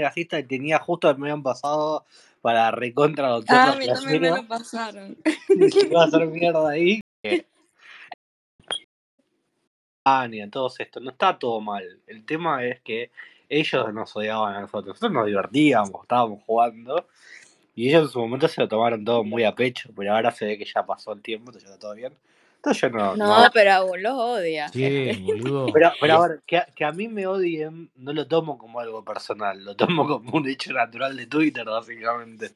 gasista y tenía justo me habían pasado para recontra doctor Ah, a mí también me lo pasaron. se iba a hacer mierda ahí. Ah, ni todo esto, no está todo mal. El tema es que ellos nos odiaban a nosotros. Nosotros nos divertíamos, estábamos jugando. Y ellos en su momento se lo tomaron todo muy a pecho, pero ahora se ve que ya pasó el tiempo, ya está todo bien. Entonces yo no. No, no- pero a vos los odias. Sí, boludo. Pero, pero a ver, que, a- que a mí me odien, no lo tomo como algo personal, lo tomo como un hecho natural de Twitter, básicamente.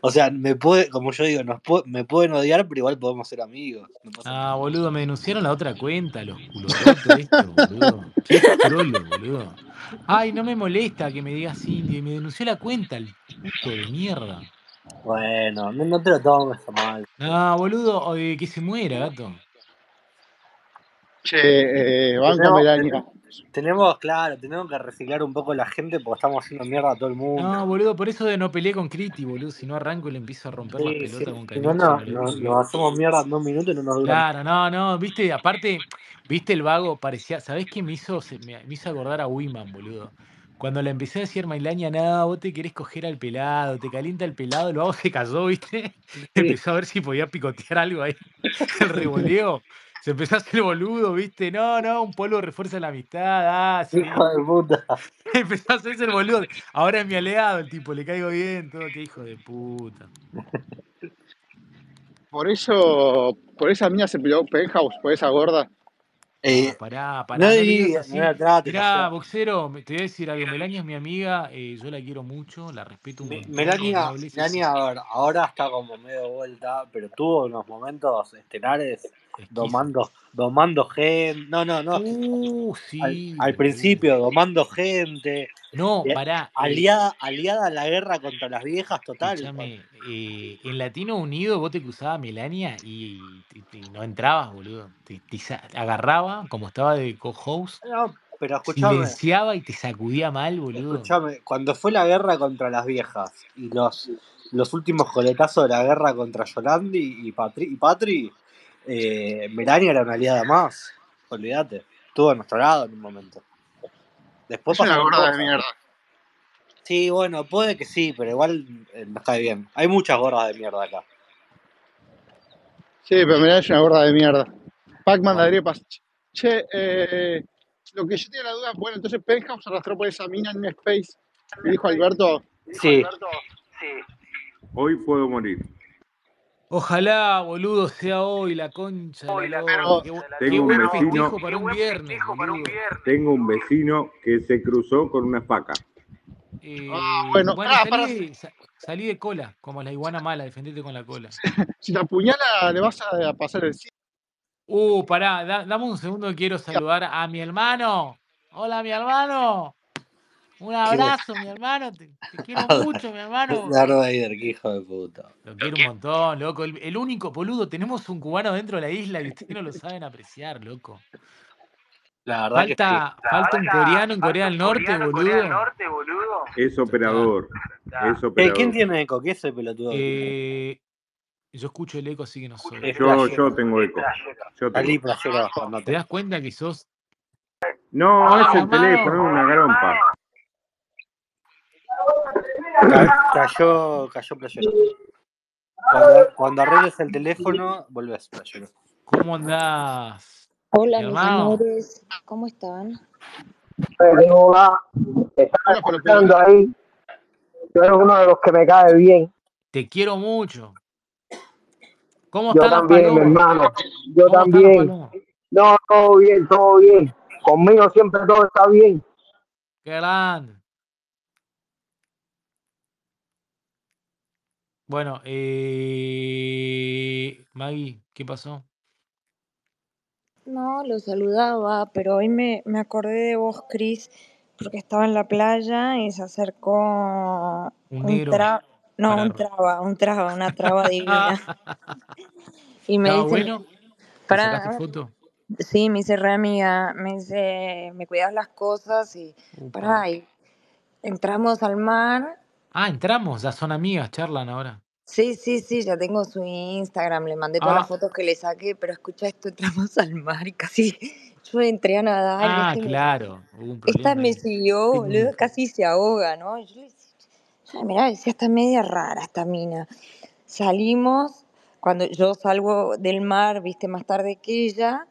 O sea, me puede, como yo digo, nos pu- me pueden odiar, pero igual podemos ser amigos. no Ah, boludo, me denunciaron la otra cuenta, los culototes estos, boludo. Qué trolo, boludo. Ay, no me molesta que me digas indio y me denunció la cuenta, el puto de mierda. Bueno, no, no te lo tomes a mal. No, boludo, oye, que se muera, gato. Che, eh, banco Tenemos, Melania. tenemos, claro, tenemos que reciclar un poco la gente porque estamos haciendo mierda a todo el mundo. No, boludo, por eso de no peleé con Criti, boludo. Si no arranco y le empiezo a romper las Sí, sí, pelotas con si no, no, nos hacemos mierda en dos minutos y no nos dura Claro, no, no, viste, aparte, viste el vago, parecía, ¿sabés qué me hizo? Se- me, me hizo acordar a Wiman, boludo. Cuando le empecé a decir Mailaña, nada, vos te querés coger al pelado, te calienta el pelado, el vago se cayó, viste. Sí, Empezó a ver si podía picotear algo ahí, el revoleo. Se empezó a hacer boludo, viste. No, no, un polvo refuerza la amistad, ah, sí. hijo de puta. Empezó a hacerse el boludo. Ahora es mi aliado, el tipo, le caigo bien, todo, qué hijo de puta. Por eso, por esa mina se peleó Penthouse, por esa gorda. Eh, No, pará, no pará, no digas Mirá, boxero, te voy a decir algo. Melania es mi amiga, eh, yo la quiero mucho, la respeto un montón. Melania. Melania, a ver, ahora está como medio vuelta, pero tuvo unos momentos estelares. Domando, domando gente. No, no, no. Uh, Al, sí, al principio, domando gente. No, eh, pará. eh, aliada, aliada a la guerra contra las viejas, total. escúchame, eh, en Latino Unido vos te cruzabas Melania y, y- y no entrabas, boludo. Te, agarraba, como estaba de co-host, No, pero escúchame, silenciaba y te sacudía mal, boludo. escúchame. Cuando fue la guerra contra las viejas y los, los últimos coletazos de la guerra contra Yolandi y Patri, y Patri eh, Melania era una aliada más. Olvídate. Estuvo a nuestro lado en un momento. Después Es una gorda de mierda. Sí, bueno, puede que sí, pero igual eh, nos cae bien. Hay muchas gordas de mierda acá. Sí, pero Melania es una gorda de mierda. Pac-Man de Bueno, Agrepas. Che, eh, lo que yo tenía la duda, bueno, entonces Penthouse arrastró por esa mina en un space. Me dijo Alberto. sí. Hoy puedo morir. Ojalá, boludo, sea hoy la concha de la Pero-. Qué, qué Tengo un buen vecino- festejo para un viernes. Tengo un vecino que se cruzó con una faca. Eh, Ah, bueno, bueno, ah, salí, para- de, sa- salí de cola, como la iguana mala, defendete con la cola. Si te apuñala, le vas a pasar el. Uh, pará, da- dame un segundo, quiero saludar a mi hermano. Hola, mi hermano. Un abrazo, mi hermano. Te, te quiero mucho, mi hermano. Darth Vader, qué hijo de puta. Lo quiero un montón, loco. El, el único, boludo, tenemos un cubano dentro de la isla y ustedes no lo saben apreciar, loco. La verdad que sí. Falta, falta un coreano en Corea del Norte, boludo. Es operador. Es Eh, operador. ¿Quién tiene eco? ¿Qué es ese pelotudo? Eh, yo escucho el eco, así que no soy. Yo, yo tengo eco. Yo tengo. ¿Te das cuenta que sos No, Hola, es el hermano. teléfono, es una garompa. Ca- Cayó, cayó playero. Cuando, cuando arregles el teléfono, volvés, playero. ¿Cómo andás? Hola, Mi mis amores. ¿Cómo están? Hola, estaba Hola, pero- escuchando ahí. Tú eres uno de los que me cae bien. Te quiero mucho. ¿Cómo Yo están también, mi hermano. Yo ¿Cómo están también. No, todo bien, todo bien. Conmigo siempre todo está bien. Qué grande. Bueno, eh... Maggie, ¿qué pasó? No, lo saludaba, pero hoy me, me acordé de vos, Cris, porque estaba en la playa y se acercó Un un tra... No, para- un traba, un traba, una traba divina. Y me ¿Estaba dice, bueno? ¿Te Pará, sacaste a ver. foto? sí, me dice re amiga, me dice, me cuidas las cosas y Upa. pará, y entramos al mar. Ah, entramos, ya son amigas, charlan ahora. Sí, sí, sí, ya tengo su Instagram, le mandé todas Ah. las fotos que le saqué, pero escucha esto, entramos al mar y casi yo entré a nadar Ah, este me, claro, hubo un esta problema me ahí. siguió, boludo, casi se ahoga, ¿no? Yo le decía, "Ya, mirá, decía, está media rara esta mina. Salimos, cuando yo salgo del mar, viste, más tarde que ella,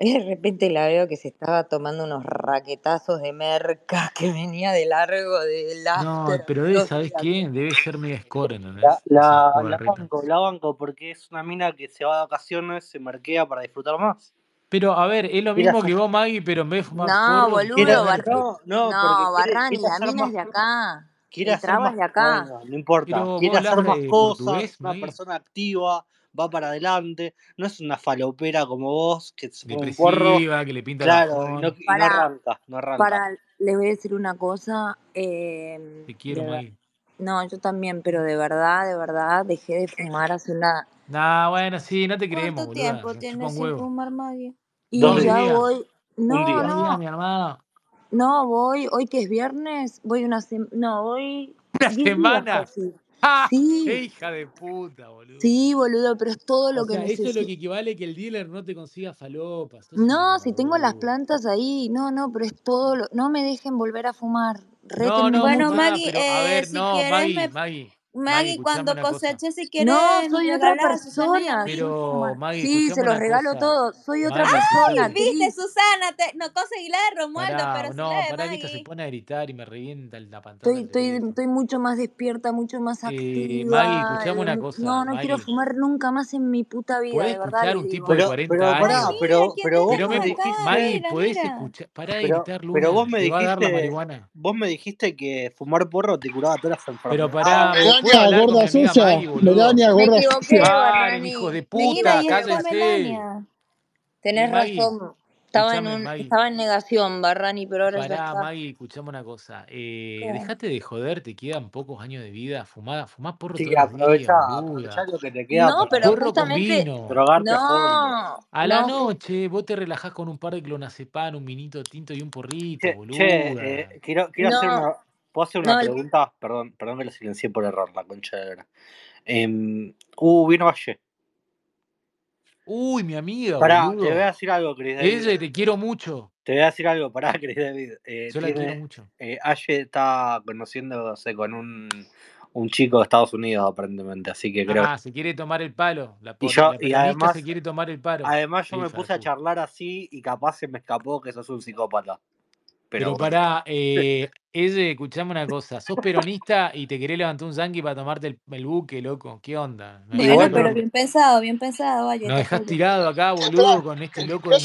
y de repente la veo que se estaba tomando unos raquetazos de merca que venía de largo del No, after, pero debe, ¿sabes qué? Debe ser media score, La. Esa la, la jugarreta. banco, la banco, porque es una mina que se va de vacaciones, se marquea para disfrutar más. Pero, a ver, es lo mismo que vos, Maggie, pero en vez de fumar No, porro, boludo, fumar Bar- merca. no, no, no, Barrani, la mina es de acá, quiere hacer más, de acá. bueno, no importa, quiere hacer más de cosas, portugués, es una Maggie. persona activa, va para adelante, no es una falopera como vos, que se fuma un porro, que le pinta claro, y no, y no Para, arranca, no arranca. para, les voy a decir una cosa, eh, Te quiero, Maggie. no, yo también, pero de verdad, de verdad, dejé de fumar hace una, Nah, bueno, sí, no te creemos, ¿Cuánto tiempo tienes sin huevo. fumar, Maggie? y Dos ya días, voy, un no, día. No, mi hermano. no voy, hoy que es viernes, voy una semana, no, voy ¿Una 10 días ¡Ah! ¡Qué Sí, hija de puta, boludo! sí, boludo, pero es todo O lo que sea, eso es lo necesito. que equivale que el dealer no te consiga falopas. No, si tengo las plantas ahí, no, no, pero es todo lo, no me dejen volver a fumar, re No, no, Bueno, Maggie, pero a eh, ver, si no, quieres, Maggie, me... Maggie, Maggie, Maggie, cuando coseches, si No, quieres, nos soy otra persona, Pero, Maggie, sí, se los regalo cosa. todo, soy otra Maggie, persona, escuchame. Viste. Susana, te... no conseguí la de Romualdo, Pará, pero sí no, la de pará que se Maggie. pone a gritar y me revienta la pantalla Estoy, mucho más despierta, mucho más Eh, Maggie, activa. escuchame una cosa, No, no quiero Maggie. fumar nunca más en mi puta vida, ¿Podés de verdad escuchar un tipo de Pero, 40 pero años? pará, Ay, pero, ¿quién pero vos Pero me dijiste, Maggie, ¿podés escuchar? Pará de pero, gritar, pero Luna. vos me ¿Te va a dar la dijiste, vos me dijiste que fumar porro te curaba todas las Pero enfermedades. pará, Ah, ¿vos ¿puedo Melania, hablar con mi gorda amiga sucia. Maggie, boludo? Melania, Me gorda equivoqué, sucia. Paren, hijos Barrani. de Me Mira, puta, y es equivoqué, esta cállense. Melania. Tenés Maggie, razón. Estaba en escuchame, un, Maggie. estaba en negación, Barrani, pero ahora ya Pará, está. Maggie, escuchame una cosa. Eh, ¿Qué? dejate de joder, te quedan pocos años de vida. Fumá, fumá porro Sí, todos los días, aprovecha, aprovecha boluda. lo que te queda No, para pero Porro con justamente, vino. drogarte a fondo. no, A la no, noche, vos te relajás con un par de clonazepam, un vinito tinto y un porrito, Che, che boluda. eh, quiero, quiero hacer una. ¿Puedo hacer una no, el- pregunta? Perdón, perdón que lo silencié por error, la concha de la. Eh, uh, vino Valle. Uy, mi amiga, Pará, te voy a decir algo, Chris David. Ella, te quiero mucho. Te voy a decir algo, pará, Chris David. Eh, Yo la quiero mucho. eh, Aye está conociéndose con un, un chico de Estados Unidos, aparentemente, así que creo. Ah, se quiere tomar el palo. La, Y yo, la y además, se quiere tomar el palo. además yo me puse a charlar así y capaz se me escapó que sos un psicópata. Pero Pero pará, eh, escuchame una cosa. Sos peronista y te querés levantar un zanqui para tomarte el, el buque, loco. ¿Qué onda? ¿No Y Bueno, pero bien pensado, bien pensado, vaya, nos dejás tirado acá, boludo, con este loco de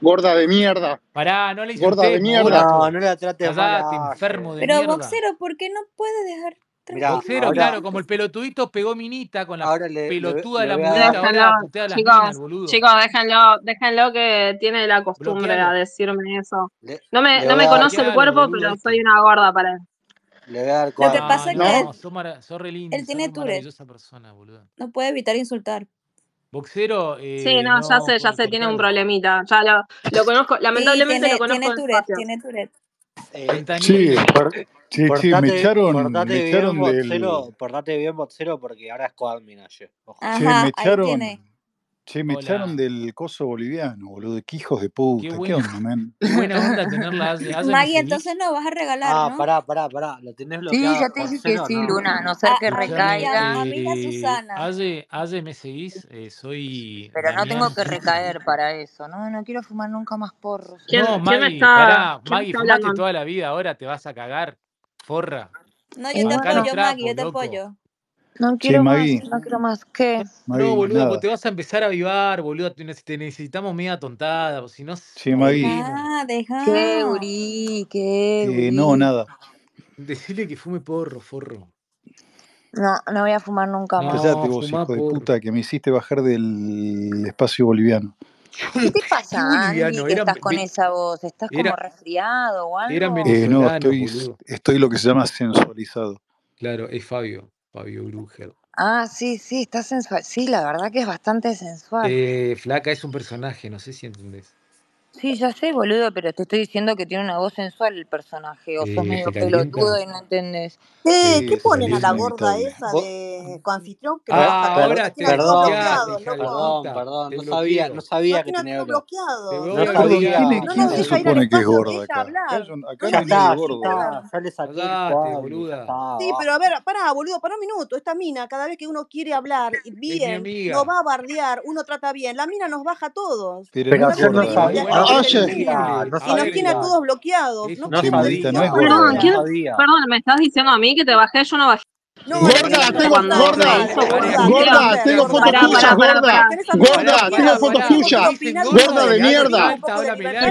gorda de mierda. Pará, no le Gorda de mierda. no, no la trates a enfermo de Pero mierda. boxero, ¿por qué no puedes dejar Mirá, Boxero, a ahora, claro, como el pelotudito pegó minita con la ahora le, le, pelotuda de la a dar. ahora a las minas, chicos, boludo. chicos, déjenlo, déjenlo que tiene la costumbre a Bloquealo. decirme eso. Le, No me, no me a dar. conoce el cuerpo, boludo, pero este. soy una gorda para él. Le voy a dar Lo que pasa es No, que no, mara- linda, él tiene re Tourette, maravillosa persona, boludo. no puede evitar insultar. Boxero, Sí, eh, no, ya sé, ya sé, tiene un problemita. Ya lo, lo conozco, Sí, lamentablemente lo tiene, conozco tiene Tourette, tiene Tourette. Eh, Sí, Fentanilo. por, che, che, me portate, echaron, me portate bien, echaron del, Botsero, portate bien, Botsero, porque ahora es coadmin ayer. Ojo. me ahí tiene. Che, me echaron del coso boliviano, boludo, qué hijos de Qué puta, ¿qué buena, onda, man? qué buena onda tenerla. Hace, Maggie, entonces nos vas a regalar, Ah, ¿no? pará, pará, pará. ¿Lo tenés Sí, ya te dije que sí, No. Luna, a no ser A, que recaiga. a, a mí y a Eh, Susana. Hace, hace me seguís. Eh, soy Pero no tengo que recaer para eso, ¿no? No quiero fumar nunca más porros. ¿Quién, No, Maggie, está, pará. Maggie, fumaste toda la vida, ahora te vas a cagar. Forra. No, yo te apoyo, Maggie, yo te apoyo. No Che, quiero más, no quiero más. ¿Qué? No, boludo, nada. te vas a empezar a avivar, boludo. Te, nece- te necesitamos media tontada, si no, Che, Magui. Deja, ¿Qué, deja. gurí? ¿Qué, eh, no, nada. Decirle que fume porro, forro. No, no voy a fumar nunca más. Callate No, vos, hijo de porro. puta, que me hiciste bajar del espacio boliviano. ¿Qué te ¿Qué pasa, Andy, boliviano? que Era, estás con ve- esa voz? ¿Estás como era, resfriado o algo? Eh, no, estoy, estoy lo que se llama sensualizado. Claro, es Fabio, Fabio Brugel. Ah, sí, sí, está sensual. Sí, la verdad que es bastante sensual. Eh, Flaca es un personaje, no sé si entendés. Sí, ya sé, boludo, pero te estoy diciendo que tiene una voz sensual el personaje, o sos medio pelotudo y no entendés. Eh, ¿Qué ponen a la gorda esa de coanfitrión? Ah, ahora te perdón, perdón, perdón, no sabía, no sabía que tenía bloqueado. No sabía. ¿Quién se supone que es gorda acá? Acá está, ya le. Sí, pero a ver, pará, boludo, pará un minuto. Esta mina, cada vez que uno quiere hablar bien, no va a bardear, uno trata bien. La mina nos baja a todos. Pero no Oye, y nos tiene a todos bloqueados. No, no. Perdón, ¿me estás diciendo a mí que te bajé? Yo no bajé Gorda, tengo gorda, gorda, tengo fotos tuyas, gorda, gorda, tengo fotos tuyas, gorda de mierda,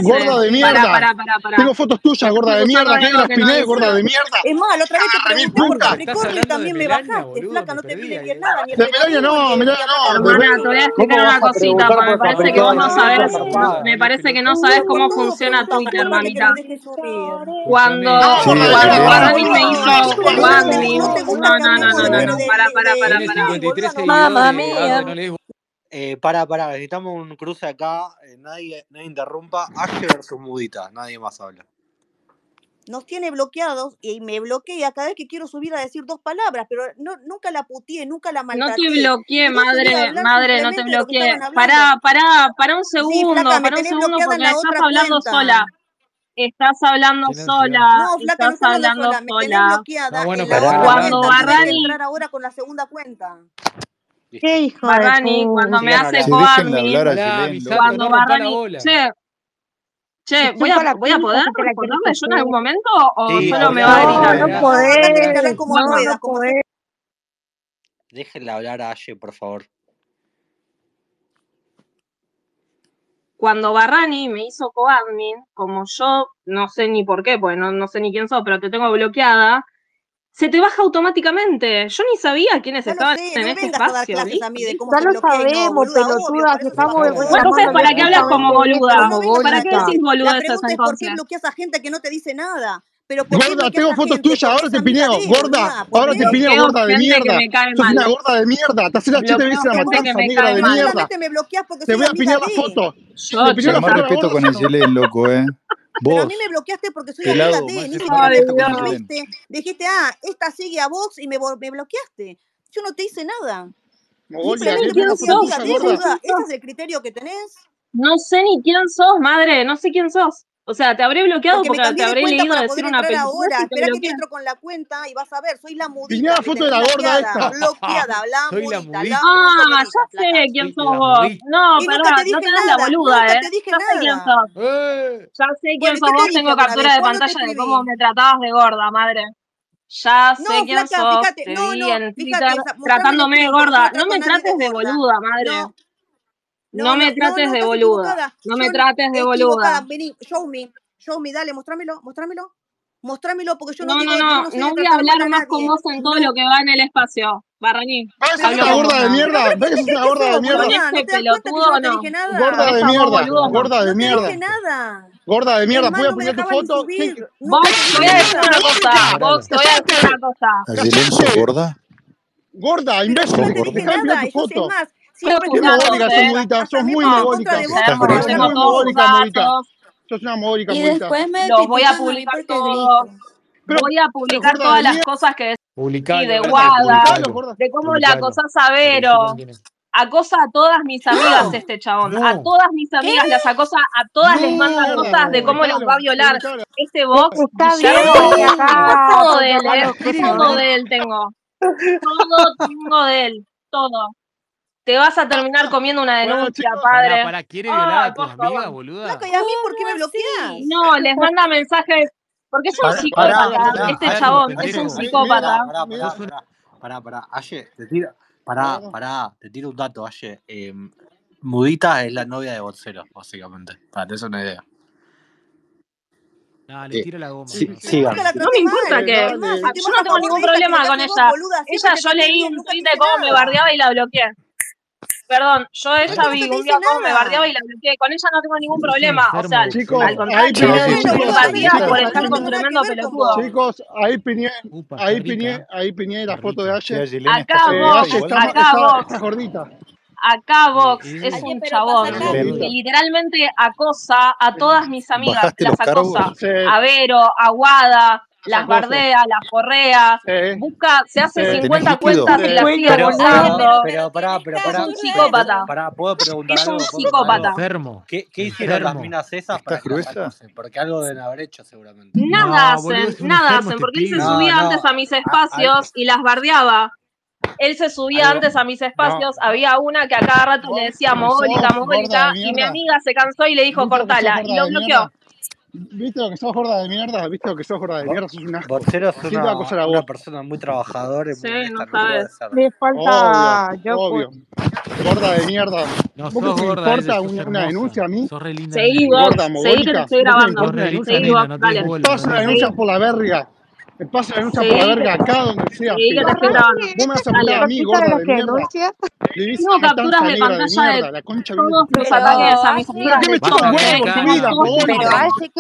gorda de mierda, tengo fotos tuyas, gorda de mierda, que las piné, gorda de mierda. Es más, la otra vez te pregunté por también me bajaste, flaca, no te pide bien nada. De Melania no, Melania no. Hermana, te voy a explicar una cosita, porque me parece que vos no sabés, me parece que no sabés cómo funciona Twitter, mamita. Cuando, cuando a mí me hizo, cuando no, no, no, no, no, para, para, para, para. Mía. Para, eh, para, necesitamos un cruce acá. Eh, nadie, nadie interrumpa. Ashe versus Mudita, nadie más habla. Nos tiene bloqueados y me bloquea cada vez que quiero subir a decir dos palabras, pero no, nunca la puteé, nunca la maltraté. No te bloqueé, madre, madre, no te bloqueé. Pará, pará, pará un segundo, sí, flaca, pará un segundo porque hablando sola estás hablando sola. No, Flaca, no estás hablando sola. Me tenés bloqueada. Bueno, en la otra cuando Barrani... entrar ahora con la segunda cuenta. ¿Qué hijo Barrani, cuando me hace si. Cuando Barrani... Che, Che, voy a, voy a poder responderme yo en algún momento o sí, solo me va a gritar. No podés, como no, no podés. Hablar a Aye, por favor. cuando Barrani me hizo coadmin, como yo no sé ni por qué, pues no, no, sé ni quién sos, pero te tengo bloqueada, se te baja automáticamente. Yo ni sabía quiénes ya estaban sé, en no este espacio. A mí de cómo ya lo sabemos, pelotuda, que estamos Bueno, ¿sabes para qué hablas como boluda? ¿Para qué decís boludeces entonces? ¿Por qué bloqueas a gente que no te dice nada? Gorda, tengo fotos tuyas, ahora te pineo, gorda, ahora te pineo, gorda de mierda. Sos una gorda de mierda, te haces las la matanza, negra de mierda. Te voy a pinear las fotos. Te pineo las fotos. respeto con el gelé, loco, eh. Pero a mí me bloqueaste porque soy amiga de él. Dijiste, ah, esta sigue a Vox y me, me bloqueaste. Yo no te hice nada. Mogolia, quién sos? ¿Ese es el criterio que tenés? No sé ni quién sos, madre, no sé quién sos. O sea, te habré bloqueado porque, te habré leído para decir una película. Ahora. Espera que te entro con la cuenta y vas a ver, soy la mudita. Tenía la foto de la gorda esta. Bloqueada, la ah, soy mudita. La ah, ya sé quién sos vos. No, perdón, no te das la boluda, ¿eh? Ya sé quién sos. Ya sé quién sos vos, tengo captura de pantalla de cómo me tratabas de gorda, madre. Ya sé quién flaca, sos, te vi no, en Twitter tratándome de gorda. No me trates de boluda, madre. No, no me trates de boluda. No me trates de boluda. Vení, show me, show me, dale, mostrámelo, mostrámelo. Mostrámelo porque yo no No, quiero, no, no, no voy a hablar más con vos en todo lo que va en el espacio. Barraní. ¿Ves una gorda de mierda? ¿Ves una gorda de mierda? ¿No te pelotudo o no? Gorda de mierda, gorda de mierda. No nada. Gorda de mierda, voy a poner tu foto. Vos, voy a decir una cosa. Vos, voy a decir una cosa. ¿Silencio, gorda? Gorda, imbécil. No te dije nada, es más. Sos muy. Sos una mogólica, Y después me Los voy a publicar todos. Voy a publicar todas las cosas que Publicalo, y de Guada, de cómo la acosás a Vero. Acosa a todas mis amigas este chabón. A todas mis amigas las acosa, a todas no, les manda cosas de cómo las va a violar. Este box. Está bien, todo de él, todo de él tengo. Todo tengo de él, todo. Te vas a terminar comiendo una denuncia, padre. pará, ¿quiere violar a favor. amigas, boluda? Flaca, ¿y a mí por qué me ¿Cómo bloqueas? No, les manda mensajes. Porque es un Pará, pará, psicópata. pará, Este pará, chabón es un psicópata. Pará, pará. Aye, te tiro, pará, pará, te tiro un dato, Aye. Eh, Mudita es la novia de Botsero, básicamente. Para te des una idea. No, le Eh, tiro la goma. sí, no. No me importa que. Es Yo no tengo ningún problema con ella. Ella, yo leí un tweet de cómo me bardeaba y la bloqueé. Perdón, yo ella vi un día cómo me bardeaba y la bloqueé. Con ella no tengo ningún problema. O sea, chicos, al contrario, simpatía por estar con tremendo pelotudo. Chicos, ahí piñé, ahí piñé, ahí piñé la foto de Aye. Acá vos, acá vos. Gordita acá Vox es un chabón que literalmente acosa a todas mis amigas, las acosa. A Vero, a Guada, las bardea, las correas, eh, busca, se hace 50 cuentas y las sigue borrando. Pero pará, pero pará. Es un psicópata. Pará, puedo preguntar Es un psicópata. Enfermo. ¿Qué, hicieron las minas esas para gruesa? Porque algo deben haber hecho seguramente. Nada hacen, nada hacen, porque él se subía antes a mis espacios y las bardeaba él se subía antes a mis espacios, había una que a cada rato le decía mogólica, mogólica, y mi amiga se cansó y le dijo cortala, y lo bloqueó. ¿Viste lo que sos gorda de mierda? ¿Viste lo que sos gorda de mierda? Sos un asco. Borchero es una, una, una, persona muy trabajadora. Sí, muy no sabes. Le falta... Obvio, yo obvio. Gorda de mierda. No ¿Vos sos gorda, importa eres, una, una denuncia a mí? Sos re linda. Seguí, gorda, Seguí que te estoy grabando. Seguí, Vos dale. Estás una denuncia por la verga. Me pasa la lucha sí, por acá donde sea. Vos me vas a. No, capturas de pantalla de, la concha todos los ataques a mis ¿Por qué me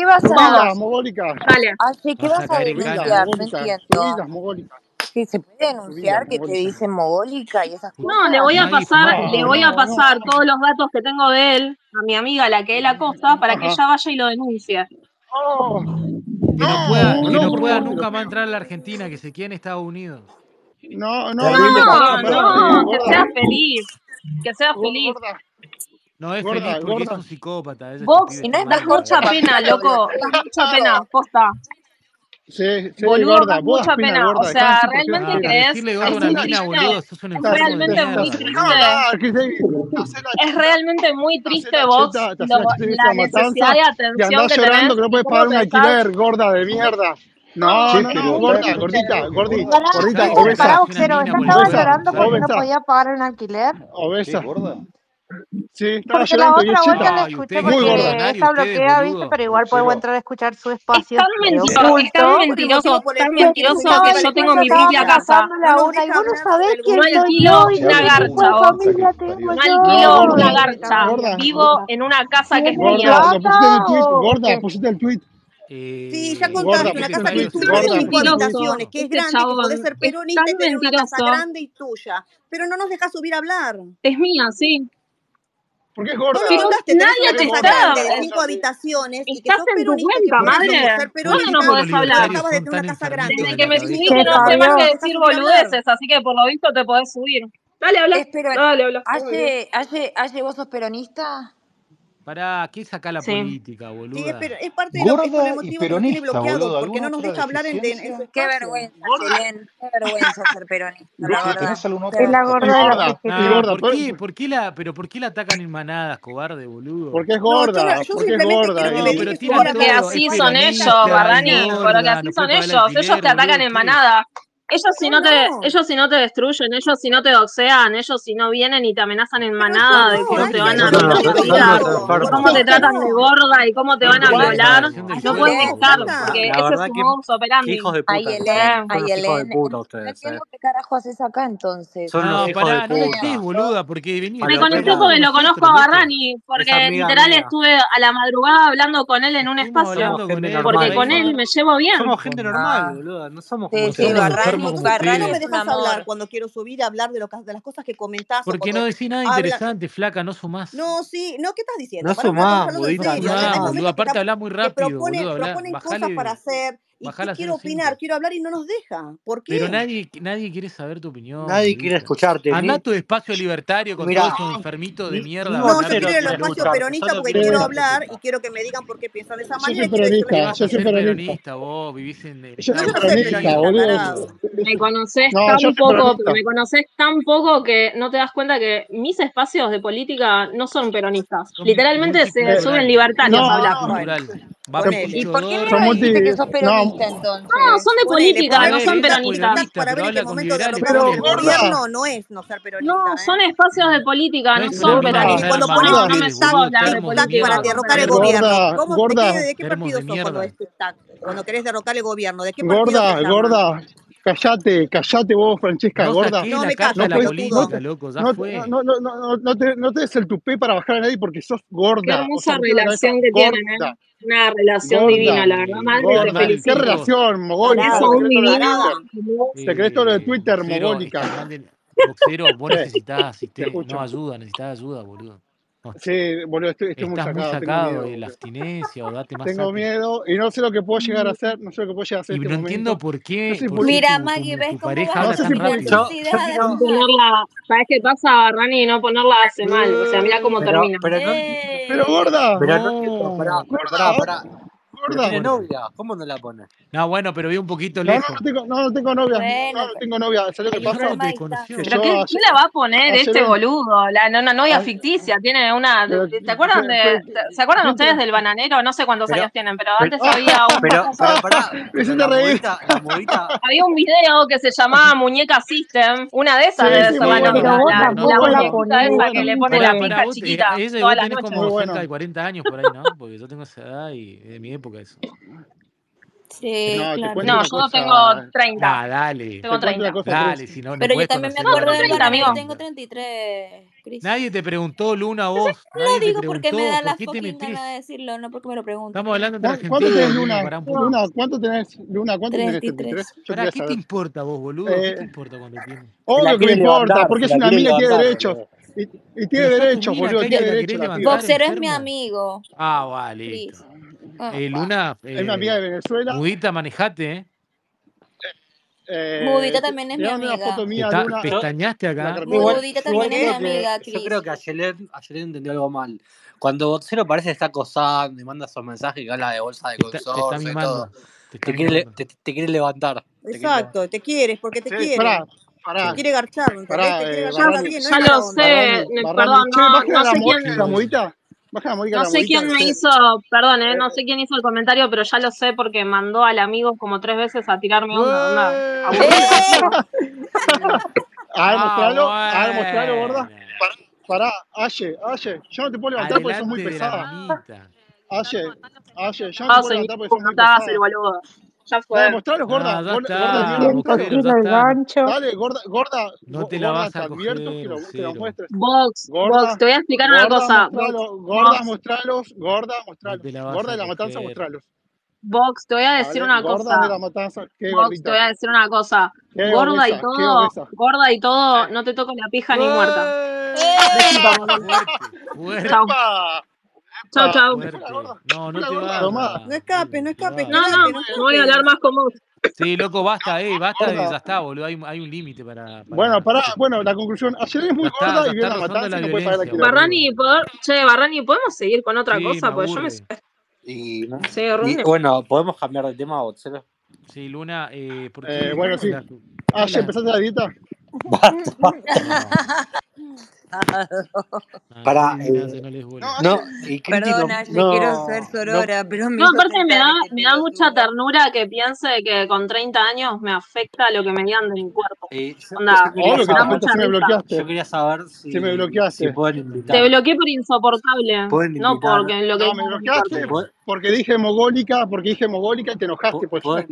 vas a... Vas a denunciar, no se puede denunciar que te dicen mogólica y esas cosas. No, le voy a pasar, le voy a pasar todos los datos que tengo de él a mi amiga, la que él acosta, para que ella vaya y lo denuncie. Que no, pueda, no, no pueda nunca más entrar a la Argentina, que se quede en Estados Unidos. No, no, no, que sea feliz. Que sea feliz. No es feliz porque es un psicópata. Vox, y no da mucha pena, loco. Da mucha pena, posta. Sí, sí, boludo, gorda. mucha pena. O sea, realmente Es realmente muy triste. Es realmente muy triste vos la, necesidad de atención. Que llorando que no puedes pagar un alquiler, gorda de mierda. No, no, gordita, gordita, llorando porque no podía pagar un alquiler? Obesa. Sí, estaba Porque la otra vuelta la escuché porque está ustedes, bloqueada, ¿viste? Pero igual puedo entrar a escuchar su espacio. Es tan mentiroso, es tan mentiroso, tan mentiroso que yo tengo mi propia casa. Y vos no sabés quién soy yo y una garcha. Malquiló una garcha. Vivo en una casa que es mía. Gorda, pusiste el tweet. Sí, ya contaste, una casa que es tuya sin limitaciones, que es grande, que podés ser peronista y tener una casa grande y tuya. Pero no nos dejas subir a hablar. Es mía, sí porque es gorda. No logras tener de cinco habitaciones y que sos peronista, que madre. ser peronista, no, no podés hablar. Acabas de tener una casa grande. Desde que me subiste no sé más que decir boludeces, así que por lo visto te podés subir. Dale, habla. Dale, habla. Aye, vos sos peronista? Pará, ¿qué saca la sí. política, boludo? Sí, es, es, parte de lo que, es motivo que tiene bloqueado, boludo, porque no nos deja hablar en, en, Qué vergüenza, qué vergüenza ser peronista. La Es la gorda de la gorda, ¿por, qué, ¿por qué la, Pero ¿por qué la atacan en manadas, cobarde, boludo? Porque es gorda, no, yo porque es gorda. Pero porque así son ellos, Bardani, porque así son ellos, ellos te atacan en manadas. Ellos si no, no, te, ellos si no te destruyen, ellos si no te doxean, ellos si no vienen y te amenazan en manada de que no te van a violar, cómo te tratan de gorda y cómo te van a violar, no pueden estar, porque ese es su modus operandi. Hijos de puta. Ay, Elena, ay, Elena. Entiendo qué carajo haces acá entonces. Son no, pará, no estés, boluda, porque venía. Me conecté porque lo conozco a Barrani, porque literal estuve a la madrugada hablando con él en un espacio, porque con él me llevo bien. Somos gente normal, boluda, no somos como no me dejas hablar cuando quiero subir a hablar de, lo, de las cosas que comentás. Porque no decís nada interesante, flaca, no sumás. No, sí, no, ¿qué estás diciendo? No para sumás, budita, no, aparte hablas muy rápido. Te proponen, proponen cosas para hacer quiero opinar, quiero hablar y no nos deja. ¿Por qué? Pero nadie, nadie quiere saber tu opinión. Nadie quiere escucharte. Andá a tu espacio libertario con todos esos enfermitos de mierda. No, yo quiero ir al espacio peronista porque quiero hablar y quiero que me digan por qué piensan de esa manera. Yo soy peronista, yo soy peronista. vos vivís en... Yo soy peronista. Me conoces tan poco, me conoces tan poco que no te das cuenta que mis espacios de política no son peronistas. Literalmente se suben libertarios a hablar no. ¿Y por qué y- dijiste que sos No, peronista No, entonces? son de política, ponele no son peronistas. para ver en qué con momento pero el gobierno no es no ser No, peronista, ¿eh? son espacios de política, No no son peronistas. cuando pones No, un no de de política para derrocar el gobierno, ¿cómo, de, qué, ¿de qué partido de sos cuando es tic-tac? Cuando querés derrocar el gobierno, ¿de qué partido gorda, gorda. Callate, callate vos, Francesca, No gorda. No me callo, de No, no, política, te- loco, ya no, te- fue. no, no, no, no, no te, no te des el tupé para bajar a nadie porque sos Qué gorda. O sea, no cabeza relación que tienen, ¿eh? una relación divina, la verdad, Madre, te ¿Qué relación, Mogol? Eso un divino. Secreto lo de Twitter, Mogólica. Boxero, vos necesitás, no ayuda, necesitas ayuda, boludo. Sí, boludo, estoy, estoy Estás muy sacado. de la abstinencia o date más. Tengo miedo y no sé lo que puedo llegar a mm. hacer. No sé lo que puedo llegar a hacer. Y no este entiendo por qué. Mira, Maggie, ves tu cómo pareja vas rápido. Si no, ponerla, ¿Sabes qué pasa, Rani? No ponerla hace mal. O sea, mira cómo termina. Pero no, eh, pero gorda. Pero pará gorda. ¿Tiene novia? ¿Cómo no la pone? No, bueno, pero vi un poquito no, lejos. No, no tengo, no, no tengo novia. No, no tengo novia. ¿Sabes qué pasa? ¿Pero qué, ¿quién la va a poner este boludo? La, no, no, novia ah, ficticia. Ah, tiene una... ¿Te acuerdan ¿Se acuerdan ustedes del bananero? No sé cuántos años tienen, pero antes había un... Pero, pará. Había un video que se llamaba Muñeca System. Una de esas de esa bueno, La, la, la esa que le pone la pija chiquita Eso eh, como 40 años por ahí, ¿no? Porque yo tengo esa edad y de mi época época eso. Sí, no, claro. no yo cosa... tengo 30. Ah, dale. Tengo 30. Dale, si no, Pero yo también me acuerdo de la amigo. Tengo 33. Chris. Nadie te preguntó, Luna, vos. No lo digo porque me da la fucking de decirlo, no porque me lo preguntan. Estamos hablando de ¿Cuánto tenés, Luna? Luna? ¿Cuánto tenés, Luna? ¿Cuánto 33. tenés? 33. Pará, ¿qué te importa vos, boludo? Eh... ¿Qué te importa cuando tienes? Obvio que me importa, porque es una mina que tiene derechos. Y, tiene derechos, boludo, tiene. Boxero es mi amigo. Ah, vale. Listo. Ah. Eh, Luna. Eh, es una amiga de Venezuela. Mudita, manejate, ¿eh? eh mudita también es mi amiga. Una foto mía, Está, Luna, pestañaste acá. Mudita también es mi amiga, Cris. Yo creo que ayer, ayer entendió algo mal. Cuando Botcero parece que está acosando y manda esos mensajes que habla de bolsa de consorcio te, y todo. Te, te, quiere, te, quiere, levantar. Exacto, te, quieres porque te sí, quiere. Pará, pará, te quiere garchar. Pará, te quiere eh, garchar. Ya lo sé, eh, perdón, no, no sé quién. ¿La mudita? No sé quién me hizo, perdón, eh, no sé quién hizo el comentario, pero ya lo sé porque mandó al amigo como tres veces a tirarme onda. ¡Eh! una, ah, ¿Eh? una... a ver, ah, mostralo, a ver, mostralo, gorda. Pará, Aye, Aye, yo no te puedo levantar Adelante porque sos muy pesada. Aye, Aye, yo no te puedo levantar porque sos muy pesada ya fue. Dale, gorda. Gorda, Dale, gorda. No te la vas a coger, lo. Box, box, te voy a explicar una cosa. Gorda, mostralos, gorda, mostralos. Gorda de la matanza, mostralos. Box, te voy a decir Dale, una gorda. De la matanza, Box, te voy a decir una cosa. Gorda y todo, gorda y todo, no te toco la pija ni muerta. ¡Eh! Chao, chao. No, no te vas. No escape, no escape. No, no, no voy a hablar más con vos. Sí, loco, basta, eh, basta, ya está, boludo, hay, hay un límite para, Bueno, para, bueno, la conclusión, ayer es muy está, y viene a matar, si no puede pagar la Barrani, che, Barrani, ¿podemos seguir con otra cosa? Yo me... Sí, y, bueno, ¿podemos cambiar de tema, Botzero? Sí, Luna, eh, porque... Eh, bueno, sí. Ah, ¿ya empezaste la dieta? Basta. Para, eh, no, y Perdona, yo quiero ser sorora, no. pero me No, aparte me da, me da mucha ternura que piense que con 30 años me afecta lo que me digan de mi cuerpo. Sí, Onda, yo, me bloqueaste. yo quería saber si, si me bloqueaste. Si pueden invitar. Te bloqueé por insoportable. No porque lo que no, me bloqueaste porque dije mogólica, porque dije mogólica y te enojaste. Pues, ¿Pueden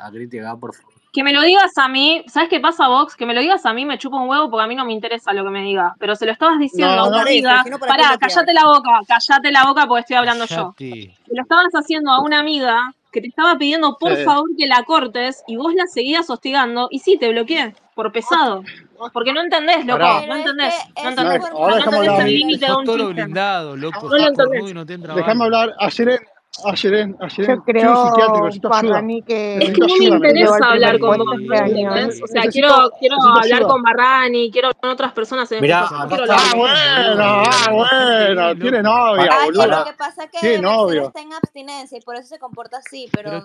a Griti, por favor? Que me lo digas a mí, ¿sabes qué pasa, Vox? Que me lo digas a mí me chupa un huevo porque a mí no me interesa lo que me diga Pero se lo estabas diciendo a una amiga. Para Pará, callate la boca, callate la boca porque estoy hablando yo. Se lo estabas haciendo a una amiga que te estaba pidiendo por favor que la cortes y vos la seguías hostigando y sí, te bloqueé por pesado. Porque no entendés, loco, no entendés. No entendés, no, no entendés el límite de un chiste. Blindado, loco, no lo entendés. No te Dejame hablar, ayer Ah, ayer, ayer, ah, yo creo para mí que es que no me interesa hablar con vos o sea quiero, quiero hablar con Barrani quiero con otras personas en Mirá, ah, ah bueno ah bueno tiene novia boludo. lo que pasa es que novio. está en abstinencia y por eso se comporta así pero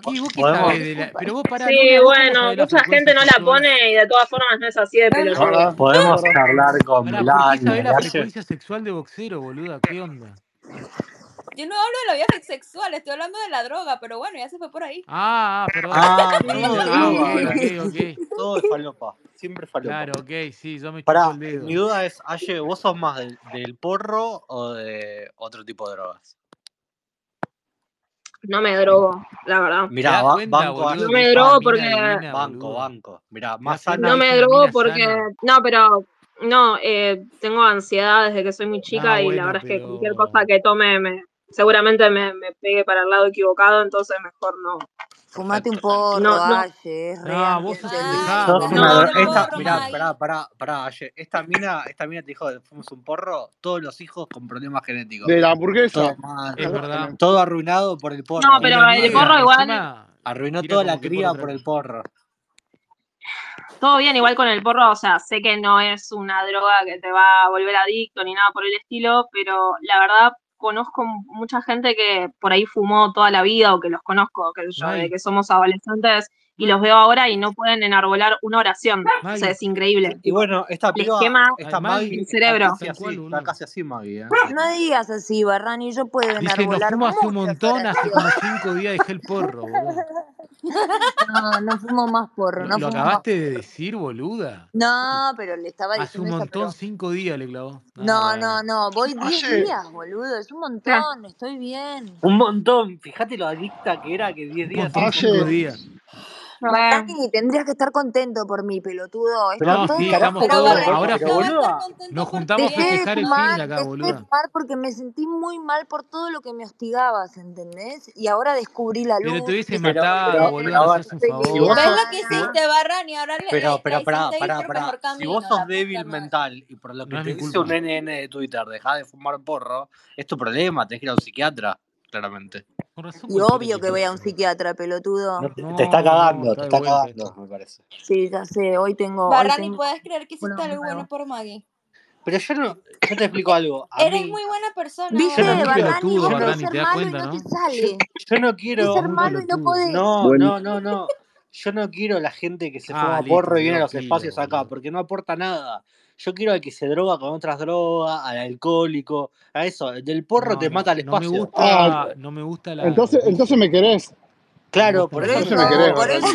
pero vos para sí bueno mucha gente no la pone y de todas formas no es así de pelotudo. Podemos hablar con Melania la justicia sexual de boxero boluda qué onda yo no hablo de la vida sexual, estoy hablando de la droga, pero bueno, ya se fue por ahí. Ah, perdón. Ah, perdón. okay, okay. Todo es falopa, siempre falopa. Claro, ok, sí, yo Pará, mi duda es, Aye, ¿vos sos más del, porro o de otro tipo de drogas? No me drogo, la verdad. Mirá, banco, no me drogo porque. Banco, banco. Mirá, más sana. No me drogo porque. No, pero. No, eh, tengo ansiedad desde que soy muy chica y la verdad es que cualquier cosa que tome me, seguramente me, me, pegue para el lado equivocado, entonces mejor no. Fumate un porro, no, no. Aye, es real. No, vos sos. Esta, mirá, pará, pará, pará, Aye. Esta mina, esta mina te dijo que fuimos un porro, todos los hijos con problemas genéticos. De la hamburguesa. Todo, es verdad. todo arruinado por el porro. No, pero el porro igual. Arruinó toda la cría por el porro todo bien, igual con el porro, o sea, sé que no es una droga que te va a volver adicto ni nada por el estilo, pero la verdad conozco mucha gente que por ahí fumó toda la vida o que los conozco, que, yo, que somos adolescentes y los veo ahora y no pueden enarbolar una oración. O sea, es increíble. Y bueno, esta piba, quema esta Maggie, el cerebro. Está casi, así, está casi así, Maggie. ¿eh? No digas así, Barrani, yo puedo enarbolar Dice, no fumo un montón, hace como cinco días dejé el porro. No, no fumo más porro. No ¿Lo acabaste de decir, boluda? No, pero le estaba diciendo. Hace un montón, cinco días le clavó. Ah, no, no, no, voy diez días, boludo. Es un montón, estoy bien. Un montón, fíjate lo adicta que era que diez días. Oye. Cinco días. Tendrías que estar contento por mi pelotudo. No, sí, estamos todos. Ahora, boluda, nos juntamos a festejar el fin acá, boludo. fumar porque me sentí muy mal por todo lo que me hostigabas, ¿entendés? Y ahora descubrí la luz. Pero te hubiese matado, boludo, es un ¿Ves lo que hiciste, Y ahora Pero, pero, pará, pará. Si vos sos débil mental y por lo que te dice un NN de Twitter, dejá de fumar porro, es tu problema, tenés que ir a un psiquiatra claramente. Y obvio que voy a un psiquiatra, pelotudo. Te está cagando, te está cagando, me parece. Sí, ya sé, hoy tengo. Barrani, ¿puedes creer que hiciste algo bueno por Maggie? Pero yo no, yo te explico algo. Eres muy buena persona. Viste, Barrani, vos ser malo y no, te sale. Yo, no quiero. ser malo y no podés. No, no, no, no. Yo no quiero la gente que se ah, porro y viene a los espacios acá, porque no aporta nada. Yo quiero al que se droga con otras drogas, al alcohólico, a eso. Del porro te mata el espacio. No me gusta, ah, no me gusta la. Entonces, entonces me querés Claro, por, eso, eso querés, por eso,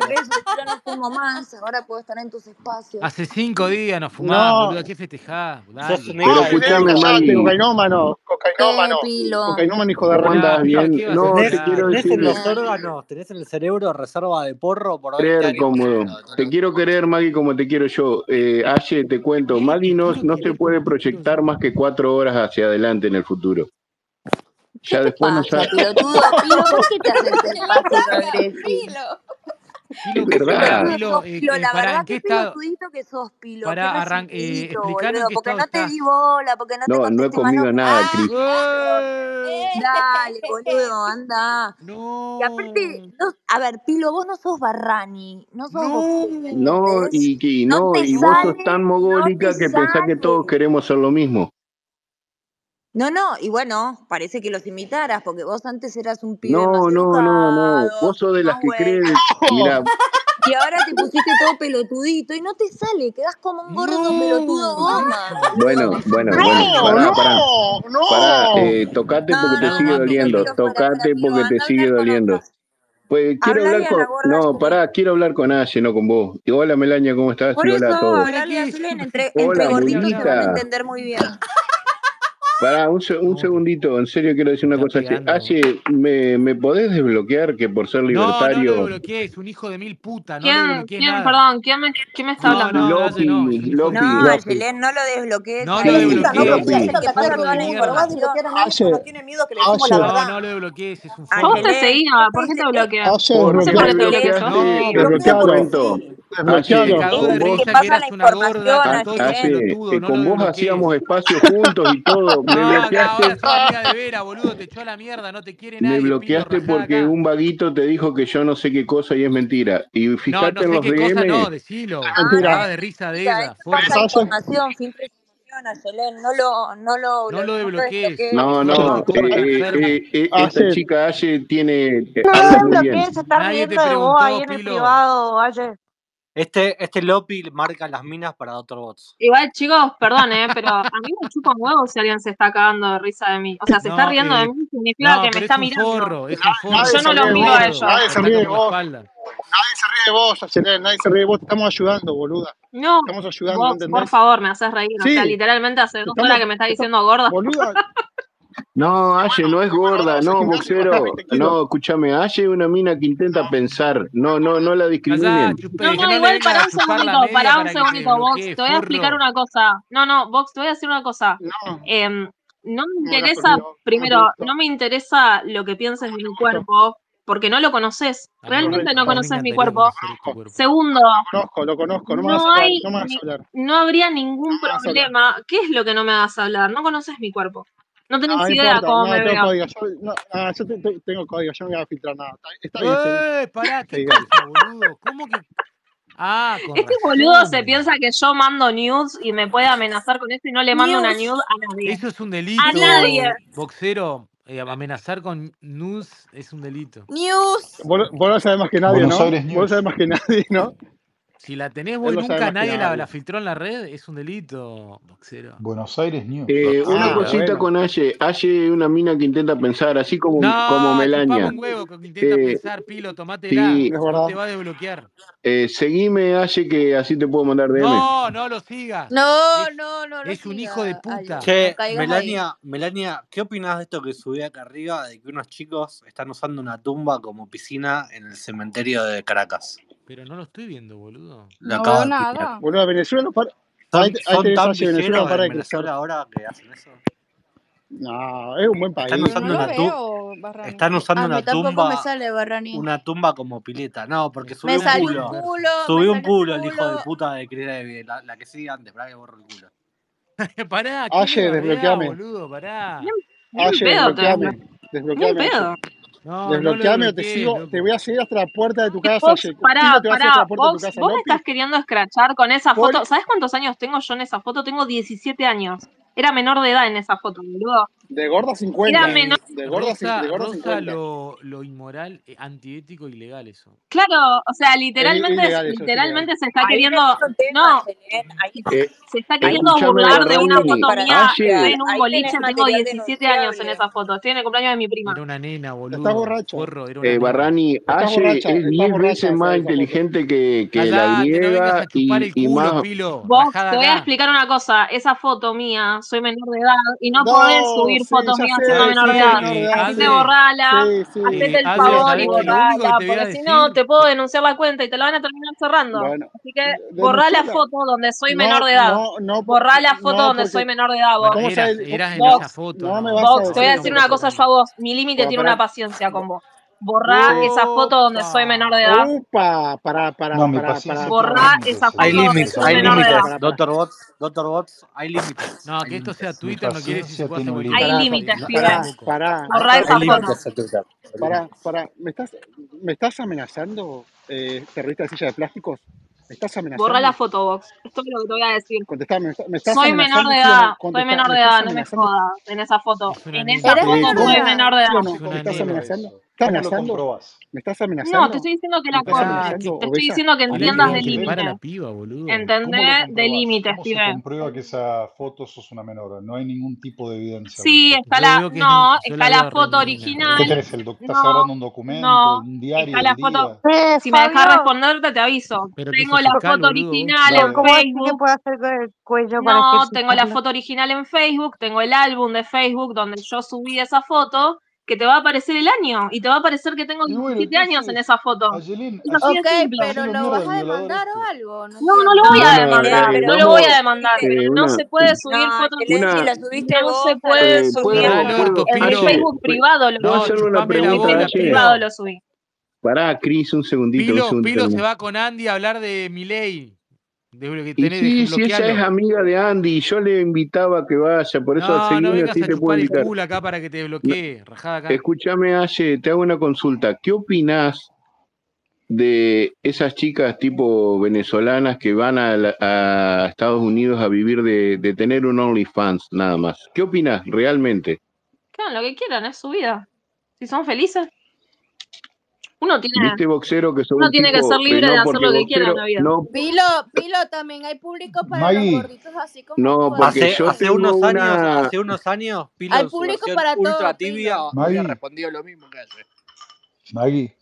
por eso no fumo más, ahora puedo estar en tus espacios. Hace cinco días nos fumamos, no. boludo, ¿qué festejás? Dale. Pero escuchame, Cocainómano, cocainómano, cocainómano hijo de ronda, bien. No, te quiero decir. Tenés en los órganos, tenés en el cerebro reserva de porro por Creer cómodo. Te quiero querer, Maggie, como te quiero yo. Eh, Aye, te cuento, Maggie no, no se puede proyectar más que cuatro horas hacia adelante en el futuro. Ya después no sabes. Pilotudo, Pilo, qué te haces el paso agresivo? Pilo, verdad. Pilo, eh, pilo, la para, verdad que pelotudito que sos, Pilo. Para arrancar, eh, porque no te di bola, porque no, te No, no he comido nada, Cris. Dale, boludo, anda. No. Y aparte, a ver, Pilo, vos no sos Barrani, no sos No, y, no, y vos sos tan mogólica que pensás que todos queremos ser lo mismo. No, no, y bueno, parece que los imitaras, porque vos antes eras un pibe. No, más no, educado, no, no. Vos sos de las que crees. Mira. Y ahora te pusiste todo pelotudito y no te sale, quedás como un gordo pelotudo goma. Bueno, bueno, bueno. Pará, pará. No, pará, eh, tocate porque te sigue doliendo. Tocate porque te sigue doliendo. Pues quiero hablar con. No, pará, quiero hablar con Aye, no con vos. Y hola Melania, ¿cómo estás? Por y hola eso, a todos. Entre, entre gorditos te van a entender muy bien. Pará, un, un segundito, en serio quiero decir una cosa. Me, ¿me, podés desbloquear que por ser libertario. No, no lo un hijo de mil putas. No ¿Quién, ¿quién perdón, ¿quién quién me está no, hablando? No, no, no lo. No, no lo desbloquees. No tiene miedo que le digamos la verdad. No, no lo desbloquees, ¿Por qué te bloqueas? Ah, con vos hacíamos espacio juntos y todo. Me no, bloqueaste. No porque un vaguito te dijo que yo no sé qué cosa y es mentira. Y fíjate en los DM. No, decilo. Ah, de risa de información, no lo, no lo, no lo desbloquees. No, no, eh, eh, eh, esta chica Aye tiene. No lo desbloquees, está riendo de vos ahí en el privado, este, este Lopi marca las minas para otros Bots. Igual, chicos, perdón, ¿eh? pero a mí me chupa un huevo si alguien se está cagando de risa de mí. O sea, se está riendo eh, de mí, significa que me está es mirando. Forro, es forro, no, yo no lo miro a ellos. Nadie se ríe de vos. Nadie se ríe de vos, Acelera, nadie se ríe de vos. Te estamos ayudando, boluda. No, estamos ayudando, vos, por favor, me haces reír. O sea, literalmente hace dos horas que me estás diciendo gorda. Boluda, no, Aye no es gorda, no, boxero. No, escúchame, Aye es una mina que intenta pensar. No, no, no la discriminen. No, no, igual para un segundito, para un segundito, Vox. Te voy a explicar una cosa. No, no, Vox, te voy a decir una cosa. No em, me interesa, primero, no me interesa lo que pienses de mi cuerpo, porque no lo conoces. Realmente no conoces mi cuerpo. Segundo, lo conozco, no, me no, hay, no habría ningún problema. ¿Qué es lo que no me vas a hablar? No conoces mi cuerpo. No tenés ah, idea cómo no, me tengo yo, ah, yo tengo código, yo no voy a filtrar nada. Está, bien. ¡Eh, pará! ¿Qué boludo? ¿Cómo que...? Ah, este boludo se piensa que yo mando news y me puede amenazar con esto y no le mando una news a nadie. Eso es un delito. A nadie. Boxero, eh, amenazar con news es un delito. News. Vos, vos no sabés más que nadie, Buenos ¿no? Vos no sabés más que nadie, ¿no? Si la tenés vos nunca nadie la, filtró en la red, es un delito, boxero. Buenos Aires News. Eh, una ah, cosita bueno. con Aye. Aye una mina que intenta pensar, así como, no, como Melania. un huevo que intenta eh, pensar, Pilo, tomátela. Sí, no te va a desbloquear. Eh, seguime, Aye, que así te puedo mandar DM. No, no lo sigas. No, es, no, no. Lo es un hijo de puta. Che, Melania. Melania, ¿qué opinás de esto que subí acá arriba de que unos chicos están usando una tumba como piscina en el cementerio de Caracas? Pero no lo estoy viendo, boludo. No nada. Boludo, Venezuela no para. Hay, hay son Venezuela no para de Venezuela ahora que hacen eso. No, es un buen país. Están usando, una, veo, están usando una tumba. Me sale, una tumba como pileta. No, porque subió un culo. Un culo subió un culo el hijo de puta de Cristina la, la, que sigue antes, para que borro el culo. pará, Ayer, desbloqueame. Boludo, pará. Ayer, desbloqueame. Desbloqueame. No, Desbloqueame o te sigo, te voy a seguir hasta la puerta de tu casa. Vos, pará, pará, vos, vos me estás queriendo escrachar con esa foto. ¿Sabes cuántos años tengo yo en esa foto? Tengo 17 años. Era menor de edad en esa foto, boludo. De gorda 50. Era menor. De gorda, Rosa, de gorda Rosa 50. Lo, lo, inmoral, eh, antiético, ilegal eso. Claro, o sea, literalmente, ilegal, literalmente se está Ahí queriendo. no, eh, se está eh, queriendo burlar de una foto mía en un boliche. Tengo 17 años en esa foto. Estoy en el cumpleaños de mi prima. Era una nena, boludo. Está borracho. Porro, era una eh, Barrani, Aye es 10 veces más inteligente que, que Allá, la griega. Y, más... Vos, te voy a explicar una cosa. Esa foto mía soy menor de edad y no, no podés subir fotos mías siendo menor de edad. Así te borrala, hacete el favor y borrala, porque si no te puedo denunciar la cuenta y te la van a terminar cerrando. Así que borrá la foto donde soy menor de edad. borrá la foto donde soy menor de edad, vos. Eras, en esa foto. te voy a decir una cosa yo a vos. Mi límite tiene una paciencia con vos. Borrá esa foto donde soy menor de edad. Upa, para, para, no, para, para, Borrá esa foto. Hay límites, hay límites. Doctor Bots, Doctor Bots, hay límites. No, que esto sea Twitter no quiere decir que Hay límites, Pará, pará. Borrá esa foto. Pará, pará. ¿Me estás, me estás amenazando, eh, terrorista de silla de plásticos? ¿Me estás amenazando? Borrá la fotobox Esto es lo que te voy a decir. Contestame, me estás Soy menor de edad. Soy menor de edad, no me jodas en esa foto. En esa foto soy menor de edad. ¿Me estás amenazando? ¿Estás amenazando? Lo ¿Me estás amenazando? No, te estoy diciendo que la cosa. Te estoy diciendo que entiendas de límites. Entender de límites, ¿Cómo se comprueba que esa foto sos una menor? No hay ningún tipo de evidencia. Sí, está la, no, está la, foto original. ¿Qué crees? ¿Estás hablando un documento, un diario? Está la foto. Si me dejas responderte, te aviso. Tengo la foto original en Facebook. No, tengo la foto original en Facebook. Tengo el álbum de Facebook donde yo subí esa foto que te va a aparecer el año y te va a aparecer que tengo 17 años en esa foto. Es ok, pero lo vas a demandar o algo. No, no, lo voy a demandar, eh, no, lo voy a demandar. Eh, no se puede subir fotos. Una, si subiste no se puede eh, subir. en Facebook privado lo no, subí. Una pregunta, privado lo subí. Pará, Cris, un segundito. Pilo, se va con Andy a hablar de Miley. Sí, si ella es amiga de Andy, yo le invitaba que vaya, por eso no, no vengas así te puedo Escúchame, Aye, te hago una consulta. ¿Qué opinás de esas chicas tipo venezolanas que van a, Estados Unidos a vivir de, de tener un OnlyFans nada más? ¿Qué opinás realmente? Claro, lo que quieran, es su vida. Si son felices. Uno tiene, ¿Viste boxero que uno tiene que ser libre de hacer lo que quiera en la vida. No, Pilo, Pilo, también hay público para los gorditos así como no, porque hace, yo hace unos una... años, hace unos años, Pilo hay público para ultra tibia había respondido lo mismo que hace. Maggie,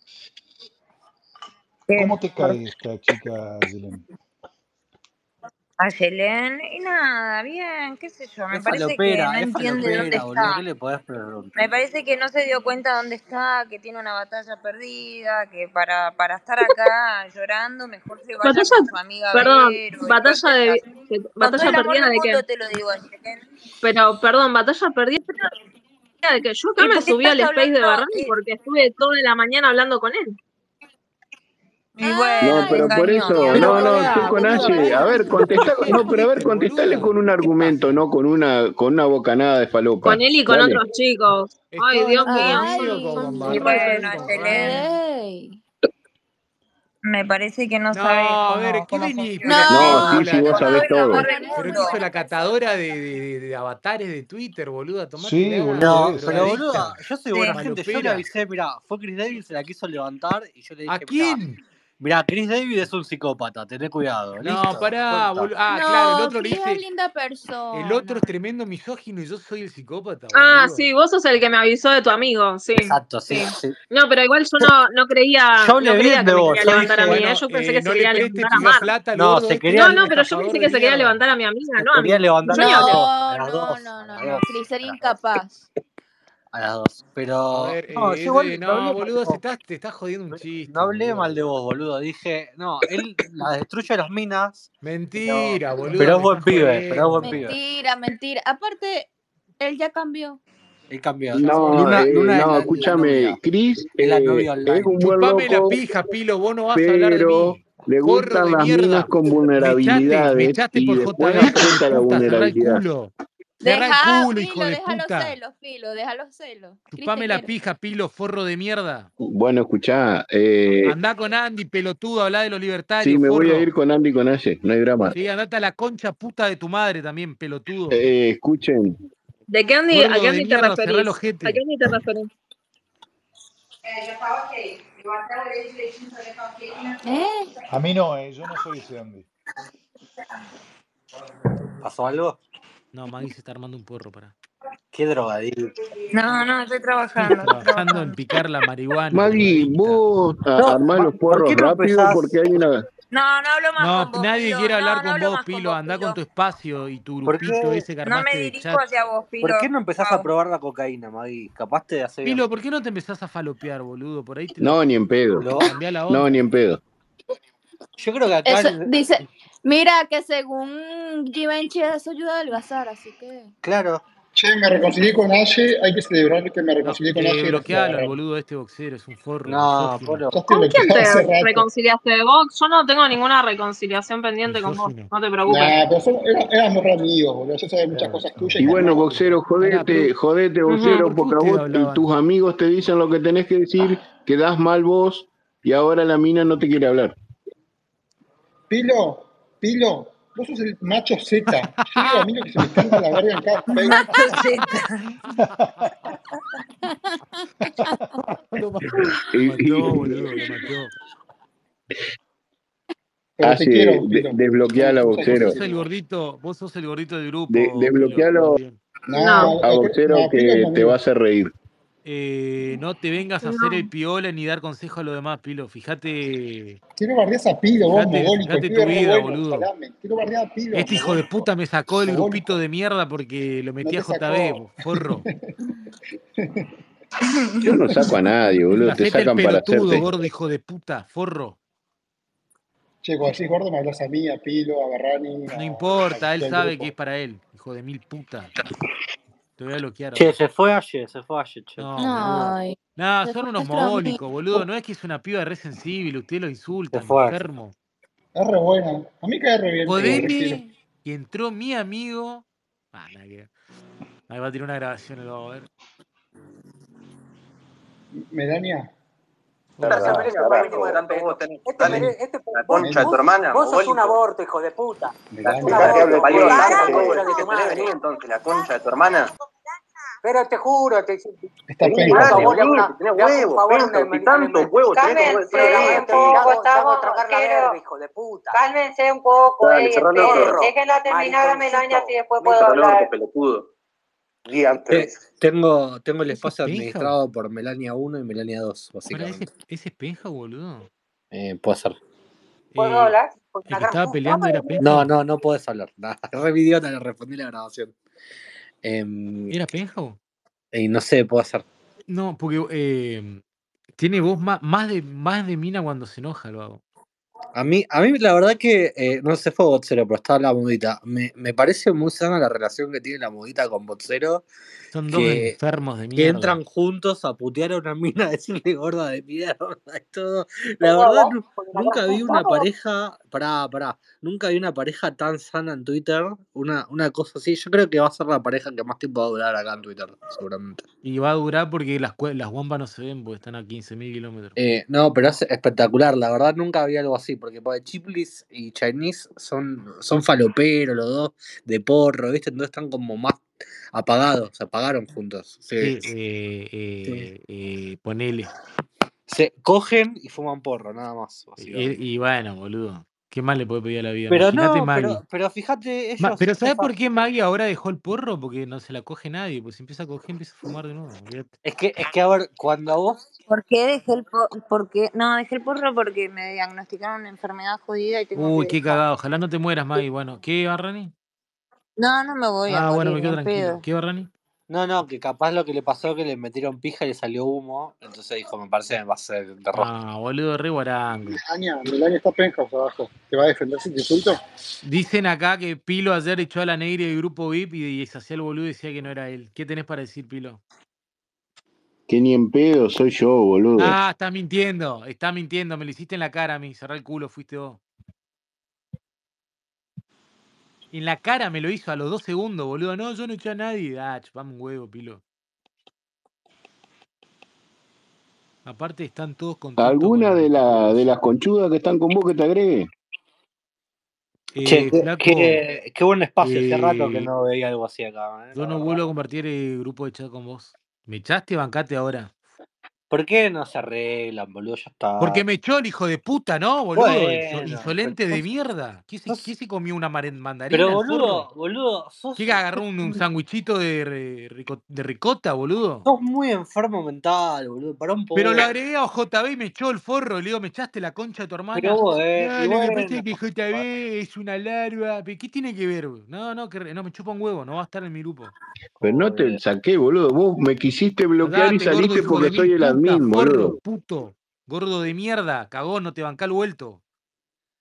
eh. ¿cómo te cae esta chica, Yelena? a y nada, bien, qué sé yo, me parece que no entiende dónde está. Me parece que no se dio cuenta dónde está, que tiene una batalla perdida, que para, para estar acá llorando mejor se vaya batalla, con su amiga Perdón, batalla de batalla perdida de qué? Pero perdón, batalla perdida de que yo acá me subí al space de Barran eh, porque estuve toda la mañana hablando con él. Y No, pero por eso, no, no, estoy con Aye. pará, A ver, contesta, no, pero a ver, contestale con un ¿Qué argumento, no con una, con una bocanada de falopa. Con él y con Dale. otros chicos. Ay, Dios mío. conmigo, con, Son, con Y son re Barrani, bueno. Ey. me parece que no No, sabes a ver, ¿qué venís No, No, sí, sí, vos sabés todo. ¿Pero sos la catadora de, de- de- de avatares de Twitter, boluda? Sí, Tomátela, boludo, No, pero boluda, yo soy Sí. buena gente. Yo le avisé, mira, fue Chris David, se la quiso levantar y yo le ¿A dije, mira, quién? Mira, Chris David es un psicópata, tené cuidado. No, Listo, pará, boludo. Ah, claro, el otro le Chris es dice, linda el otro persona. es tremendo misógino y yo soy el psicópata, Ah, sí, vos sos el que me avisó de tu amigo, sí, Exacto, sí, sí. sí. No, pero igual yo no, no creía, Yo no creía bien que me vos, quería yo levantar a dije, ¿eh? Bueno, Yo pensé eh, que se no le quería levantar a Mar. plata no, se quería, No, es pero yo pensé que se quería levantar a mi amiga, se no quería levantar a ni las hablé. dos, a No, no, no, no, Chris era a las dos, incapaz. A las dos. A Pero, ver, no, eh, yo igual ese- no no, boludo, se está, te estás jodiendo un No chiste, hablé boludo. mal de vos, boludo. Dije, no, él la destruye a las minas, pero, Mentira, boludo, pero es buen pibe, pero es buen pibe. Mentira, mentira. Aparte, él ya cambió. Él cambió. No, Luna, eh, Luna es no, la, la escúchame. Chris Es la eh, novia es online. un buen Chupame la loco, pija, Pilo, vos no vas a hablar de pero mí. le gustan las minas mierda. con Me echaste, me vulnerabilidades echaste y por después JB, la vulnerabilidad. Cerrá el Deja, culo, hijo Pilo, de deja los celos, Pilo, deja los celos. Chupame la pija, Pilo, forro de mierda. Bueno, escuchá, eh, Andá con Andy, pelotudo, habla de los sí, libertarios, me voy a ir con Andy y con Aye, no hay drama. Sí, andate a la concha puta de tu madre también, pelotudo. Eh, escuchen, ¿De qué Andy, a qué de Andy te referís? ¿A qué Andy te referís? ¿Eh? A mí no, eh, yo no soy ese Andy. ¿Pasó algo? No, Maggie se está armando un porro para. Qué drogadicto. No, no, estoy trabajando, estoy Trabajando en picar la marihuana, Maggie, vos a- No, armás los ¿por porros qué no rápido empezás? porque hay una... No, no hablo más No, con vos, nadie Pilo. quiere hablar No, no con hablo vos, con Pilo. vos, Andá con tu Pilo. espacio y tu ¿Por grupito ese que No me de dirijo chat. hacia vos, ¿Por qué Pilo. no empezás a probar la cocaína, Maggie? Capaz te hace bien. Pilo, ¿por qué no te empezás a falopear, boludo? Por ahí te No, ni en pedo. No, ni en pedo. Yo creo que acá, Eso dice, mira que según Givenchy eso ayuda a adelgazar, así que. claro, Che, me reconcilié con Aye. Hay que celebrar que me No, reconcilié con eh, Aye y la fui a bloquealo al agarrar. boludo este boxero, es un forro, no, ¿Con quién te reconciliaste de Vox? Yo no tengo ninguna reconciliación pendiente con vos, no te preocupes. Nah, pero somos, era- éramos re amigos, boludo. Yo sabía muchas cosas tuyas Y y bueno, boxero, jodete, pero jodete, boxero, ¿por qué porque a vos, hablaban? tus amigos te dicen lo que tenés que decir, quedás mal vos y ahora la mina no te quiere hablar. Pilo, Pilo, vos sos el macho Z. Yo digo a mí lo que se me canta la verga en cada face. Macho Z. Lo mató, boludo, lo mató. Hace, quiero, de, desbloqueala, Vos boxero. sos el gordito, vos sos el gordito del De, grupo, desbloquealo bien. No, No, a boxero no, que te va a hacer reír. Eh, no te vengas a hacer el no. piola ni dar consejo a los demás, Pilo. Fíjate, Quiero bardear a Pilo, vos, fíjate, mogólico. Tu vida, bueno, boludo. salame. Quiero bardear a Pilo, Este hijo de puta me sacó del grupito de mierda porque lo No metí a te JB, forro. Yo no saco a nadie, boludo. Te Hacete el sacan para pelotudo, hacerte. gordo hijo de puta, forro. Che, cuando decís gordo me hablas a mí, a Pilo, a Barrani, No a, a importa, él sabe que es para él, hijo de mil puta. Te voy a bloquear Che, se fue ayer, se fue ayer, che. No. Ay, se son unos mogólicos, boludo. No es que es una piba re sensible, ustedes lo Se insultan, fue. enfermo. Es re buena. A mí cae re bien. Jodeme y entró mi amigo. Ah, nada que ver. Ahí va a tirar una grabación, lo va a ver. Melania, Se merece un mínimo de. Este, mere- este, vos, sos un aborto, hijo de puta. Tanto, Concha tu. ¿La concha de tu hermana? Pero te juro, te, Está tenés como Cálmense un este, poco, estamos, la hijo de puta. cálmense un poco, orto. déjenla terminar a Melania si después puedo hablar. pelotudo. Diantres. tengo, tengo el ¿Ese es espacio administrado por Melania 1 y Melania 2, Para, ese, básicamente. ese es penja, boludo. Eh, puede ser. ¿Puedo Eh, hablar? El que gran estaba peleando era penja. No, no, no puedes hablar. Nada, re idiota, le respondí la grabación. Em, ¿Era penja? o? no sé, puede ser. No, porque eh, tiene voz más, más, de, más de mina cuando se enoja, lo hago. A mí, a mí la verdad que, eh, no sé fue Botsero, pero estaba la modita. Me, me parece muy sana la relación que tiene la modita con Botsero. Son dos Que, enfermos de que mierda. entran juntos a putear a una mina, a decirle gorda de mierda y todo. La verdad, nu- nunca vi una pareja, pará, pará, nunca vi una pareja tan sana en Twitter, una, una cosa así. Yo creo que va a ser la pareja que más tiempo va a durar acá en Twitter, seguramente. Y va a durar porque las, las guampas no se ven porque están a 15.000 kilómetros. Eh, no, pero es espectacular, la verdad nunca vi algo así, porque pues, Chiplis y Chinese son, son faloperos los dos, de porro, ¿viste? Entonces están como más apagados, se apagaron juntos. Sí, Se, eh, eh, eh, ponele. se cogen y fuman porro, nada más, y bueno, boludo. ¿Qué más le puede pedir a la vida? Pero Imagínate no, Maggie. pero, pero fíjate, Ma- pero ¿sabes por qué Maggie ahora dejó el porro? Porque no se la coge nadie. Pues si empieza a coger, empieza a fumar de nuevo. es que, es que a ver, cuando a vos, ¿Por qué dejé el porro? Porque, no, dejé el porro porque me diagnosticaron una enfermedad jodida y tengo Uy, que qué dejar. cagado. Ojalá no te mueras, Maggie. Bueno, ¿qué, Barrani? No, no me voy a Ah, bueno, morir, me quedo tranquilo. pedo. ¿Qué, Barrani? No, no, que capaz lo que le pasó es que le metieron pija y le salió humo, entonces dijo, me parece que va a ser de rojo. Ah, boludo, re guarango. Melania, Melania está Penthouse abajo. ¿Te va a defender si te insulto? Dicen acá que Pilo ayer echó a la negra del grupo VIP y, y se hacía el boludo y decía que no era él. ¿Qué tenés para decir, Pilo? Que ni en pedo soy yo, boludo. Ah, estás mintiendo, estás mintiendo, me lo hiciste en la cara a mí, cerrá el culo, fuiste vos. En la cara me lo hizo a los dos segundos, boludo. No, yo no eché a nadie. Ah, chupame un huevo, Pilo. Aparte están todos contentos con ¿Alguna de, la, de las conchudas que están con vos que te agregue? Che, Eh, qué, flaco, qué, qué buen espacio, hace rato que eh, no veía algo así acá, eh, yo no vuelvo a compartir el grupo de chat con vos. ¿Me echaste? Bancate ahora. ¿Por qué no se arreglan, boludo? Ya Porque está. me echó el hijo de puta, ¿no, boludo? Bueno, pero insolente de sos, mierda. ¿Qué se, sos- qué se comió una Pero mandarina, forro? boludo, boludo, sos, ¿Qué agarró un, un sandwichito de, ricota, boludo? sos muy enfermo mental, boludo. Para un Pero lo poco. agregué a JB y me echó el forro. Le digo, ¿me echaste la concha de tu Pero hermana? bueno, y No, lo que pasa bueno. es que JB es una larva. ¿Pero ¿Qué tiene que ver? boludo? No, no, que no me chupa un huevo. No va a estar en mi grupo. Pero no te saqué, boludo. Vos me quisiste bloquear y gordo, saliste porque soy el puta, boludo. puto. Gordo de mierda, cagón, no te banca el vuelto.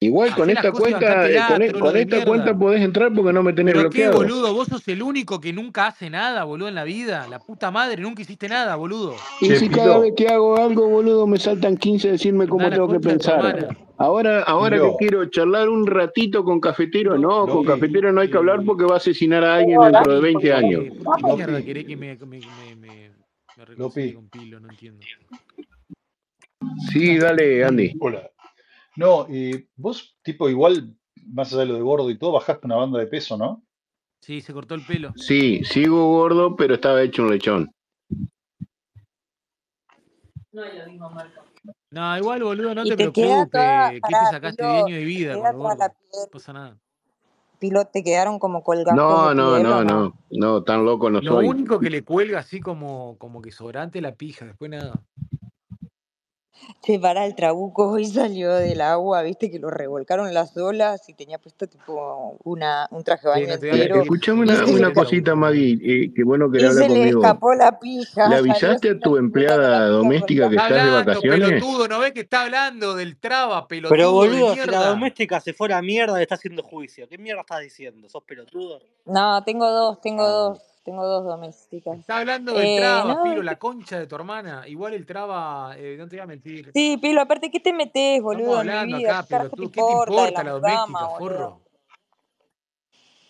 Igual con Hacé esta cuenta, bancátela, con, e- con esta cuenta podés entrar porque no me tenés ¿Pero qué, bloqueado. boludo? Vos sos el único que nunca hace nada, boludo, en la vida. La puta madre, nunca hiciste nada, boludo. Y Che, si cada vez que hago algo, boludo, me saltan 15 a decirme cómo tengo que pensar. Ahora, ahora que quiero charlar un ratito con cafetero, no, con Lopi, cafetero no hay que hablar Eh, porque va a asesinar a alguien dentro de Lopi, 20 años. eh, ¿por qué mierda querés que me, me, me, me, reconcilie Lopi. con Pilo? No entiendo. Sí, dale, Andy. Hola. No, y vos, tipo, igual, más allá de lo de gordo y todo, bajaste una banda de peso, ¿no? Sí, se cortó el pelo. Sí, sigo gordo, pero estaba hecho un lechón. No, igual, boludo, no te te queda toda, preocupes. ¿Qué te sacaste de año de vida lo piel, No pasa nada. Pilo, te quedaron como colgajos No, no, no, no? no, no, tan loco no Lo soy. único que le cuelga así como, como que sobrante es la pija, después nada. Che, para el trabuco hoy salió del agua, viste que lo revolcaron las olas y tenía puesto tipo una, un traje de baño entero escuchame y una, se le, cosita. Maggie, eh, qué bueno que y habla se le conmigo. escapó la ¿Le pija, salió avisaste a tu la empleada doméstica que Está estás de hablando, vacaciones? pelotudo, ¿no ves que está hablando del traba, Pero pelotudo de boludo, si la mierda? doméstica se fue a la mierda, le está haciendo juicio. ¿Qué mierda estás diciendo? ¿Sos pelotudo? No, tengo dos, tengo Ah, dos, tengo dos domésticas. Está hablando del Eh, traba, no, Pilo, la concha de tu hermana. Igual el traba, eh, no te voy a mentir. sí, Pilo, aparte, ¿qué te metes, Estamos boludo, mi hablando vida? acá, ¿Qué carajo te pelotudo. ¿Qué te importa la doméstica, forro?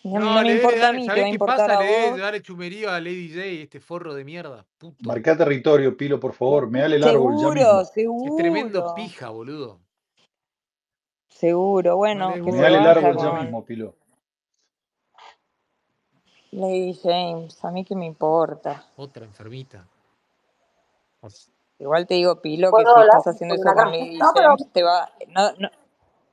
No, No, no me le debe importa a dar, mí, te va ¿sabés a qué importar pasa? a Le debe vos. dar el chumerío a Lady J, este forro de mierda, puto. Marcá territorio, Pilo, por favor. Me dale el árbol ya Seguro, mismo. Es tremendo seguro, pija, boludo. seguro. Bueno, que Me dale el árbol ya con mismo, Pilo. Lady James, a mí qué me importa. Otra enfermita. O Igual te digo, Pilo, que ¿Puedo si estás haciendo eso la con Lady No, pero te va, no, no,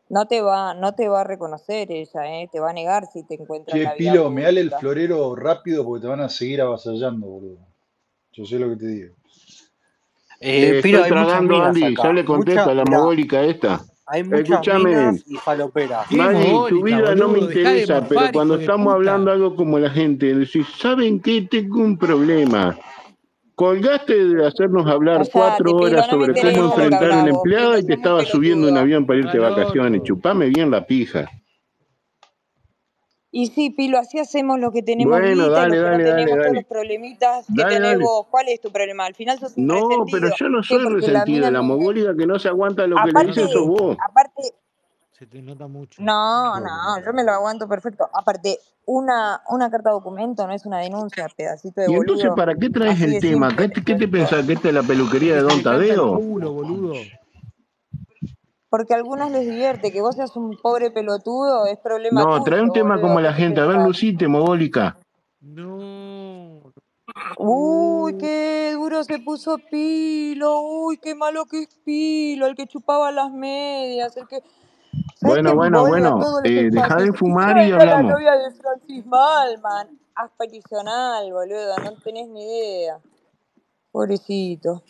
no te va, no te va a reconocer ella, eh, te va a negar si te encuentra en Che, la vida Pilo, me dale el florero rápido porque te van a seguir avasallando, boludo. Yo sé lo que te digo. Eh, Le Pilo, estoy hay muchas tragando, minas Andy. acá. Ya le contesto Mucha, a la mogólica esta. Hay muchas Escúchame, minas y faloperas. ¿Qué Maggie, tu vida no me interesa, pero morfar, cuando estamos hablando algo como la gente, decís, ¿saben qué? Tengo un problema. colgaste de hacernos hablar cuatro horas no sobre cómo enfrentar a empleada Pilo, y te estabas subiendo un avión para irte de vacaciones. Chupame bien la pija. Y sí, Pilo, así hacemos los que tenemos Bueno, guita dale, los que no dale, dale, tenemos, todos dale. los problemitas que Dale, tenés dale. vos. ¿Cuál es tu problema? Al final sos un No, pero yo no soy la resentido. La me... mogólica que no se aguanta lo que le Aparte, dicen sos vos. aparte, Se te nota mucho. no, no, yo me lo aguanto perfecto. Aparte, una, una carta de documento no es una denuncia, pedacito de Y entonces, boludo. ¿para qué traes Así el tema? simple. ¿Qué te, qué te pensás? ¿Que esta es la peluquería de Don Tadeo? culo, boludo. Porque a algunos les divierte. Que vos seas un pobre pelotudo es problema No, trae un tema como boludo. ¿Qué la te gente. A ver? Lucite, mogólica. No. Uy, qué duro se puso Pilo. Uy, qué malo que es Pilo. El que chupaba las medias. El que. ¿Sabes Bueno, bueno, bueno. Eh, deja de fumar y a la hablamos. novia de Francis Malman. Aspericional, boludo. No tenés ni idea. Pobrecito.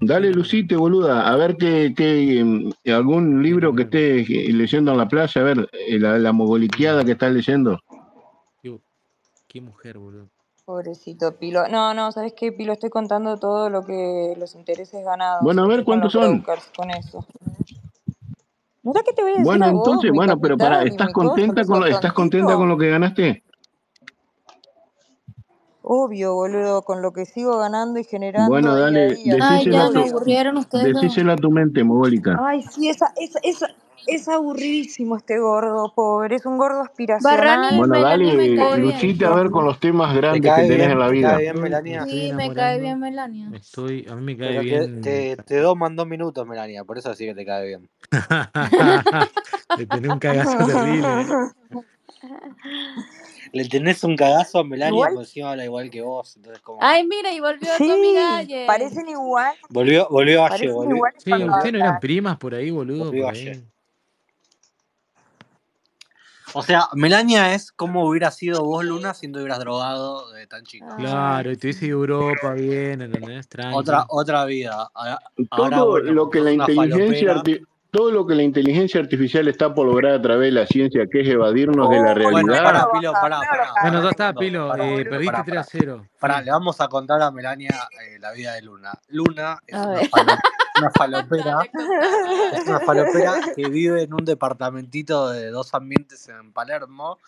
Dale, Lucite, boluda. A ver qué, qué, em, algún libro que estés eh, leyendo en la playa. A ver, eh, la, la mogoliqueada que estás leyendo. Qué, qué mujer, boludo. Pobrecito Pilo. No, no, ¿sabes qué, Pilo? Estoy contando todo lo que. los intereses ganados. Bueno, a ver cuántos son. con eso. Mira que te voy a decir Bueno, a vos, entonces, bueno, pero para, ¿estás contenta con lo, estás contenta con lo que ganaste? Obvio, boludo, con lo que sigo ganando y generando Bueno, dale, ya a me tu, aburrieron ustedes dos. decíselo a tu mente, mogólica. Ay, sí, esa, esa, esa, es aburridísimo este gordo, pobre. Es un gordo Barrani aspiracional. Bueno, Melanie me dale, cae bien. Lucite, a ver con los temas ¿Te grandes que tenés en la ¿Te vida. cae bien, me Melania? Sí, me cae bien Melania. Me estoy, a mí me cae Pero te, bien. te, te doman dos minutos, Melania, por eso sí que te cae bien. Le tenés un cagazo terrible, ¿eh? Le tenés un cagazo a Melania, Igual, habla igual que vos, entonces como... Ay, mira, y volvió tu amiga sí, Aye. parecen igual, Volvió, volvió ayer, parecen volvió, Sí, ¿ustedes no eran primas por ahí, boludo? volvió Por ayer. ahí. O sea, Melania es como hubiera sido vos, Luna, si no hubieras drogado de tan chica. Claro, Ah, y te hubiese ido a Europa bien, ¿entendés? Otra, otra vida. Ahora, ahora, Todo bueno, lo que la inteligencia falopera. Todo lo que la inteligencia artificial está por lograr a través de la ciencia, que es evadirnos de la Bueno, realidad, pará, no lo Pilo, pará, pará. Bueno, Pará ya está. Pilo. Pará, Eh, perdiste pará, 3 a pará. 0. Pará, le vamos a contar a Melania eh, la vida de Luna. Luna es a una. una falopera. Es una falopera que vive en un departamentito de dos ambientes en Palermo.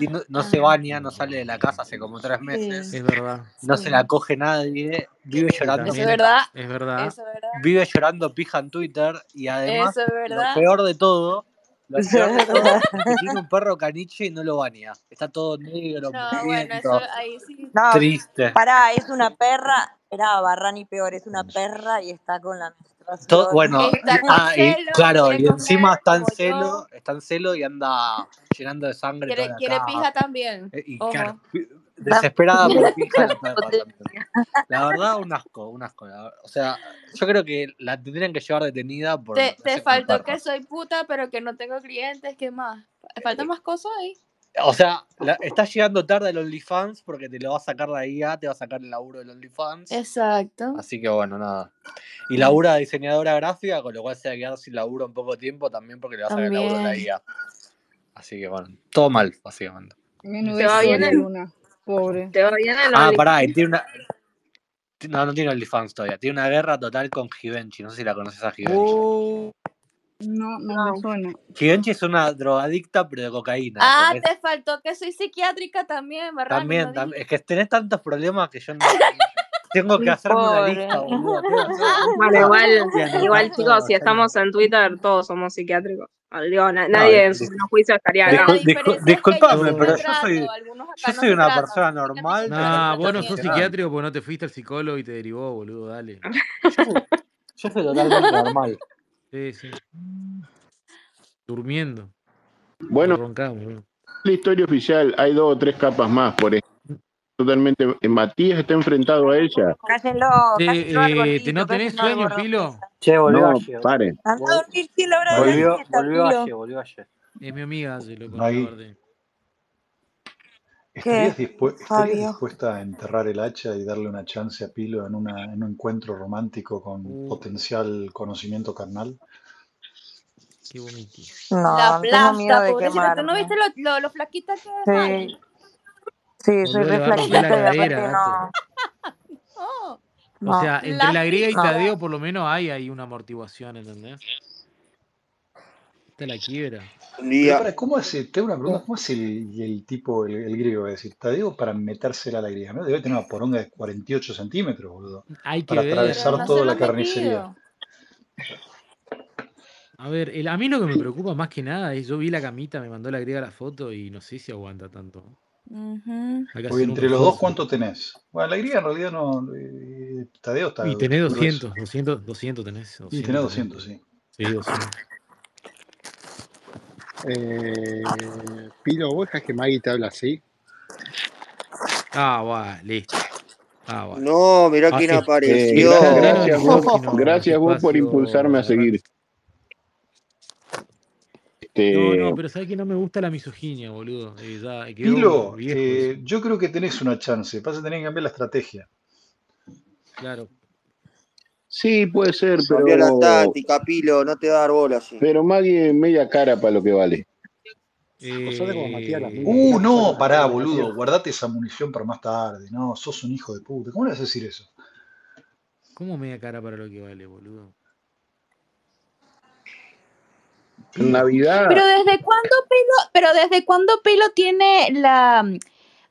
Y no, no se baña, no sale de la casa hace como tres meses. Sí, Es verdad. No se la coge nadie. Vive llorando Eso es verdad. es verdad. Eso es verdad. Vive llorando pija en Twitter. Y además, Eso es lo verdad. peor de todo, lo peor de todo verdad. es que tiene un perro caniche y no lo baña. Está todo negro, No, bueno, mugriento, eso ahí sí. No, triste. pará, es una perra. Era Barrani peor, es una perra y está con la Todo, bueno, ah, y claro, y encima está en celo, yo. está en celo y anda llenando de sangre Quiere, pija también. Eh, Y Ojo. claro, desesperada por pija la perra también. La verdad, un asco, un asco. O sea, yo creo que la tendrían que llevar detenida por Te, te faltó que soy puta, pero que no tengo clientes. ¿Qué más? ¿Faltan más cosas ahí? O sea, la, está llegando tarde el OnlyFans porque te lo va a sacar de ahí, ah, te va a sacar el laburo del OnlyFans. Exacto. Así que bueno, nada. Y Mm, labura de diseñadora gráfica, con lo cual se va a quedar sin laburo en poco tiempo también porque le va a sacar el laburo de la. IA. Así que bueno, todo mal, básicamente. ¿Te va bien el, Luna, pobre. te va bien el Ah, pará, y tiene una. No, no tiene OnlyFans todavía. Tiene una guerra total con Givenchy. No sé si la conoces a Givenchy. Oh, No, no No. me suena. Givenchy es una drogadicta, pero de cocaína. Ah, es- te faltó que soy psiquiátrica también, Barrani, también, no tam- es que tenés tantos problemas que yo no. Tengo que hacerme una lista, boludo. Bueno, igual, igual chicos, si estamos en Twitter, todos somos psiquiátricos. Digo, na- No, nadie en su juicio estaría es que yo disculpame, pero yo soy. Yo no soy una persona normal, Nah, trato vos no sos psiquiátrico porque no te fuiste al psicólogo y te derivó, boludo, dale. Yo yo soy totalmente normal. Sí, sí. Durmiendo. Bueno, roncamos, la historia oficial, hay dos o tres capas más, por ejemplo. Totalmente, eh, Matías está enfrentado a ella. Cállenlo, eh, ¿te gordito, no tenés sueño, Pilo? Che, volvió No, ayer. la volvió, volvió Pilo. ayer, volvió ayer. Es mi amiga, se lo con Maggie, Bardem. ¿Estarías, ¿Qué, dispu- estarías Fabio? dispuesta a enterrar el hacha y darle una chance a Pilo en, una, en un encuentro romántico con Uh, potencial conocimiento carnal? qué vomití. No, La plasta, de pobrecita. ¿Tú no viste lo, lo, lo flaquita que es, Sí, Maggie? sí, soy re la flaquita cadera, gato. no. Oh, O No, sea, entre La la griega y no. Tadeo por lo menos hay ahí una amortiguación, ¿entendés? Esta la quiebra. Pero para, ¿cómo hace? Te hago una pregunta, ¿cómo hace el, el tipo, el, el griego, a decir, Tadeo para metérsela a la griega? ¿no? Debe tener una poronga de 48 centímetros, boludo, Hay que para ver. Atravesar no toda la carnicería. metido. A ver, el, a mí lo que me preocupa más que nada es, yo vi la camita, me mandó la griega la foto y no sé si aguanta tanto. Un entre los dos. ¿cuánto tenés? Bueno, la griega en realidad no. eh, Tadeo está Y tenés grueso. 200, 200, 200 tenés. Y tenés 200 200, sí. Sí, 200. Eh, Pilo, ¿vos dejas que Maggie te hable así? Ah, va, listo. Ah, va. No, mirá Ah, quién es- Eh, apareció. gracias vos, gracias vos por impulsarme a seguir. No, Este, no, pero sabes que no me gusta la misoginia, boludo. Eh, ya quedó Pilo, eh, yo creo que tenés una chance. Pasa a tener que cambiar la estrategia. Claro. Sí, puede ser, Cambió la pero, táctica, Pilo, no te va a dar bola pero Maggie es media cara para lo que vale. Eh. Uh, no, pará, boludo. Guardate esa munición para más tarde. No, sos un hijo de puta. ¿Cómo le vas a decir eso? ¿Cómo media cara para lo que vale, boludo? Navidad, Pero desde cuándo Pilo, pero desde cuándo Pilo tiene la,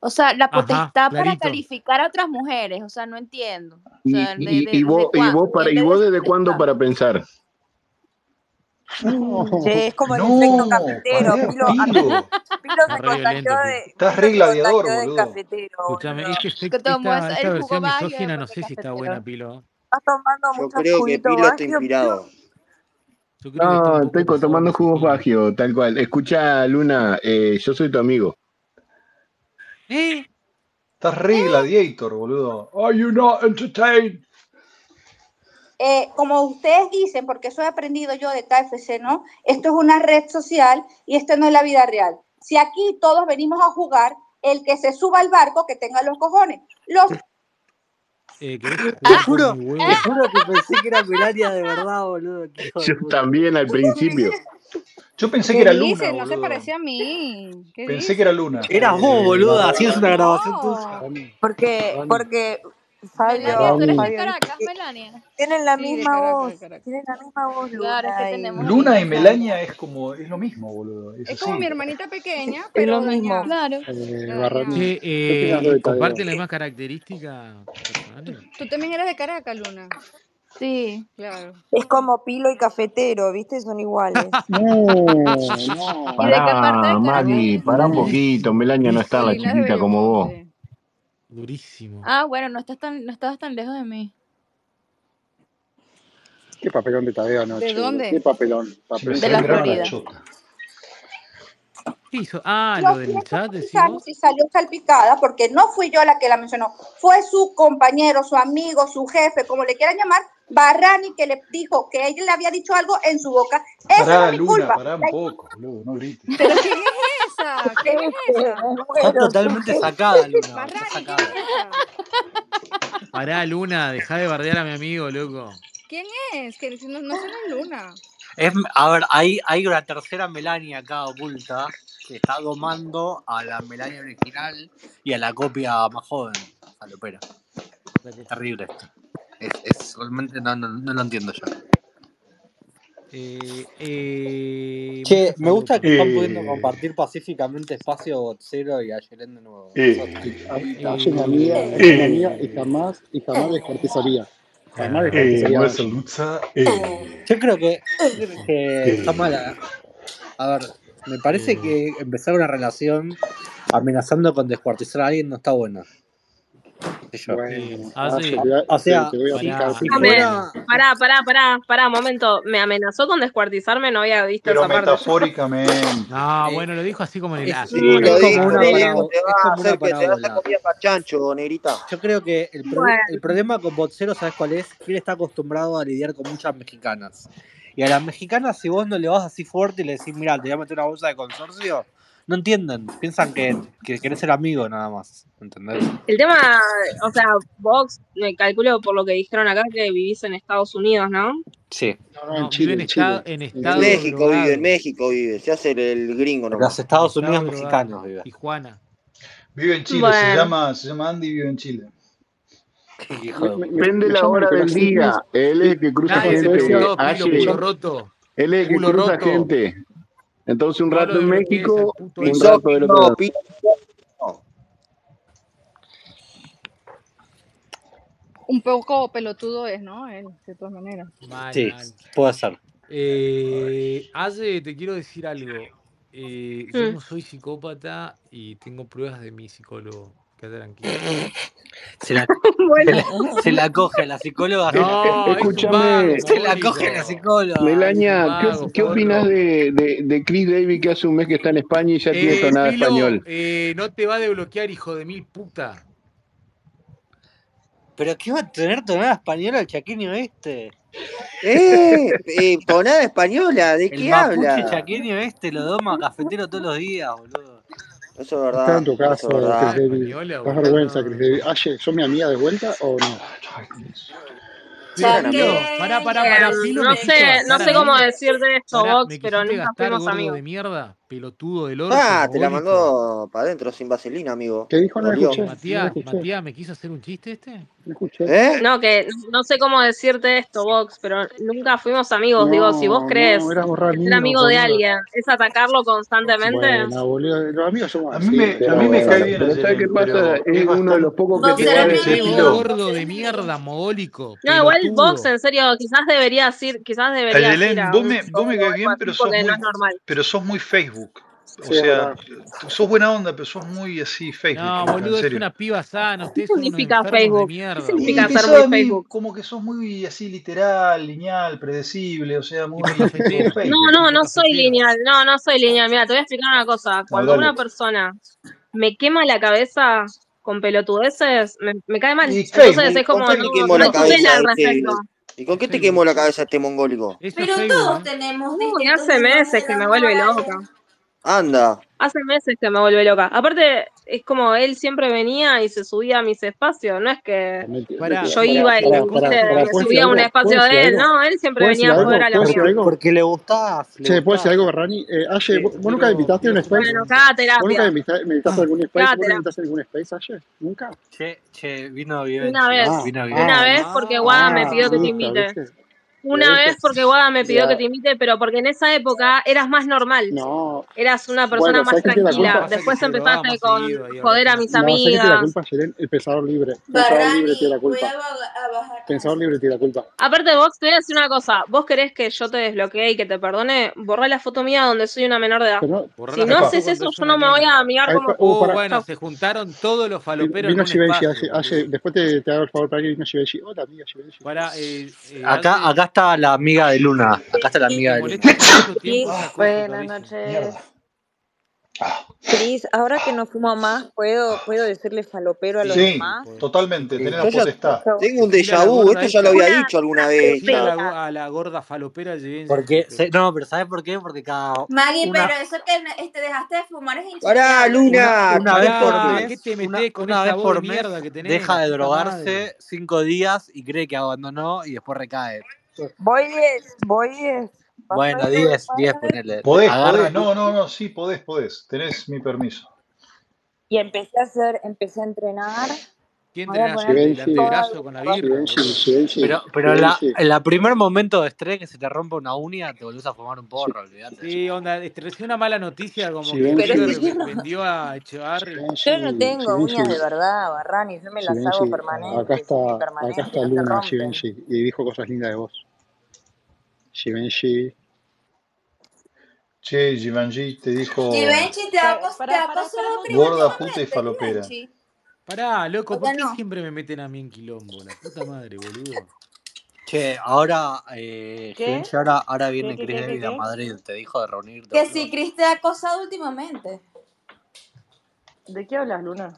o sea, la Ajá, potestad para calificar a otras mujeres? O sea, no entiendo. O y, de, y desde vos, y vos para, ¿quién y le vos desde cuándo para pensar. No, Che, es como el efecto cafetero. Pilo, Pilo. Se re contagió de, Estás re gladiador, boludo. cafetero, Escúchame, boludo. este efecto, Que esta, es- esta el versión misógina no sé si está buena, Pilo. ¿Estás tomando Yo mucho creo que Pilo está inspirado. No, estoy tomando jugos. Bagio, tal cual. Escucha, Luna, eh, yo soy tu amigo. ¿Eh? Estás re gladiator, boludo. Are you not entertained? Eh, como ustedes dicen, porque eso he aprendido yo de KFC, ¿no? Esto es una red social y esto no es la vida real. Si aquí todos venimos a jugar, el que se suba al barco, que tenga los cojones. Los Eh, ¿Querés Te juro, te juro que pensé que era Melania de verdad, boludo. Yo también al principio. Yo pensé ¿Qué que era dice? Luna, No se parecía a mí. ¿Qué Pensé que era Luna. Eras vos, Eh, boludo. Barra- Hacías una grabación tuya. Porque, porque Melania, Fabio, ¿tú eres de Fabio, Caracas, viste que Melania? tienen la misma voz, tienen la misma voz Claro, es que Luna tenemos Luna y Melania es como, es lo mismo, boludo. Es Es como mi así. hermanita pequeña, Es pero lo mismo. Claro. Eh, Pero Barrani, dañada. Che, ¿qué opinas eh, comparten las mismas características personales? Tú también eres de Caracas, Luna. Sí. Claro. Es como Pilo y Cafetero, ¿viste? Son iguales. No, no. ¿Y de qué de Pará, pará un poquito. Melania no está la es de chiquita como vos. Durísimo. Ah, bueno, no estás tan, no estabas tan lejos de mí. Qué papelón de Tadeo ¿De anoche. Qué dónde? papelón. Se me Papelón. De la la Florida. ¿Qué hizo? Ah, lo del a chat, si salió salpicada, porque no fui yo la que la mencionó, fue su compañero, su amigo, su jefe, como le quieran llamar, Barrani, que le dijo que ella le había dicho algo en su boca. No Pará, es mi Luna, culpa. pará un poco, boludo, no grites. ¿Pero quién es esa? ¿Quién es esa? Está totalmente sacada, Luna. Barrani, ¿quién sacada. es esa? Pará, Luna, dejá de bardear a mi amigo, loco. ¿Quién es? Que no, no es Luna. Es, a ver, hay, hay una tercera Melania acá oculta que está domando a la Melania original y a la copia más joven, Salopera. Es terrible esto. Es, es realmente no, no, no lo entiendo yo. Eh, eh, Che, me gusta que están pudiendo Eh, compartir pacíficamente espacio Botsero y Ayelen de nuevo. eh, A- Ayer mi amiga, Eh, amiga y jamás, y jamás descuartizaría. Jamás descuartizaría a Marcel Ayer. Lutza, eh, Yo creo que, que está mala. A ver, me parece eh, que empezar una relación amenazando con descuartizar a alguien no está bueno. Qué sé yo. Bueno, ah, ah, sí. O sea, si, fuera. Pará, pará, pará, pará, momento. Me amenazó con descuartizarme, no había visto Pero esa parte metafóricamente. No, eh, bueno, lo dijo así como en el Sí, lo como dijo, una te va a hacer que te das la comida para chancho, negrita. Yo creo que el, pro- Bueno, el problema con Botsero, ¿sabes cuál es? Que él está acostumbrado a lidiar con muchas mexicanas. Y a las mexicanas, si vos no le vas así fuerte y le decís, mira, te voy a meter una bolsa de consorcio, no entienden, piensan que, que querés ser amigo nada más, ¿entendés? El tema, o sea, vos, me calculo por lo que dijeron acá que vivís en Estados Unidos, ¿no? Sí. No, no, en Chile, en, Chile. en, México vive, en México vive, se hace el, gringo nomás. Los Estados Unidos mexicanos vive. Tijuana. Vive en Chile, se, llama, se llama Andy y vive en Chile. Depende la hora del día. Él es el que cruza gente. Él es el que cruza gente. Entonces un rato en México, un rato del otro. Un poco pelotudo es, ¿no? De todas maneras. Mal, sí, puede ser. Eh, Hace, te quiero decir algo. Eh, yo mm. no soy psicópata y tengo pruebas de mi psicólogo. Qué tranquilo. Se la, bueno. se la, coge la psicóloga. No, eh, escúchame. Se la coge la psicóloga. Melania, ¿qué, ¿qué opinas de, de, Chris Davis que hace un mes que está en España y ya eh, tiene tonada español? Eh, no te va a desbloquear, hijo de mil puta. ¿Pero qué va a tener tonada española el chaqueño este? ¡Eh! eh tonada española, ¿de el qué habla? El chaqueño este lo doma cafetero todos los días, boludo. Eso es verdad. Está en tu casa, Chris Davis. Más vergüenza, Chris Davis. Aye, ¿sos mi amiga de vuelta o no? Sí, no, pará, pará, pará. Sí, no sé, no sé cómo decirte esto, Vox, pero nunca fuimos amigos. de mierda? pelotudo del oro. Ah, te la mandó para adentro sin vaselina, amigo. ¿Qué dijo? No escuché, Matías, Matías, ¿me quiso hacer un chiste este? No escuché. ¿Eh? No, que no sé cómo decirte esto, Vox, pero nunca fuimos amigos. Digo, si vos crees ser amigo de alguien es atacarlo constantemente. Los amigos somos así, A mí me, pero, a mí me cae bien. Qué pasa? Es uno de los pocos que te da ese gordo de mierda, mogólico. No, igual Vox, en serio, quizás debería decir, quizás debería Ayelén, vos me, vos caes bien, pero sos muy Facebook. Facebook. O sea, sos buena onda, pero sos muy así Facebook. No, boludo, es una piba sana. ¿Qué significa Facebook? ¿Qué significa ser muy Facebook? Como que sos muy así literal, lineal, predecible, o sea, muy. no, no, no soy lineal. No, no soy lineal. Mira, te voy a explicar una cosa. Cuando una persona me quema la cabeza con pelotudeces, me, cae mal. Entonces es como. No, no, este respecto. ¿Y con qué te quemó la cabeza este mongólico? Pero todos tenemos. Hace meses que me vuelve loca. Anda. Hace meses que me vuelve loca. Aparte, es como él siempre venía y se subía a mis espacios. No es que yo iba y me subía a un espacio de él. Algo, no, él siempre venía a jugar a la mía. Porque le gustaba. Che, gustaba. ¿puedo decir algo, Barrani? Eh, Aye, sí, ¿vos, ¿vos, nunca invitaste a un space? Bueno, cada terapia. ¿Vos nunca invitaste, invitaste a algún space? ¿Vos nunca invitaste a algún space, Aye? ¿Nunca? Che, che, vino bien. Una vez. Ah, vino una vez porque Guada me pidió que ah, te invite. Una vez porque Guada me pidió ya. que te imite, pero porque en esa época eras más normal. No. Eras una persona bueno, más tranquila. Después empezaste con seguido, joder a mis no, amigas. Que la culpa, el pensador libre. Barrani, pensador libre tiene la culpa. Pensador libre tiene la culpa. Aparte vos, te voy a decir una cosa. Vos querés que yo te desbloquee y que te perdone, borrá la foto mía donde soy una menor de edad. Si no haces eso, yo no me voy a amigar como... Oh, bueno, se juntaron todos los faloperos Vino Shibenshi, después te, hago el favor para que vino Shibenshi. Hola, amiga Shibenshi. Para, acá, acá está la amiga de Luna. Acá está la amiga de Luna. Buenas noches. Cris, ahora que no fumo más, ¿puedo, ¿puedo decirle falopero a los sí, demás? totalmente, tenés la potestad. Tengo un déjà vu, esto ya lo había dicho alguna ah, vez. A la, gorda falopera llegué. Porque, no, pero ¿sabes por qué? Porque cada. Maggie, pero eso que este, dejaste de fumar es ¡Pará, Luna! Una, una vez por mes. Una, vez por mierda? Deja de drogarse cinco días y cree que abandonó y después recae. Voy 10, voy 10. Bueno, 10, 10 ponerle. Podés, podés, no, no, no, sí, podés, podés. Tenés mi permiso. Y empecé a hacer, empecé a entrenar ¿Quién entrena el brazo con la birra? Pero, pero la, en la primer momento de estrés que se te rompe una uña, te volvés a fumar un porro, olvidate. Sí, onda, este, te recibí una mala noticia como que pero si no, vendió a Echevarri. Yo no tengo uñas de verdad, Barrani, yo me las hago permanentes. Acá está, permanente, acá está Luna, Givenchy, y dijo cosas lindas de vos. Givenchy. Che, Givenchy te dijo... Givenchy te ha pasado... Gorda, puta y falopera. Givenchy. Pará, loco, ¿por qué siempre me meten a mí en quilombo? La puta madre, boludo. Che, ahora, eh, ahora, ahora viene Chris David Madrid, te dijo de reunirte. Que si Chris te ha acosado últimamente. ¿De qué hablas, Luna?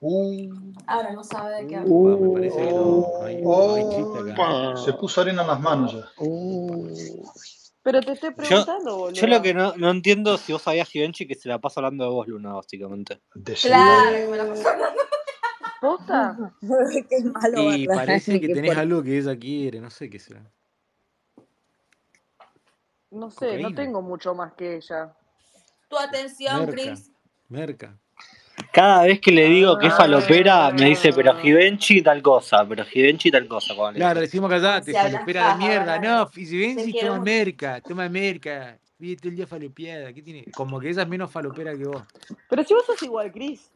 Uh. Ahora no sabe de qué hablas. Uh, me parece que no, hay, uh. acá. Se puso arena en las manos ya. Uh. Pero te estoy preguntando, yo, boludo. Yo lo que no, no entiendo si vos sabías, Givenchy, que se la pasa hablando de vos, Luna, básicamente. Claro, que me la paso hablando. ¿Posta? Qué malo, y ¿verdad? parece que tenés algo que ella quiere, no sé qué será. No sé, no tengo mucho más que ella. Tu atención, Merca, Chris. Merca. Cada vez que le digo que es falopera, me dice, pero Ah. Givenchy tal cosa, pero Givenchy tal cosa. Claro, decimos callate, Se hablan falopera de mierda. No, quiere toma merca, toma merca. Vive todo el día falopeada. ¿Qué tiene? Como que ella es menos falopera que vos. Pero si vos sos igual, Cris.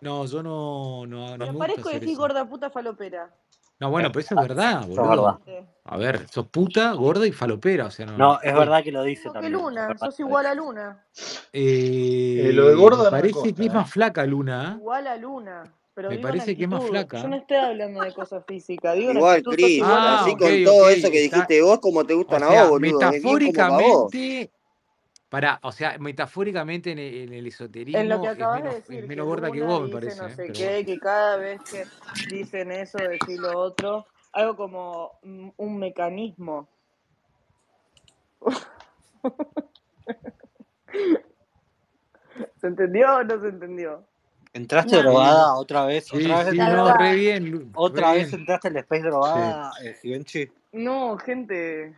No, yo no, no, no Me decís eso. gorda puta falopera. No, bueno, pero eso es verdad, Eso es boludo. verdad. A ver, sos puta, gorda y falopera, o sea, no. No, es verdad que lo dice que también. Luna, sos igual a Luna. Eh, Eh, lo de gorda me parece que es más flaca Luna. ¿eh? Igual a Luna. Pero Me parece que es más actitud. Yo flaca. no estoy hablando de cosas físicas. Digo Igual, Cris, Ah, así con todo eso que Está, dijiste vos, como te o gustan a vos, boludo. Metafóricamente, para, o sea, metafóricamente en el, en el En lo que esoterismo es acabas de menos, es decir, que menos gorda que vos, me parece, no ¿eh? sé qué, bueno. que cada vez que dicen eso, decir lo otro, algo como mm, un mecanismo. ¿Se entendió o no se entendió? ¿Entraste Nah. drogada otra vez? Sí, ¿Otra vez sí, no, entraste? re bien, Lu- ¿Otra re vez bien. entraste al space Sí. drogada, eh, Givenchy? No, gente,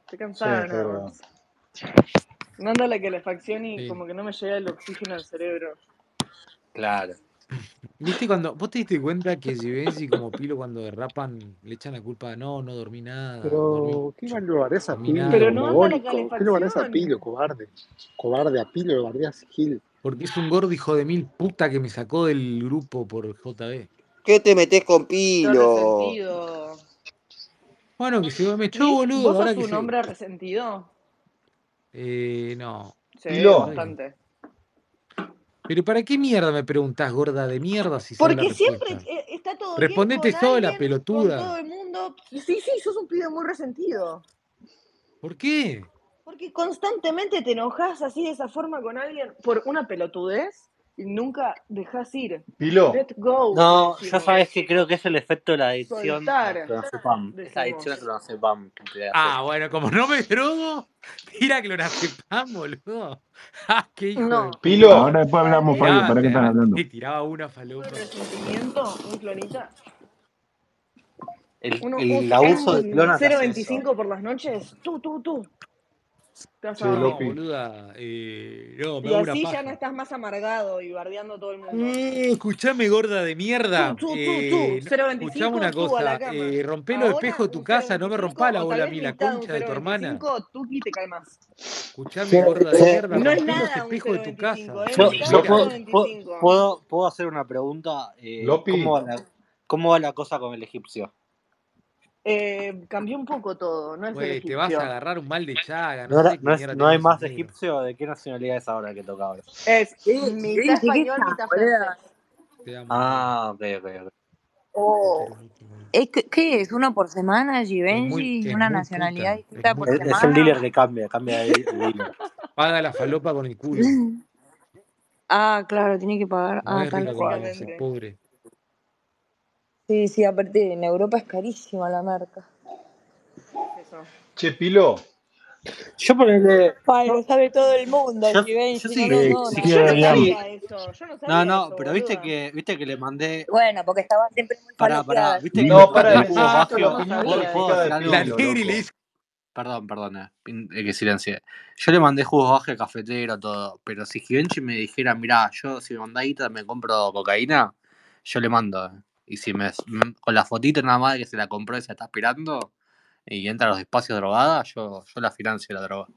estoy Sí, cansada No ando a la calefacción y Sí. como que no me llega el oxígeno al cerebro. Claro. ¿Viste cuando, vos te diste cuenta que Givenchy como Pilo cuando derrapan le echan la culpa de no, no dormí nada, dormí, Pero, ¿qué mal lo bardás a dormí Pilo, nada, Pero no anda la? ¿Qué lo bardás a Pilo, cobarde? Cobarde, a Pilo lo bardás, Gil. porque es un gordo hijo de mil puta que me sacó del grupo por JB. ¿Qué te metés con Qué Pilo? resentido. Bueno, que se me echó, boludo, ¿vos ahora sos que un se... hombre resentido? Eh, no. Sí, bastante. Pero ¿para qué mierda me preguntás, gorda de mierda, si Porque siempre eh, está todo bien Respondete con sola, alguien, con todo pelotuda. el mundo. Sí, sí, sos un pibe muy resentido. ¿Por qué? Porque constantemente te enojas así de esa forma con alguien por una pelotudez nunca dejas ir. Pilo, Let go, No, ya decimos. sabes que creo que es el efecto de la adicción Soltar, clonazepam. Es la adicción decimos. clonazepam. Ah, bueno, como no me drogo, tira clonazepam, boludo. Ah, qué hijo de No, Pilo, Ahora después hablamos, Fabio, ¿para qué están hablando? te tiraba una un falopa. resentimiento, un clonita. El, el un, abuso de un eso. 0.25 por las noches. Tú, tú, tú. Che, dormir. No, boluda, eh, no, me Y así ya no estás más amargado y bardeando a todo el mundo. No, escuchame, gorda de Tú, mierda. tú, tú, tú. Eh, no- escuchame una 0.25, tú cosa. Eh, rompé los espejos de tu casa, no me 0.25 rompa la bola a mí, la concha de tu hermana. 0.25, Tuki te cae más. Escuchame, gorda de mierda, No es los nada un espejos de tu 0.25, casa. yo, yo puedo, puedo, 0.25. puedo, hacer una pregunta. Eh, ¿cómo, va la, ¿Cómo va la cosa con el egipcio? Eh, cambió un poco todo, no es el te vas a agarrar un mal de chaga, no ¿No, sé qué no, es- no hay más egipcio? ¿De qué nacionalidad es ahora el que toca ahora? Es mitad sí, ¿qué español, mitad boluda? francés. Te amo, gorda. Ah, ok, ok, ok. Oh. Te quiero mucho, gorda. ¿Es que- ¿Qué es? ¿Uno por semana, Givenchy? ¿Una nacionalidad distinta es por Es, es el semana? dealer que cambia, cambia de, de dealer. Paga la falopa con el culo. Ah, claro, tiene que pagar. No Ah, es tal cual. pobre. Sí, sí, aparte en Europa es carísima la marca. Eso. che, Pilo, Yo ponele. Ay, Yo, lo sabe todo el mundo, yo, yo sí, no, no, Eh, no, no. Yo no sabía eso, yo no No, sabía no, eso, pero viste que, viste que le mandé. Bueno, porque estaba siempre muy Pará, pará, viste que no, para, necesito la no. Perdón, perdón, eh, eh, que silencie. Yo le mandé jugos Bagio cafetero, todo. Pero si Givenchy me dijera, mirá, yo si me mandás guita me compro cocaína, yo le mando. Y si me, me- con la fotito nada más de que se la compró y se está esperando y entra a los espacios drogada, yo, yo la financio la droga.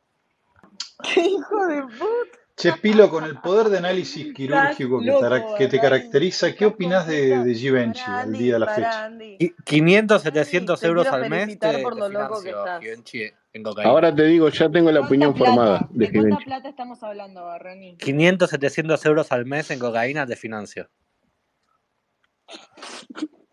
¡Qué hijo de puta! Che, Pilo, con el poder de análisis quirúrgico que, tara- loco, que te caracteriza, ¿qué opinás de, de Givenchy al Barandi, día de la fecha? Barandi. Qui- 500, Barandi, 700 te euros al mes te, por te lo loco que financio estás. Givenchy en cocaína. Ahora te digo, ya tengo la ¿Cuánta opinión formada de ¿De cuánta plata estamos hablando, Barrani? 500, 700 euros al mes en cocaína te financio.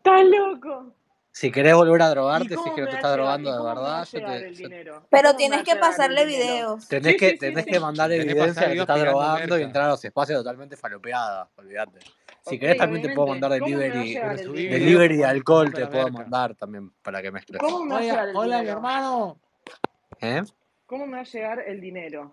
¡Estás loco! Si querés volver a ¿Y drogarte, si es que no te estás drogando de verdad, yo llegar te, el yo- dinero? Pero ¿Cómo me va tienes que pasarle videos. tenés Sí, que, tenés sí. que mandar Tenés que evidencia de que te estás drogando y entrar a los espacios totalmente falopeadas, olvídate. Si querés también te puedo mandar obviamente. ¿Cómo me va a delivery, delivery de alcohol te puedo mandar también para que mezcles. ¿Cómo me va a Hola, llegar el hola, mi dinero? hermano. ¿Eh? ¿Cómo me va a llegar el dinero?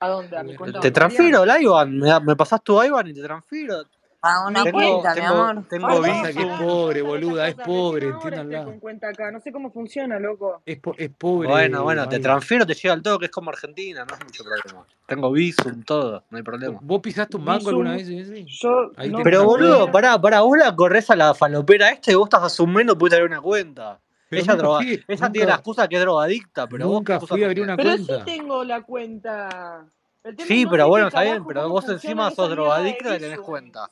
¿A dónde? ¿A mi Subí cuenta Te transfiero el IBAN, me, me pasás tu IBAN y te transfiero. A una Tengo, cuenta, mi amor. tengo ¿cómo que es pobre, ¿Cómo están boluda, es pobre, entiéndanla. con cuenta acá. No sé cómo funciona, loco. Es, po- es pobre, Bueno, bueno, te transfiero, te llega al todo, que es como Argentina, no es mucho problema. Tengo Bizum, todo, no hay problema. ¿Vos pisaste un mango alguna vez? Yo Ahí no tenés Pero boludo, cuenta. pará, pará, vos la corres a la falopera esta y vos estás asumiendo pudiste abrir una cuenta. Pero Ella, droga, fui, ella tiene la excusa que es drogadicta, pero vos nunca excusa fui a abrir una Pero sí cuenta. tengo la cuenta. Sí, pero bueno, está bien, pero vos encima esa sos drogadicta y tenés cuenta.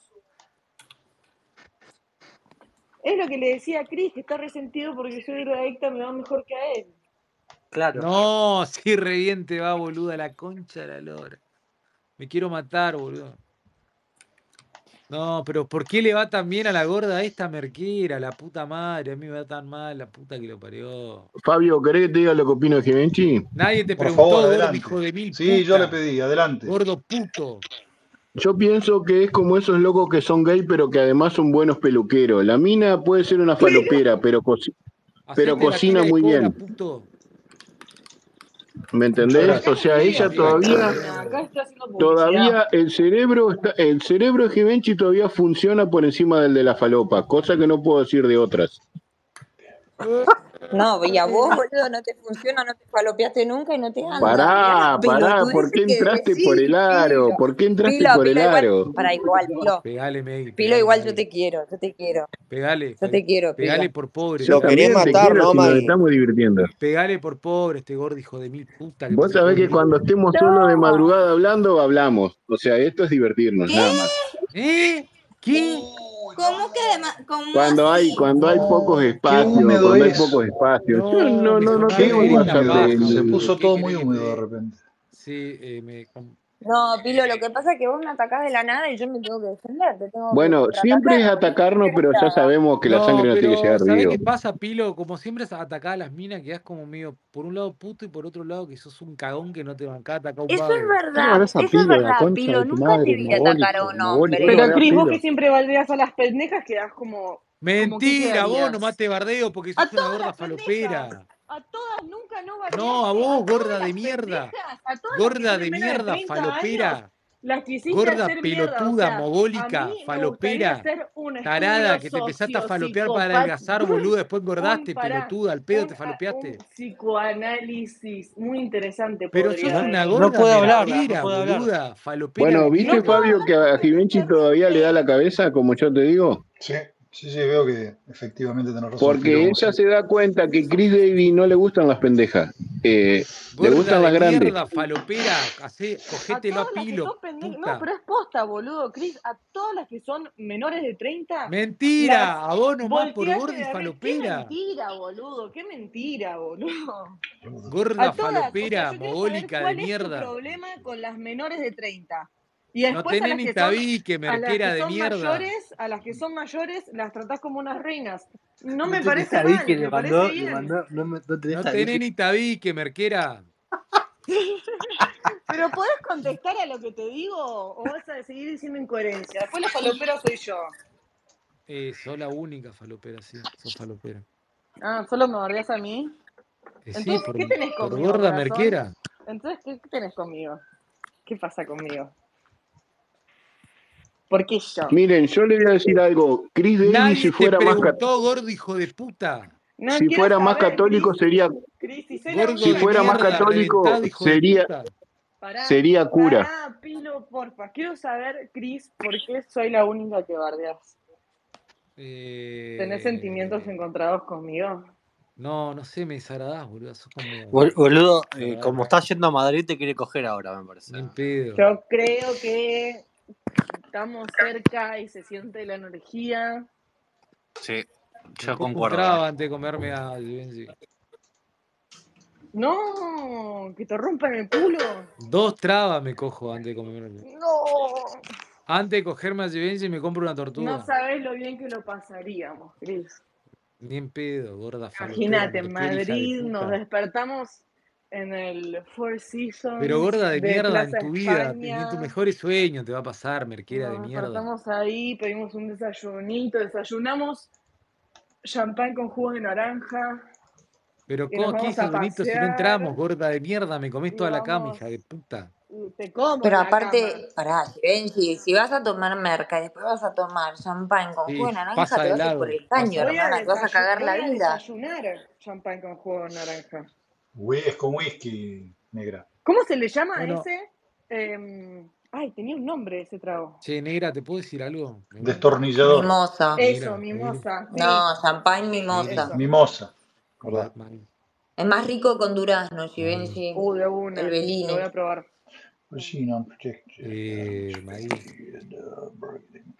Es lo que le decía a Chris, que está resentido porque soy drogadicta, me va mejor que a él. Claro. No, sí, reviente va, boluda, la concha de la lora. Me quiero matar, boludo. No, pero ¿por qué le va tan bien a la gorda esta merquera? La puta madre, a mí me va tan mal, la puta que lo parió. Fabio, ¿querés que te diga lo que opino de Givenchy? Nadie te Por preguntó, favor, gordo, hijo de mil Sí, yo le pedí, adelante. Gordo puto. Yo pienso que es como esos locos que son gay, pero que además son buenos peluqueros. La mina puede ser una falopera, pero, coci- pero cocina muy cobra, bien. puto. ¿Me entendés? O sea, ella todavía, todavía el cerebro, está, el cerebro de Givenchy todavía funciona por encima del de la falopa, cosa que no puedo decir de otras. No, y a vos, boludo, no te funciona, no te falopeaste nunca y no te anda. Pará, pará, ¿por qué entraste por el aro? ¿Por qué entraste Pilo, por el igual, aro? para igual, Pilo. Pegale, May, Pilo, pegale, igual yo te quiero, yo te quiero. Pegale, Yo te quiero, Pilo. pegale por pobre. Lo querés matar, quiero ¿no, si nos Maggie? estamos divirtiendo. Pegale por pobre este gordo hijo de mil puta Vos sabés que cuando estemos solos de madrugada hablando, hablamos. O sea, esto es divertirnos, nada más. ¿Eh? ¿Qué? ¿Cómo que cómo Cuando hay, cuando hay pocos espacios, cuando hay pocos espacios. Yo No, no, no, no eh, me... com- No, Pilo, lo que pasa es que vos me atacás de la nada y yo me tengo que defender, te tengo que Bueno, siempre es contraatacar. ¿Qué atacarnos, pero ya sabemos que la No, sangre no tiene que llegar ¿sabés río. qué pasa, Pilo? Como siempre es atacar a las minas, quedás como medio, por un lado puto y por otro lado que sos un cagón que no te bancás atacar a un Eso es vago. ¿Qué le verdad, a eso es Pilo, la verdad, Pilo. Nunca te madre? vi atacar a un mogólico. hombre. ¿Cómo le Pero a Chris, vos que siempre baldeas a las pendejas, quedás como, como ¿qué Mentira, vos nomás te bardeo porque A sos una gorda falopera. A todas nunca no No, a bardeaste, a vos, gorda de mierda. Gorda de mierda, 30 años, falopera. las Gorda hacer mierda. O pelotuda, sea, mogólica, falopera. Tarada, que te empezaste a falopear para adelgazar, boludo. Después engordaste, para, pelotuda. Al pedo un, te falopeaste. un psicoanálisis muy interesante Pero sos una. No gorda puede hablar, no puede hablar. boluda. Falopera Bueno, ¿viste, No puedo Fabio, hablar que a Givenchy todavía le da la cabeza, como yo te digo? Sí, sí, sí, veo que efectivamente tenés razón, Porque ella se da cuenta que Chris Davy no le gustan las pendejas. Eh, le gustan las grandes. mierda, falopera. Hacé, A cogételo a que pilo. No, pero es posta, boludo, Chris. A todas las que son menores de 30, las Mentira, a vos nomás por gorda y de arriba. Qué falopera. mentira, boludo. Qué mentira, boludo. Gorda A. O sea, falopera, saber mogólica de cuál es tu mierda. problema con las menores de 30. Y No después a tenés ni tabique, a las merquera que de mierda. mayores, a las que son mayores, las tratás como unas reinas. No No me parece tabique, mal, le me parece mandó, le bien. mandó, no, me- no tenés No tabique. tenés ni tabique, merquera. Pero ¿podés contestar a lo que te digo o vas a seguir diciendo incoherencia? Después la falopera soy yo. Eh, sos la única falopera, sí, sos falopera. Ah, ¿solo me bardeas a mí? Eh, sí, Entonces, por, ¿qué tenés por conmigo, gorda corazón? merquera. Entonces, ¿qué, qué tenés conmigo? ¿Qué pasa conmigo? ¿Por qué yo? Miren, yo le voy a decir algo. Chris Davy, Nadie si te fuera más, cat- preguntó, gordo hijo de puta. No si fuera más católico, sería, si Gordo fuera más católico, sería. Pará, sería cura. pará, Pilo, porfa. Quiero saber, Cris, por qué soy la única que bardeas. ¿Tenés sentimientos Eh, encontrados conmigo? no, no sé, me desagradás, boludo. Sos como Boludo, eh, como estás yendo a Madrid, te quiere coger ahora, me parece. Yo creo que estamos cerca y se siente la energía. Sí, yo concuerdo. antes de comerme a Givenchy. No, que te rompan el culo. Dos trabas me cojo antes de comerme. No. Antes de cogerme a Givenchy me compro una No tortuga. sabes lo bien que lo pasaríamos, Cris. Ni en pedo, gorda Imagínate, en Madrid nos despertamos en el Four Pero Seasons gorda de de mierda en tu vida, España. ni tus mejores sueños te va a pasar, merquera de mierda. despertamos ahí, pedimos un desayunito, desayunamos champán con jugo de naranja Pero ¿cómo, ¿qué desayunito si no entramos, gorda de mierda? Me comés toda la cama, hija de puta. y te como Pero en cama. aparte, pará, Benji, si vas a tomar merca y después vas a tomar champán con Sí, jugo de naranja, te vas a ir por el caño, hermana, te vas a cagar voy la a vida. desayunar champán con jugo de naranja. Es con whisky, negra. ¿Cómo se le llama Bueno, ese? Em, ay, tenía un nombre ese trago. che, negra, ¿te puedo decir algo? Destornillador. Mimosa. Eso, mimosa, sí, No, champán negra. mimosa. eso. Mimosa. ¿Verdad? Es más rico con durazno, Maí, Givenchy. Uh, de El una, lo voy a probar. Protected. eh, the breathing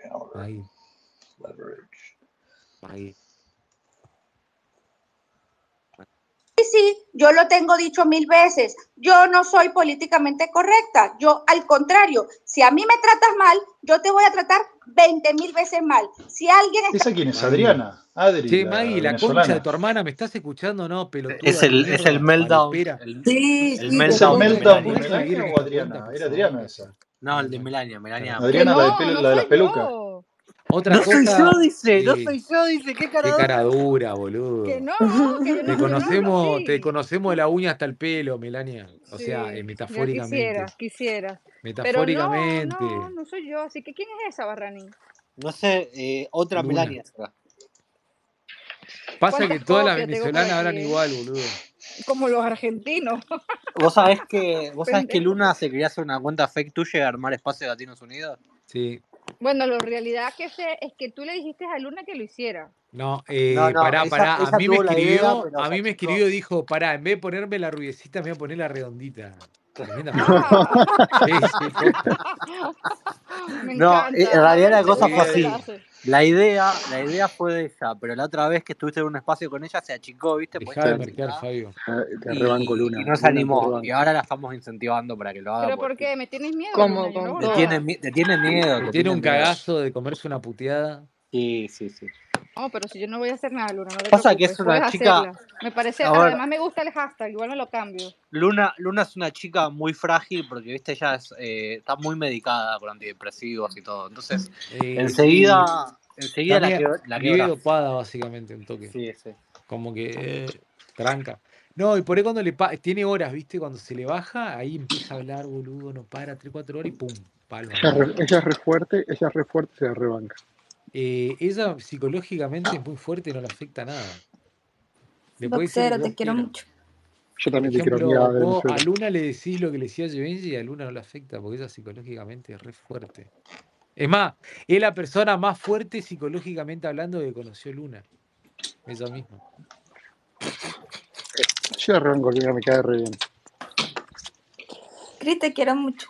Sí, sí, yo lo tengo dicho mil veces. Yo no soy políticamente correcta. Yo, al contrario, si a mí me tratas mal, yo te voy a tratar 20 mil veces mal. Si alguien está... ¿Esa quién es? Adriana. Adri, la Maggie, la concha de tu hermana, ¿me estás escuchando? No, pelotuda Es el, es el meltdown. El, Sí, el sí, te ¿Es el meltdown meltdown de Melania. ¿Puedes seguir Melania en o Adriana? Era Adriana esa. No, el de Melania. Melania. Adriana, la, de no, pelo- no la de las pelucas. yo. Otra No soy yo, dice. No soy yo, dice. Qué cara qué cara dura, Que boludo. no, que no, Te no conocemos, te conocemos de la uña hasta el pelo, Melania. O sea, eh, metafóricamente. quisiera, quisiera. Pero no, Metafóricamente. no, no soy yo. Así que, ¿quién es esa, Barrani? No sé, eh, otra Luna. Melania será. Pasa que ¿Cuántas todas las venezolanas hablan igual, boludo. Como los argentinos. ¿Vos sabés que, vos sabés que. Luna se quería hacer una cuenta fake tuya y armar espacio de Latinos Unidos? Sí. Bueno, la realidad que sé es que tú le dijiste a Luna que lo hiciera. No, eh, no, pará, pará. A mí me idea, escribió, a mí me escribió y dijo, pará, en vez de ponerme la rubiecita, me voy a poner la redondita. Ah, Sí, sí, me No, en realidad la cosa Sí, fue así. La idea, la idea fue de ella, pero la otra vez que estuviste en un espacio con ella se achicó, ¿viste? Ella de merquear, Fabio. Eh, Te rebanco, Luna. y no se Luna, te animó. Y ahora la estamos incentivando para que lo haga ¿Pero por qué? ¿Me tienes miedo, hago con te nada. tiene, todo. mi- te tiene miedo, te tiene tiene un miedo. cagazo de comerse una puteada. Sí, sí, sí. No, pero si yo no voy a hacer nada, Luna, no te Pasa que es una chica, hacerla. Me parece, a ver, además me gusta el hashtag, igual me lo cambio. Luna, Luna es una chica muy frágil porque, viste, ella es, eh, está muy medicada con antidepresivos y todo. Entonces, Eh, sí. enseguida, enseguida la, que, la vive quebras. dopada, básicamente, un toque. Sí, sí. Como que eh, tranca. No, y por ahí cuando le pa- tiene horas, ¿viste? Cuando se le baja, ahí empieza a hablar, boludo, no para, 3, 4 horas y pum, palma, Ella, es ¿no? re- ella es re fuerte, ella es re fuerte, se la rebanca. Eh, ella psicológicamente es muy fuerte y no le afecta nada. Le Boxero, que te quiero mucho. Yo Por también te quiero, de vos a. Luna le decís lo que le decía Givenchy y a Luna no le afecta porque ella psicológicamente es re fuerte. Es más, es la persona más fuerte psicológicamente hablando que conoció Luna. Ella misma. Yo la rebanco, Luna, me cae re bien. Cris, te quiero mucho.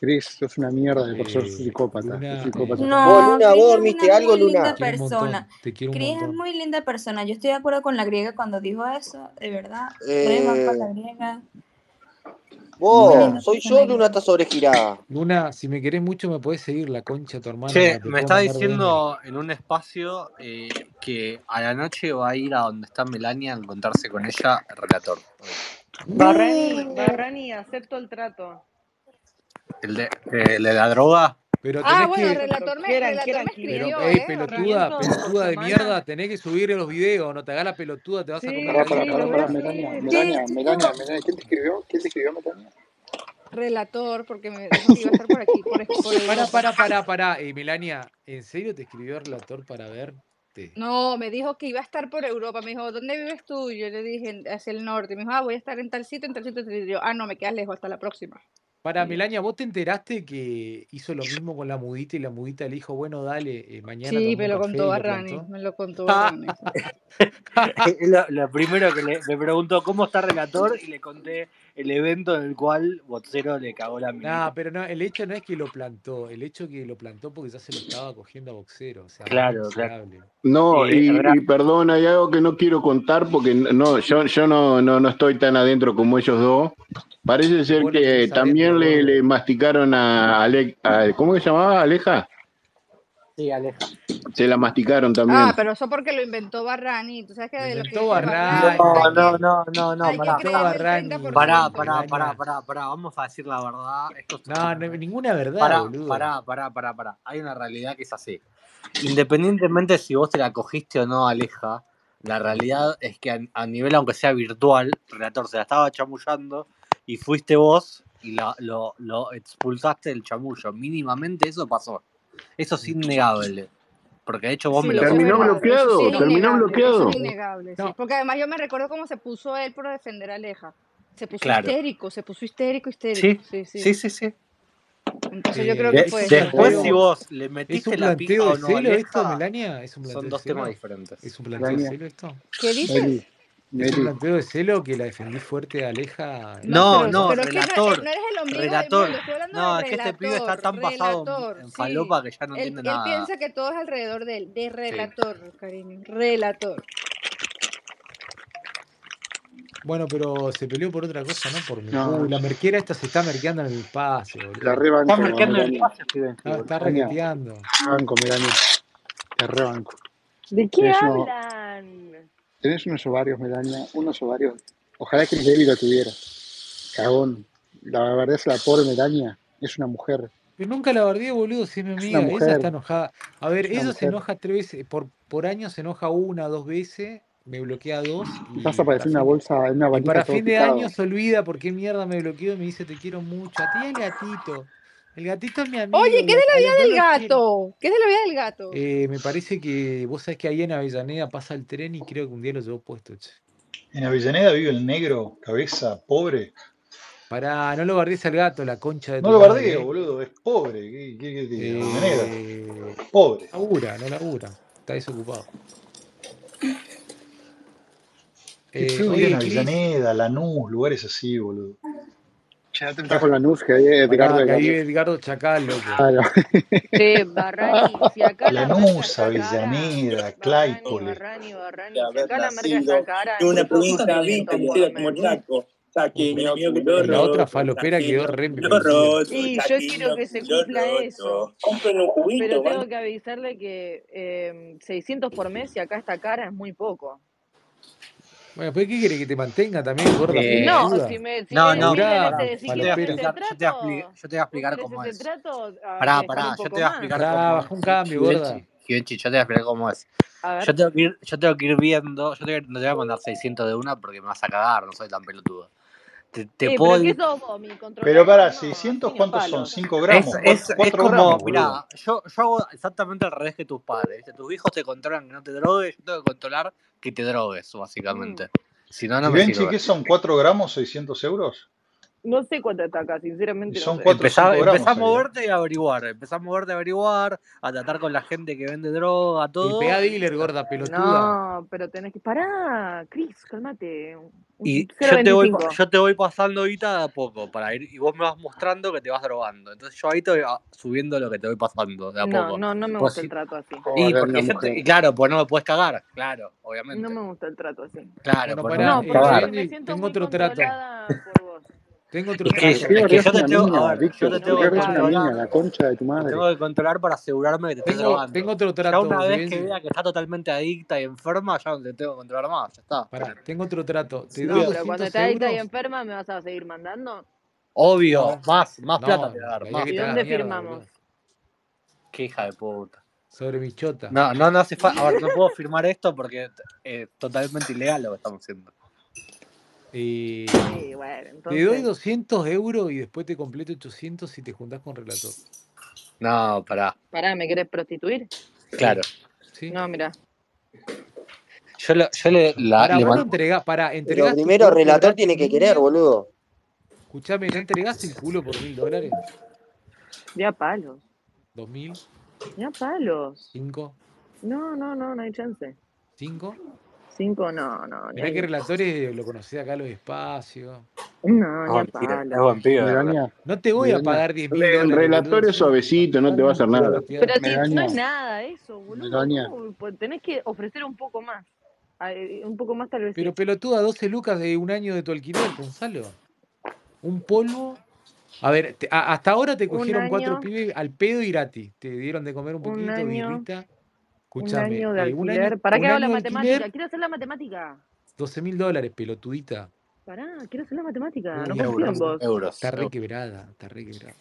Chris, sos una mierda de persona, Eh, psicópata, Luna, eh, No, Luna, Cris vos es dormiste una algo, muy linda Luna. te persona. te quiero un Cris es muy linda persona. Yo estoy de acuerdo con la griega cuando dijo eso, de verdad. Banco a la Eh, griega. Vos, soy yo, Luna griega. está sobregirada. Luna, si me querés mucho, me podés seguir la concha tu hermana Che, me está diciendo en un espacio eh, que a la noche va a ir a donde está Melania a encontrarse con ella, el relator. Barrani, Barrani, acepto el trato. El de, el de la droga. Pero Ah, tenés bueno, que. relator me, Quieran, relator quieran me Pero, escribió, ey, ¿eh? pelotuda, pelotuda de mierda, tenés que subir los videos, no te hagas la pelotuda, te vas a Sí, comer Pará, la pará, sí, guita. pará, lo voy a pará, Melania. Melania, Melania, ¿quién te escribió? ¿Quién te escribió, Melania? Relator, porque me dijo que iba a estar por aquí, por, por Para, Europa. para, para, para. Eh, Melania, ¿en serio te escribió el relator para verte? No, me dijo que iba a estar por Europa. Me dijo, ¿dónde vives tú? Yo le dije, "En- hacia el norte. Me dijo, ah, voy a estar en tal sitio, en tal sitio. en tal sitio". Yo, ah, no, me quedas lejos, hasta la próxima. Para, Melania, ¿vos te enteraste que hizo lo mismo con la mudita y la mudita le dijo, bueno, dale, eh, mañana sí, me lo café contó lo Barrani, me lo contó Ah, Barrani. lo, lo primero que le, me preguntó cómo está relator y le conté el evento en el cual Botsero le cagó la Nah, minita. pero no, el hecho no es que lo plantó, el hecho que lo plantó porque ya se lo estaba cogiendo a boxero, o sea, Claro, claro. No, Eh, y, Ra- y perdón, hay algo que no quiero contar porque no, yo, yo no, no, no estoy tan adentro como ellos dos. Parece ser no que también le, le masticaron a, Ale- a- ¿cómo se llamaba? Aleja. Sí, Aleja. Se la masticaron Ah, también. pero eso porque lo inventó Barrani. Tú sabes que Lo de lo que inventó Barrani, No, no, no, no, no, pará. inventó creerle el Barrani, 30%. Pará, pará, pará, pará, pará. Vamos a decir la verdad. Esto es No, no hay ninguna verdad, Pará, boludo. pará, pará, pará, pará. Hay una realidad que es así. Independientemente si vos te la cogiste o no, Aleja, la realidad es que a, a nivel, aunque sea virtual, el relator se la estaba chamullando y fuiste vos y lo, lo, lo expulsaste del chamullo. Mínimamente eso pasó. Eso es innegable. Porque de hecho vos Sí, me lo ¿Terminó bloqueado? sí ¿Terminó innegable, bloqueado? eso es innegable, sí. No. Porque además yo me recuerdo cómo se puso él por defender a Aleja. Se puso Claro. histérico, se puso histérico, histérico. Sí, Sí, sí. sí, sí, sí. Entonces yo creo que fue eso. después, si vos le ¿es metiste la pija planteo o de no a celo esto, Aleja, Melania? ¿Es un planteo son dos temas diferentes. ¿Es un planteo de esto? ¿Qué dices? Meli, ¿Es un Meli. planteo de celo que la defendí fuerte a Aleja? No, No, pero, no, pero es que no, relator, no eres el ombligo del relator. mundo, estoy hablando No, del es que este pibe está relator, tan basado en, relator, en sí. falopa que ya no Él, entiende él nada. piensa que todo es alrededor de él, de Sí. relator, cariño, relator. Bueno, pero se peleó por otra cosa, no por. No, Uy, la merquera esta se está merqueando en el espacio, la boludo. Está rebanco, marcando el Melania. espacio, Steven, Está, boludo. raqueteando. rebanco, Melania. Te rebanco. ¿De qué hablan? Tenés unos ovarios, Melania, unos ovarios. Ojalá Chris David lo tuviera. Cagón. La verdad es la pobre Melania. Es una mujer. Pero nunca la bardeé, boludo, si mi amiga. una Ella está enojada. A ver, Es una ella se enoja tres veces, por, por año se enoja una, dos veces, me bloquea dos Vas y a para parecer una bolsa, una y valija para fin de picado. año se olvida por qué mierda me bloqueó y me dice te quiero mucho. A ti y al gatito. El gatito es mi amigo Oye, ¿qué a, es de la a vida del gato? ¿Qué es de la vida del gato? Eh, me parece que vos sabés que ahí en Avellaneda pasa el tren y creo que un día lo llevó puesto, che. En Avellaneda vive el negro, cabeza, pobre. Pará, no lo bardees al gato, la concha de No tu lo madre, bardeo, ¿eh? boludo, es pobre. ¿Qué, qué, qué digo? Avellaneda, Eh, pobre. labura, no labura. Está desocupado. Qué Eh, feo en Avellaneda, Lanús, lugares así, boludo. Está con la nus que hay Edgardo que ahí Edgardo. Edgardo Chacal, loco. Claro. Che, Barrani, si acá la cara, Avellaneda, Barrani, Claypole. Barrani, Barrani, si acá la merca está cara, una provincia con 500 vista por vestida como chaco. Chaqueño, Y la otra falopera quedó re Y yo quiero que se cumpla eso, Compren un juguito, pero tengo que avisarle que eh, 600 por mes, si acá está cara, es muy poco. Bueno, ¿pero qué quiere que te mantenga también, gorda Eh, No, si me, si no, me no, Laburá, este, si yo te voy a quieren falopera. ese explicar, yo te voy a, expli- trato, yo te voy a explicar cómo ese es. trato, Pará, pará, yo te voy a explicar Pará, cómo baja un es. cambio, gorda. Givenchy, yo te voy a explicar cómo es. Yo tengo que ir, yo tengo que ir viendo, yo te, voy a- no te voy a mandar 600 de una porque me vas a cagar, no soy tan pelotudo. Te, te Eh, puedo pero ¿qué ir, sos vos, mi Pero para, No, 600, ni a ¿cuántos son? palos. 5 es, gramos, es, es 4 como, gramos, mira, yo, yo hago exactamente al revés que tus padres. Tus hijos te controlan que no te drogues, yo tengo que controlar que te drogues, básicamente. Mm. Si no, no me Givenchy, sirve. ¿qué son? ¿4 gramos, 600 euros? No sé cuánto está acá, sinceramente no son sé. 4 o Empezá, 5 empezá a ¿eh? moverte y a averiguar, empezá a moverte y a averiguar, a tratar con la gente que vende droga, todo. Y, dealer, gorda pelotuda. No, pero tenés que... Pará, Cris, calmate. Y yo, te voy, 0.25. yo te voy pasando ahorita de a poco para ir, y vos me vas mostrando que te vas drogando. Entonces yo ahí te voy a- subiendo lo que te voy pasando de a No, poco. no, no me Pues gusta el trato así. y Joder, porque una yo te- mujer. y claro, pues no me puedes cagar, claro, No obviamente. me gusta el trato así. Claro, pues no me No, eh, porque me siento tengo muy otro trato. controlada por vos. Tengo otro que, trato. es que yo te una tengo, yo te que una controlar, la concha de tu te madre. tengo que controlar para asegurarme que te estés Tengo, drogando. tengo otro Ya trato, una vez que vea que está totalmente adicta y enferma, ya no te tengo que controlar más, ya está. Pará, tengo otro trato. Te No, pero cuando 200 estás adicta y enferma, ¿me vas a seguir mandando? Obvio, No, más, más plata te voy a dar, más. ¿Y dónde mierda, firmamos? boludo. Qué hija de puta. Sobre mi chota. No, no, no hace falta. A ver, no puedo firmar esto porque es totalmente ilegal lo que estamos haciendo. Eh, Sí, bueno, te doy entonces... 200 euros y después te completo 800 si te juntás con relator. No, pará. Pará, ¿me querés prostituir? Claro. ¿Sí? No, mira. Yo, le- yo le, la, Para, le vos no mando. entregás, para, Pero entregás primero, cuerpo relator tiene que querer, boludo. Escuchame, ¿no entregás el culo por mil dólares? De a palos. ¿Dos mil? De a palos. ¿Cinco? No, no, no, no hay chance. ¿Cinco? Cinco, no, no, Mirá que relatores lo conocés acá a los espacios. No, ni a Es buen pibe, es palos. buen pibe, de verdad. Melania, No te voy a pagar 10 mil El dólares, relator boludo. es Sos suavecito, no te va a hacer nada. Pero si no es nada eso, boludo. Pues tenés que ofrecer un poco más. Ah, Un poco más tal vez Pero pelotuda, 12 lucas de un año de tu alquiler, Gonzalo. Un polvo. A ver, te- a- hasta ahora te cogieron cuatro pibes al pedo y gratis. Te dieron de comer un un poquito, año, un Escúchame, año de eh, un año, alquiler. ¿Para un qué hago año la de matemática? alquiler, Quiero hacer la matemática. 12 mil dólares, pelotudita. Pará, quiero hacer la matemática. No confío en vos. euros. está re quebrada, está re quebrada.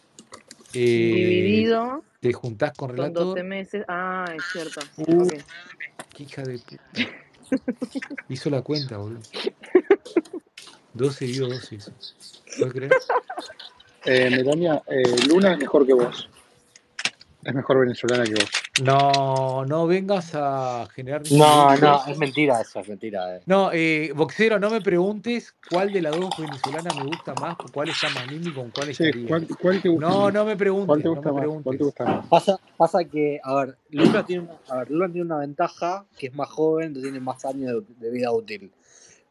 Eh, Dividido te juntás con son 12 relator. meses. Ah, es cierto. Uh, Ok. qué hija de puta. Hizo la cuenta, boludo. 12 dio 12 hizo. ¿Puedes creer? Eh, Melania, eh, Luna es mejor que vos. Es mejor venezolana que vos. No, no vengas a generar No, no, es mentira eso, es mentira. eh. No, eh, boxero, no me preguntes cuál de las dos venezolanas me gusta más, cuál está más linda y con cuál Sí, estaría. ¿cuál, cuál te gusta No, más? no me ¿Cuál preguntes, te no gusta me más? ¿Cuál te preguntes. gusta más? Pasa, pasa que, a ver, Luna tiene, una, a ver, Luna tiene una ventaja que es más joven, tiene más años de, de vida útil.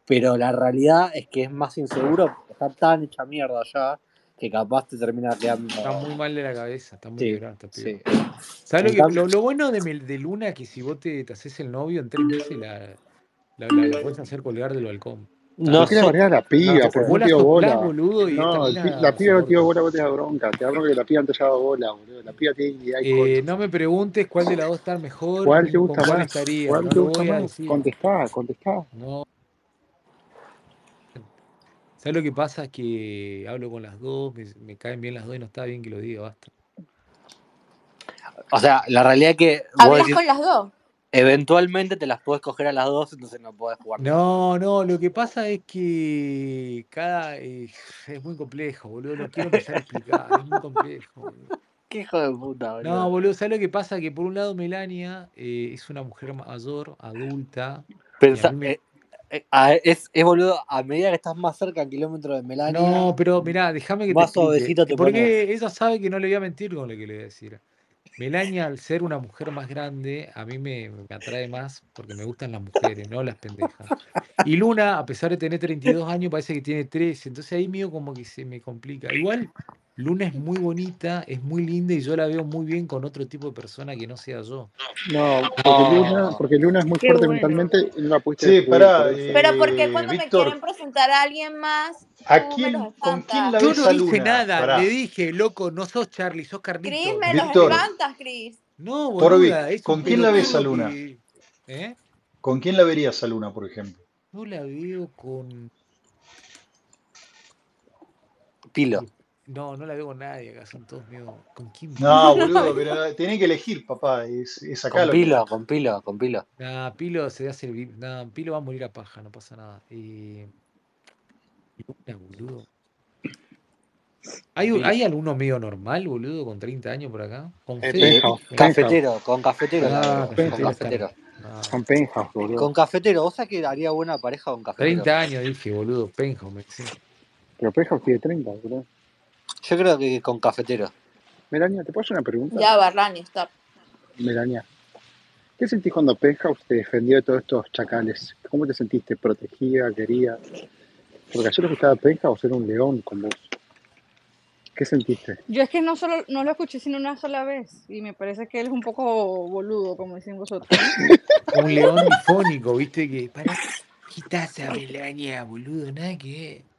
Pero la realidad es que es más inseguro, está tan hecha mierda ya que capaz te termina quedando. Está muy mal de la cabeza, está muy Sí, piba. sí. ¿Sabes lo, que, cambio- lo, lo bueno de, de Luna que si vos te, te haces el novio en tres meses la, la, la, la puedes hacer colgar del balcón. No ¿Por qué le sé. bardeas a la piba? No. ¿Por no la dio bola? boludo, No, mina la piba no te dio bola, vos te da bronca. Te da bronca que la piba no te haya dado bola, boludo. La piba tiene idea y Eh, no me preguntes cuál de las dos está mejor ¿Cuál te gusta más? estaría. ¿Cuál No te gusta más? Contestá, contestá. No. ¿Sabes lo que pasa? Es que hablo con las dos, me, me caen bien las dos y no está bien que lo diga, basta. O sea, la realidad es que Hablas decís, con las dos. eventualmente te las podés coger a las dos, entonces no podés jugar. No, no, lo que pasa es que cada eh, es muy complejo, boludo. No quiero empezar a explicar, es muy complejo. boludo. Qué hijo de puta, boludo. No, boludo, ¿sabes lo que pasa? Que por un lado Melania eh, es una mujer mayor, adulta, Pensa- me... eh, a- es, es boludo, a medida que estás más cerca al kilómetro de Melania, No, pero mirá, déjame que te más explique. te pones. Porque ella sabe que no le voy a mentir con lo que le voy a decir. Melania, al ser una mujer más grande, a mí me, me atrae más porque me gustan las mujeres, no las pendejas. Y Luna, a pesar de tener 32 años, parece que tiene 13. Entonces ahí mío como que se me complica. Igual, Luna es muy bonita, es muy linda y yo la veo muy bien con otro tipo de persona que no sea yo. No, porque Luna, porque Luna es muy Qué fuerte bueno. mentalmente y no la pudiste Sí, descubrir pará, eso. Pero ¿por qué eh, cuando me quieren presentar a alguien más, ¿a quién, los con quién la? Yo no dije Luna? nada, Pará. le dije, loco, no sos Charlie, sos Chris, Carlitos. me los Víctor, espantas, Chris. No, boluda, es ¿con quién la ves a Luna? que... ¿Eh? ¿Con quién la verías a Luna, por ejemplo? No la veo con... Pilo. No, no la veo con nadie acá, son todos medio... ¿Con quién? No, boludo, pero tenés que elegir, papá. Es, es acá Con que. pilo, con pilo, con pilo. Nah, Pilo se hace el... Nah, Pilo va a morir a paja, no pasa nada. Y... Luna, boludo. ¿Hay, ¿Hay alguno medio normal, boludo, con 30 años por acá? Con Eh. Cafetero, con cafetero Ah, con cafetero. Ah, Con Penthouse, boludo. Con cafetero, ¿vos sabés que haría buena pareja con cafetero? 30 años dije, boludo, penjo, me sí. Pero Penthouse tiene 30, boludo. Yo creo que con cafetero. Melania, ¿te puedo hacer una pregunta? Ya, Barlani, stop. Melania, ¿qué sentís cuando Penthouse te defendió de todos estos chacales? ¿Cómo te sentiste? ¿Protegida? ¿Quería? Porque ayer lo que estaba Penthouse era un león con vos. ¿Qué sentiste? Yo es que no solo no lo escuché sino una sola vez y me parece que él es un poco boludo, como dicen vosotros. Un león difónico, viste que... Para, ¿qué taza, Melania, boludo? Nada que ver.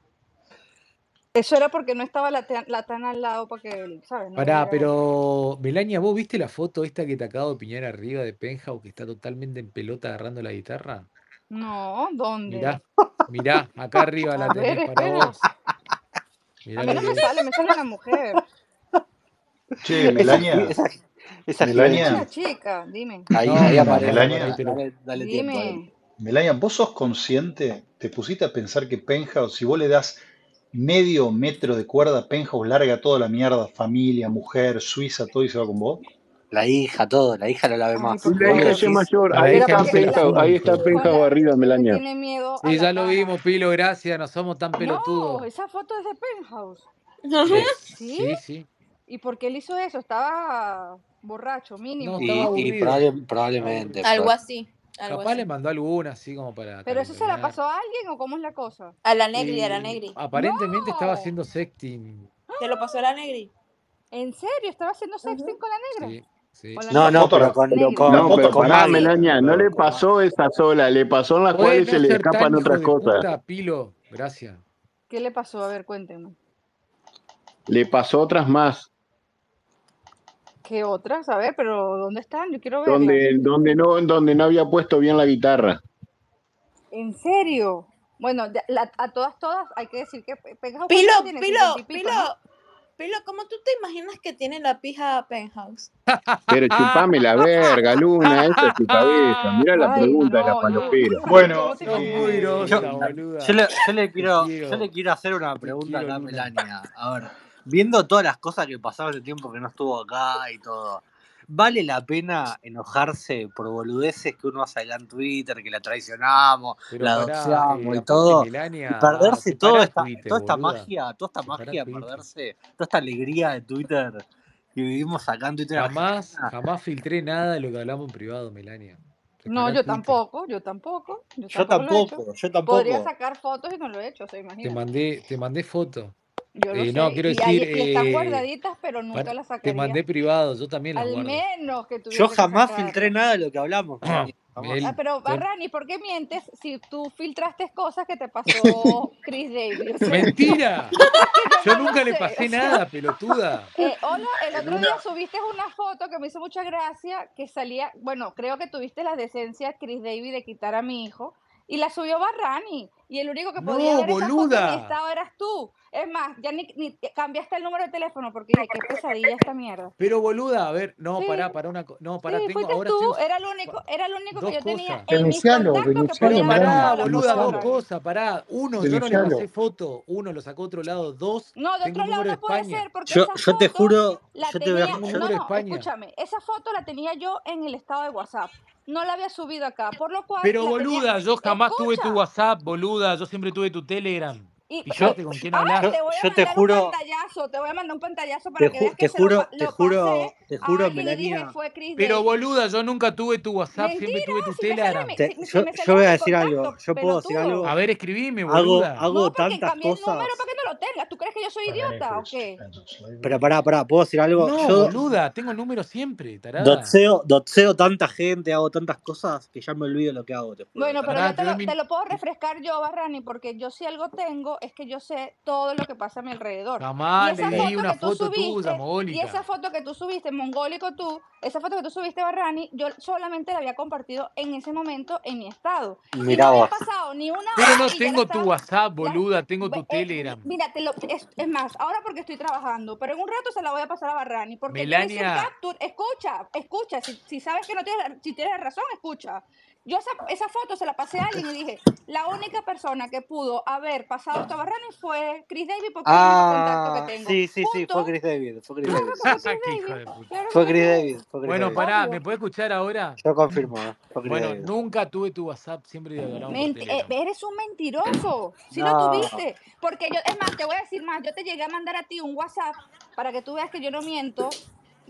Eso era porque no estaba la, la tan al lado para que ¿sabes? No Pará, pero Melania, ¿vos viste la foto esta que te acabo de piñar arriba de Penthouse que está totalmente en pelota agarrando la guitarra? No, ¿dónde? Mirá, mirá, acá arriba la A ver, tenés para espera. vos. Mirá A mí no me es. sale, me sale una mujer. Che, Esa, Melania, esa, esa Melania, Una chica, dime. Ahí, No, ahí aparece, Melania. dale, dale, dale tiempo ahí. Dime. Melania, ¿vos sos consciente? ¿Te pusiste a pensar que Penthouse, si vos le das medio metro de cuerda Penthouse, larga toda la mierda, familia, mujer, Suiza, todo y se va con vos? La hija, todo, la hija no la ve Ay, más. ¿por Y la hija es mayor, ahí está no Penthouse, ahí está. Penthouse arriba, Melania. tiene miedo Sí, la ya lo vimos, Pilo, gracias, no somos tan No, pelotudos. esa foto es de Penthouse. Sí, ¿Sí? sí, sí. ¿Y por qué él hizo eso? Estaba borracho, No, mínimo. y, estaba y probable- probablemente. Algo así, algo Capaz le mandó alguna así como para ¿Pero eso se la pasó a alguien o cómo es la cosa? A la Negri, a la Y Negri. aparentemente estaba No. haciendo sexting. ¿Te lo pasó a la Negri? ¿En serio? ¿Estaba haciendo sexting con la negra? Sí, sí. No, no, pero con, con, No, pero con Maggie. Melania, no le pasó esa sola, le pasó en las ¿Puede cuales no se le escapan otras cosas. puta, Pilo? Gracias. ¿Qué le pasó? A ver, cuéntenme. Le pasó otras más, ¿Qué otras? A ver, pero ¿dónde están? Yo quiero verlas. donde, donde no, donde no había puesto bien la guitarra. ¿En serio? Bueno, la- a todas, todas, hay que decir que Pe- Penthouse Pilo, ¿cuánto tiene? Pilo, 50 y pico, Pilo, ¿no? Pilo, ¿cómo tú te imaginas que tiene la pija Penthouse? Pero chupame la verga, Luna, esa es tu cabeza. Mira la Ay, pregunta de la no, palopera. Bueno, ¿Cómo te Sos muy imaginas eh, grosa, Yo, le, yo le quiero, yo le quiero, hacer una pregunta a Luna. Melania. A ver, viendo todas las cosas que pasaron ese tiempo que no estuvo acá y todo, ¿vale la pena enojarse por boludeces que uno hace acá en Twitter, que la traicionamos, Pero la pará, adoptamos eh, y todo? Y Melania, perderse toda esta, Twitter, toda esta boluda. magia, toda esta magia perderse, toda esta alegría de Twitter que vivimos acá en Twitter Jamás, jamás filtré nada de lo que hablamos en privado, Melania. No, yo tampoco, yo tampoco, yo Yo tampoco he hecho. tampoco, yo Podría sacar fotos y no lo he hecho, o sea, Te imagínate. mandé, te mandé foto. Yo lo Eh, no, quiero Y, decir, están eh, guardaditas, pero nunca para- las te sacaría. mandé privado, yo también las Al guardo. menos que Yo que jamás filtré nada de lo que hablamos. Ah, pero te- Barrani, ¿por qué mientes si tú filtraste cosas que te pasó Chris Davis? O sea, ¡Mentira! Yo nunca le sé, pasé o sea, nada, pelotuda. Eh, hola, el otro día subiste una foto que me hizo mucha gracia, que salía, bueno, creo que tuviste la decencia, Chris Davis, de quitar a mi hijo, y la subió Barrani, y el único que podía No, ver esa foto en mi boluda. estado eras tú. Es más, ya ni, ni cambiaste el número de teléfono porque dije, qué pesadilla esta mierda. Pero boluda, a ver, no, Sí, pará, pará una No, pará, sí, tengo, fuiste ahora tú, estoy. era el único, era el único que Dos yo tenía cosas. en mis que denuncialo, Pero podía haber pará, boluda, dos cosas, pará. Uno, yo no le pasé foto. Uno, lo sacó a otro lado. Dos, No, de tengo otro lado no puede ser porque Yo, esa yo te foto juro, la yo te voy a tenía, Tengo no, no, España. escúchame, esa foto la tenía yo en el estado de WhatsApp. No la había subido acá, por lo cual Pero tenía, boluda, yo jamás tuve tu WhatsApp, boluda. Yo siempre tuve tu Telegram. Y yo, Fíjate con quién ahora hablas. te voy a yo te mandar un juro, pantallazo, te voy a mandar un pantallazo te, para que ju- veas te que se lo, juro, te lo juro, te juro, y Melania. fue Chris Pero boluda, yo nunca tuve tu WhatsApp, siempre Mentira, tuve tu si Telegram. Te- si, si yo, yo voy a decir algo, contacto, yo puedo decir algo. A ver, escribime, Hago, boluda. hago No, porque tantas cambié el número cosas. para que no lo tengas. ¿Tú crees que yo soy idiota o qué? Pero pará, pará, ¿puedo decir algo? No, Yo boluda, tengo el número siempre, tarada. dotseo, dotseo tanta gente, hago tantas cosas que ya me olvido lo que hago, te juro. Bueno, pero yo te te te lo puedo refrescar yo, Barrani, porque yo si algo tengo es que yo sé todo lo que pasa a mi alrededor. Y Jamás esa leí foto una que tú foto tuya, subiste, y esa foto que tú subiste, mongólico tú, esa foto que tú subiste, Barrani, yo solamente la había compartido en ese momento en mi estado. Y Mirá no había pasado ni una Pero no y tengo tu estaba, WhatsApp, boluda, tengo tu eh, Telegram. mira, te lo, es, es más, ahora porque estoy trabajando, pero en un rato se la voy a pasar a Barrani, porque le Melania, capture, escucha, escucha, si, si sabes que no tienes, si tienes razón, escucha. Yo esa, esa foto se la pasé a alguien y dije, la única persona que pudo haber pasado esto a Barrani fue Chris Davis porque es el contacto que Ah, tengo. sí, sí, sí, fue. Chris David, fue Chris David. fue Chris Davis. Claro que Fue Chris David, Davis. fue Chris Bueno, David. pará, ¿me puedes escuchar ahora? Yo confirmo, eh, fue Chris Bueno, David. nunca tuve tu WhatsApp, siempre Menti- eh, eres un mentiroso. Si lo No, tuviste. Porque yo, es más, te voy a decir más. Yo te llegué a mandar a ti un WhatsApp para que tú veas que yo no miento.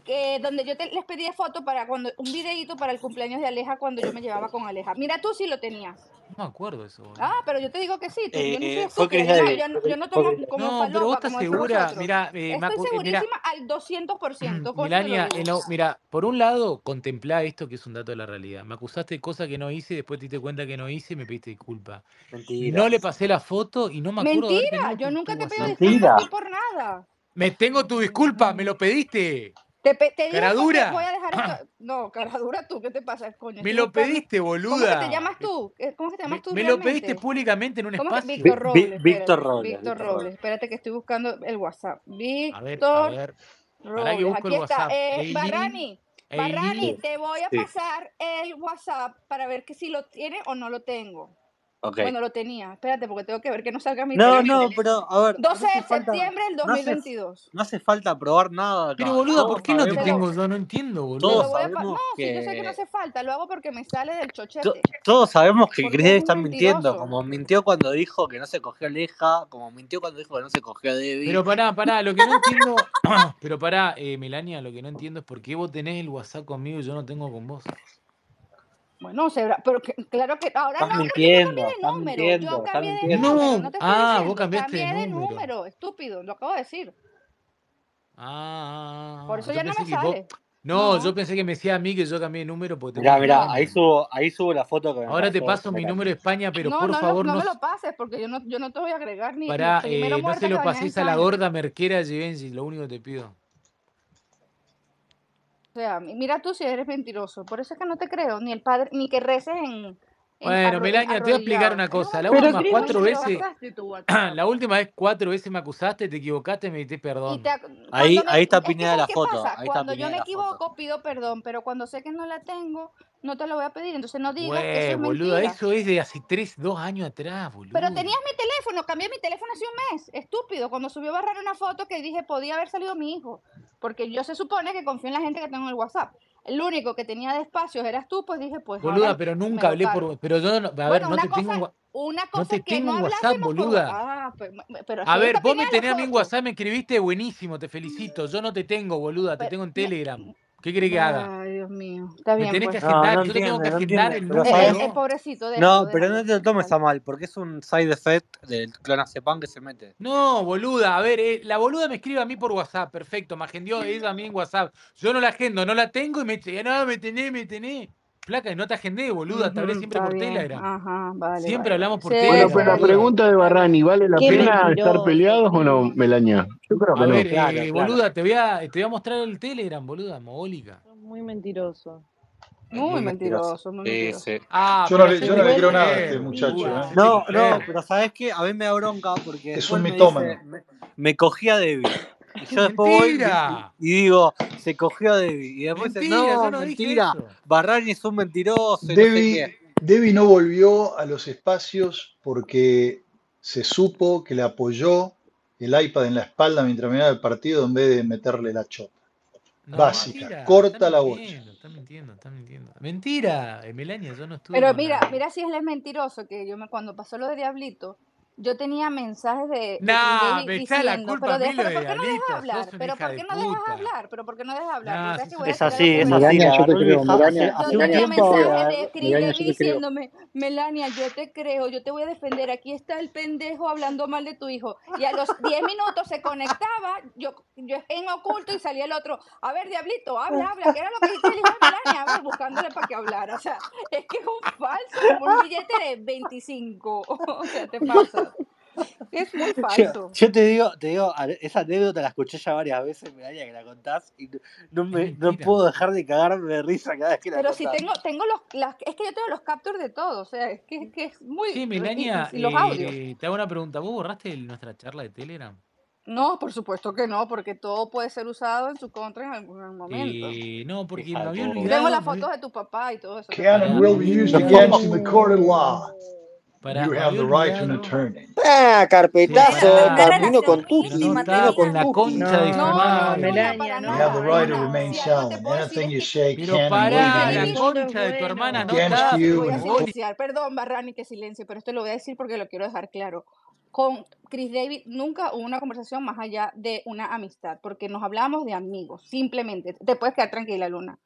Que, donde yo te, les pedí foto para cuando un videito para el cumpleaños de Aleja cuando yo me llevaba con Aleja. Mira, tú sí lo tenías. No me acuerdo eso, boludo. Ah, pero yo te digo que sí. Tú, yo no soy eh, fue Yo no, David, yo, no- yo tomo como No, pero vos estás segura. Mira, eh, me Estoy eh, mira, segurísima al 200%. Con eso te lo Milania, digo. en lo- mira, por un lado, contemplá esto que es un dato de la realidad. Me acusaste de cosas que no hice, después te diste cuenta que no hice y me pediste disculpas. Mentira. No le pasé la foto y no me acuerdo Mentira, yo nunca te WhatsApp. disculpas por nada. Me tengo tu disculpa, me lo pediste. Te, porque voy a dura. dejar esto. No, cara dura tú, ¿qué te pasa, coño? Me lo pediste, ¿Cómo que te boluda. llamas tú? Eh, ¿Cómo que te llamas Me, tú me lo pediste públicamente en un ¿Cómo espacio. Víctor Robles? Víctor Robles, Víctor Víctor Robles. Robles. Espérate que estoy buscando el WhatsApp. A ver, a Víctor ver. Que Robles. busco Aquí el está. Eh, Barrani, Barrani, te voy a Sí, pasar el WhatsApp para ver que si lo tiene o no lo tengo. Ok. Bueno, lo tenía. Espérate, porque tengo que ver que no salga mi No, no, pero a ver, no 12 de septiembre del no hace, 2022. no hace falta probar nada Pero acá. boluda, ¿por qué no te tengo yo? No entiendo, boludo. todos sabemos No, si yo sé que no que hace falta, lo hago porque me sale del to- chochete. todos sabemos que Chris está mintiendo, como mintió cuando dijo que no se cogió a Aleja, como mintió cuando dijo que no se cogió a Debbie. Pero pará, pará, lo que no entiendo, pero pará, eh, Melania, lo que no entiendo es por qué vos tenés el WhatsApp conmigo y yo no tengo con vos. Bueno, pero que- claro que ahora Estás no, porque yo mintiendo, cambié de estás número. Yo mintiendo, estás cambié de mintiendo. número, No, no ah, vos cambiaste de Cambié de número. número, estúpido, lo acabo de decir. Ah, Por eso yo ya no me vos... sale. No, yo pensé que me decía a mí que yo cambié de número porque te Mirá, ahí subo, ahí subo la foto que me Ahora te paso mi número de España, pero no, por no, favor no no, me lo pases porque yo no, yo no te voy a agregar ni, pará, eh, no se lo pases a la gorda merquera de Givenchy, lo único que te pido. Mira tú si eres mentiroso. Por eso es que no te creo, ni el padre, ni que reces en, bueno, Melania, te voy a explicar una cosa. La última cuatro veces. la última vez cuatro veces me acusaste, te equivocaste, me diste perdón. Ahí, ahí está pinada la foto. Cuando yo me equivoco, pido perdón, pero cuando sé que no la tengo, no te lo voy a pedir. Entonces no digas que eso es boludo, eso es de hace tres, dos años atrás, boludo. Pero tenías mi teléfono, cambié mi teléfono hace un mes. Estúpido. Cuando subió a barrar una foto que dije podía haber salido mi hijo. Porque yo se supone que confío en la gente que tengo en el WhatsApp el único que tenía de espacios eras tú, pues dije, pues. Boluda, pero nunca hablé por. Pero yo no. A ver, no te tengo. Una cosa no te que tengo no en WhatsApp, boluda. Ah, pues, a ver, vos me tenés a mí en WhatsApp, me escribiste buenísimo, te felicito. Yo no te tengo, boluda, te tengo en Telegram. ¿Qué quiere que haga? Ay, Dios mío. Está bien. Me tienes que pues. agendar, no, yo tengo que agendar no el número. Es, pobrecito de No, pero no te lo tomes a mal, porque es un side effect del clonazepam que se mete. No, boluda, a ver, eh, la boluda me escribe a mí por WhatsApp, perfecto, me agendió ella a mí en WhatsApp. Yo no la agendo, no la tengo y me dice, no, me tené, me tené. Flaca, no te agendé, boluda, uh -huh, vez siempre por. Telegram. Siempre hablamos por sí, Telegram. Bueno, pero la pregunta de Barrani, ¿vale la pena estar peleados o no, Melania? Yo creo que no. Ver, eh, claro. Boluda, te voy, a, te voy a mostrar el Telegram, boluda, mogólica. Muy mentiroso. Muy, muy mentiroso, muy mentiroso. Ah, yo no, le, yo creo nada a este muchacho. ¿eh? No, no, pero sabes que a mí me da bronca porque. Es un mitómano. Me, me, cogía débil. Y yo después voy y, y, digo, se cogió a Debbie. Y después mentira, no, mentira, Barrani es un mentiroso. Debbie no, no volvió a los espacios porque se supo que le apoyó el iPad en la espalda mientras miraba el partido en vez de meterle la chota. Básica, corta la bocha. Está mintiendo, está mintiendo. Mentira, eh, Melania, yo no estuve. Pero mira, nada. mira si es mentiroso que yo me, cuando pasó lo de Diablito, yo tenía mensajes de. Nah, de diciendo, pero, deja, ¿pero, ¿por no dejas hablar? ¿Pero por qué no dejas hablar? ¿Pero por qué no dejas hablar? Es, así, es así. Melania, yo te creo, Melania. Hace un tiempo. Yo diciéndome, Melania, yo te creo, yo te voy a defender. Aquí está el pendejo hablando mal de tu hijo. Y a los 10 minutos se conectaba, yo, yo en oculto y salía el otro. A ver, Diablito, habla, habla, que era lo que dice Melania. A buscándole para que hablara. O sea, es que es un falso, un billete de 25. O sea, te pasa. Es muy falso. Yo, te digo, te digo, esa anécdota la escuché ya varias veces, Melania, que la contás, y no, me, no puedo dejar de cagarme de risa cada vez que la Pero si tengo, tengo los, las, es que yo tengo los captures de todo, o sea, es que, es muy... Sí, Melania, eh, te hago una pregunta, ¿vos borraste nuestra charla de Telegram? No, por supuesto que no, porque todo puede ser usado en su contra en algún momento. Eh, no, porque me había olvidado. Tengo las fotos de tu papá y todo eso. Can and will be used against the court of law. Para you have the right to an attorney. Ah, carpetazo, sí. Con Tutti. No con la concha de su madre. You have the right to remain silent. Anything you say can pará, la concha de tu hermana no está. Pues, Perdón, Barrani, que silencio, pero esto lo voy a decir porque lo quiero dejar claro con Chris David nunca hubo una conversación más allá de una amistad, porque nos hablábamos de amigos, simplemente. Te puedes quedar tranquila, Luna.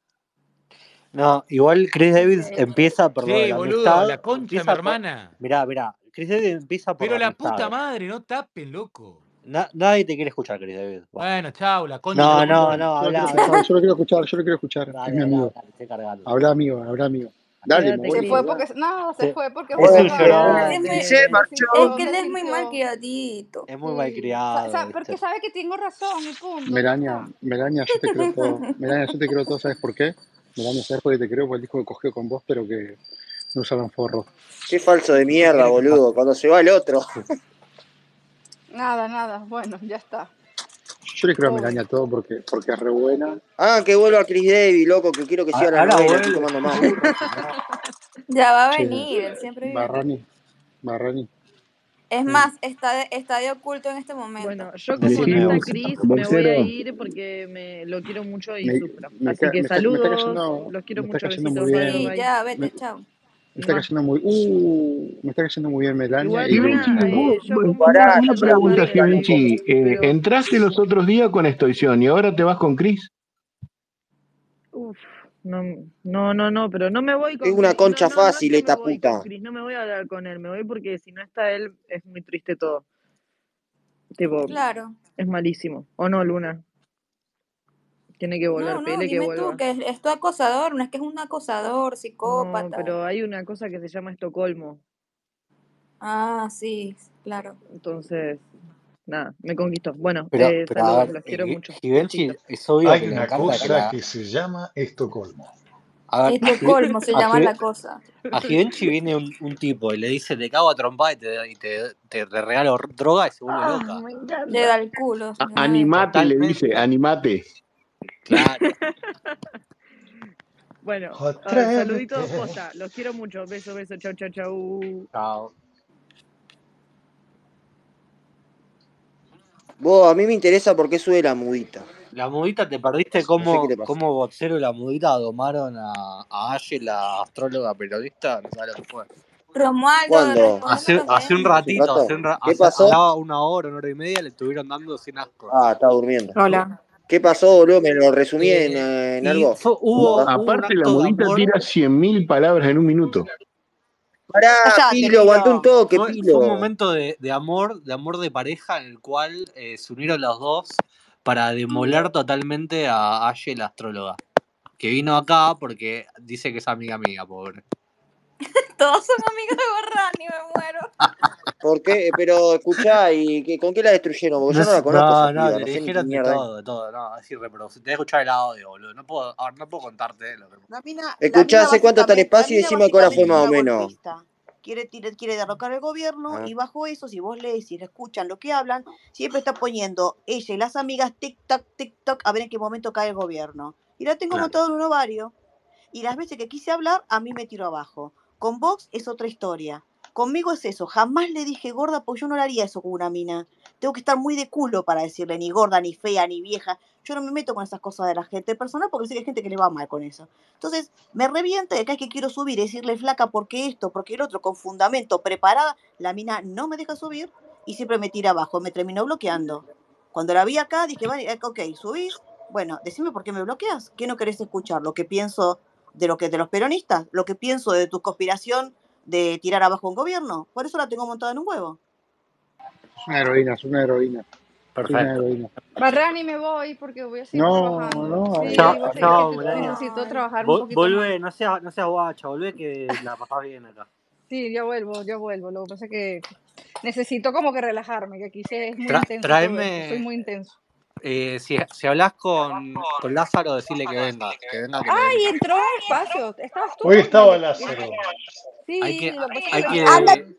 No, igual Chris Davis empieza por sí, la boludo, amistad, la concha mi hermana. Por, mirá, mirá, Chris Davis empieza por Pero la, la puta madre, no tapen, loco. Na, nadie te quiere escuchar, Chris Davis. Bueno, chau, la concha. No, no, no, habla. Yo lo quiero escuchar, yo lo quiero escuchar. Dale, es mi amigo. Habla amigo, habla amigo. Dale, se fue porque no, se sí. fue porque es un. Sí. Es que él es muy malcriadito. Es muy malcriado. O sea, porque sabe que tengo razón y punto. Meraña, Meraña, yo te creo todo. Meraña, yo te creo todo, ¿sabes por qué? Me van a hacer porque te creo por el disco que cogió con vos, pero que no usaban forro. Qué falso de mierda, boludo. Cuando se va el otro. nada, nada. Bueno, ya está. Yo le creo a Melania todo porque, porque es re buena. Ah, que vuelva a Chris Davis, loco, que quiero que siga la novela, estoy tomando más. ya va a venir, siempre viene. Barrani, Barrani. Es más, está de, está de oculto en este momento. Bueno, yo como sí, esta Cris me voy a ir porque me, lo quiero mucho y me, sufro. Así que saludos, los quiero mucho. Besitos, sí, ya, vete, chao. Me está cayendo muy, uh, me está cayendo muy bien Melania. Y una pregunta, Vinci. Eh, Entraste los otros días con Estoición y ahora te vas con Cris. Uf. No, no, no, no, pero no me voy con. Es una concha no, fácil no, no, esta puta. No me voy a hablar con él, me voy porque si no está él es muy triste todo. Tipo, claro. Es malísimo. ¿O no, Luna? Tiene que volar, no, pele que vuelva. Es, es, tu acosador, no es que es un acosador, psicópata. pero hay una cosa que se llama Estocolmo. Ah, sí, claro. Entonces, nada, me conquistó. Bueno, Pero, eh, pero saludos, ver, los quiero Gi- mucho. Givenchy Besitos. es obvio Hay que una que cosa la... que se llama Estocolmo. A ver, a Gi- Estocolmo se llama la cosa. a Givenchy viene un, un tipo y le dice, te cago a trompada y te, y te, te, te regalo droga y se vuelve Ah, loca. Le da el culo. A-. Animate, le dice, animate. Claro. Bueno, ver, saluditos posta. Los quiero mucho. Beso, beso. Chau, chau, chau. Chao. Vos, a mí me interesa por qué sube la mudita. La mudita, ¿te perdiste No sé qué cómo, cómo Boxero y la mudita domaron a, a Aye, la astróloga periodista? No sabes lo que fue. Romualdo, ¿Cuándo? Hace, un bien. ¿Hace un ratito, rato? hace un ra- ¿Qué hace- pasó? una hora, una hora y media, le estuvieron dando sin asco. Ah, estaba durmiendo. Hola. ¿Qué pasó, boludo? ¿Me lo resumí en, Eh, en algo? fue- hubo, Aparte, la amor. tira 100.000 palabras en un minuto. Pará, Cállate, Pilo, aguantó un Pilo. toque, Fue, fue un Pilo. momento de, de amor, de amor de pareja en el cual eh, se unieron los dos para demoler totalmente a Aye, la astróloga. Que vino acá porque dice que es amiga mía, pobre. Todos son amigos de Borrani, me muero. ¿Por qué? Pero escuchá, ¿y qué- con qué la destruyeron? Porque No, yo no la conozco no, no, le dijeron de todo, de todo, no, es irreproducible. Tenés que escuchar el audio, boludo. No puedo, ahora no puedo contarte lo que... La mina, la Escuchá, ¿hace cuánto está el espacio? Y mina decime a qué hora fue más o menos. Quiere, quiere, quiere derrocar el gobierno Ah. y bajo eso, si vos lees y le escuchan lo que hablan, siempre está poniendo ella y las amigas tic-tac, tic-tac, a ver en qué momento cae el gobierno. Y la tengo Claro. montado en un ovario. Y las veces que quise hablar, a mí me tiró abajo. Con Vox es otra historia. Conmigo es eso. Jamás le dije gorda, porque yo no haría eso con una mina. Tengo que estar muy de culo para decirle ni gorda, ni fea, ni vieja. Yo no me meto con esas cosas de la gente personal porque sé que hay gente que le va mal con eso. Entonces, me revienta de que es que quiero subir y decirle flaca porque esto, porque el otro, con fundamento, preparada. La mina no me deja subir y siempre me tira abajo. Me terminó bloqueando. Cuando la vi acá, dije, vale, ok, subís. Bueno, decime por qué me bloqueas. ¿Qué no querés escuchar? ¿Lo que pienso de lo que de los peronistas? ¿Lo que pienso de tu conspiración de tirar abajo un gobierno? Por eso la tengo montada en un huevo. Es una heroína, es una heroína. Una Perfecto. heroína. Barrani, me voy porque voy a seguir No, trabajando. no, Sí, Chao, voy a seguir, chao, que necesito trabajar un Vol- poquito más. volvé, no seas, no seas guacha, volvé que la pasás bien acá. Sí, ya vuelvo, ya vuelvo. Lo que pasa es que necesito como que relajarme, que aquí sí es muy Tra- intenso esto. Soy tráeme, muy intenso. Eh, si, si hablas con, con Lázaro, decirle que venga, que venga, que ¡Ay, venga. entró al espacio! ¿Estabas tú? Hoy estaba. Lázaro. Sí, Hay que, lo que pasa es hay que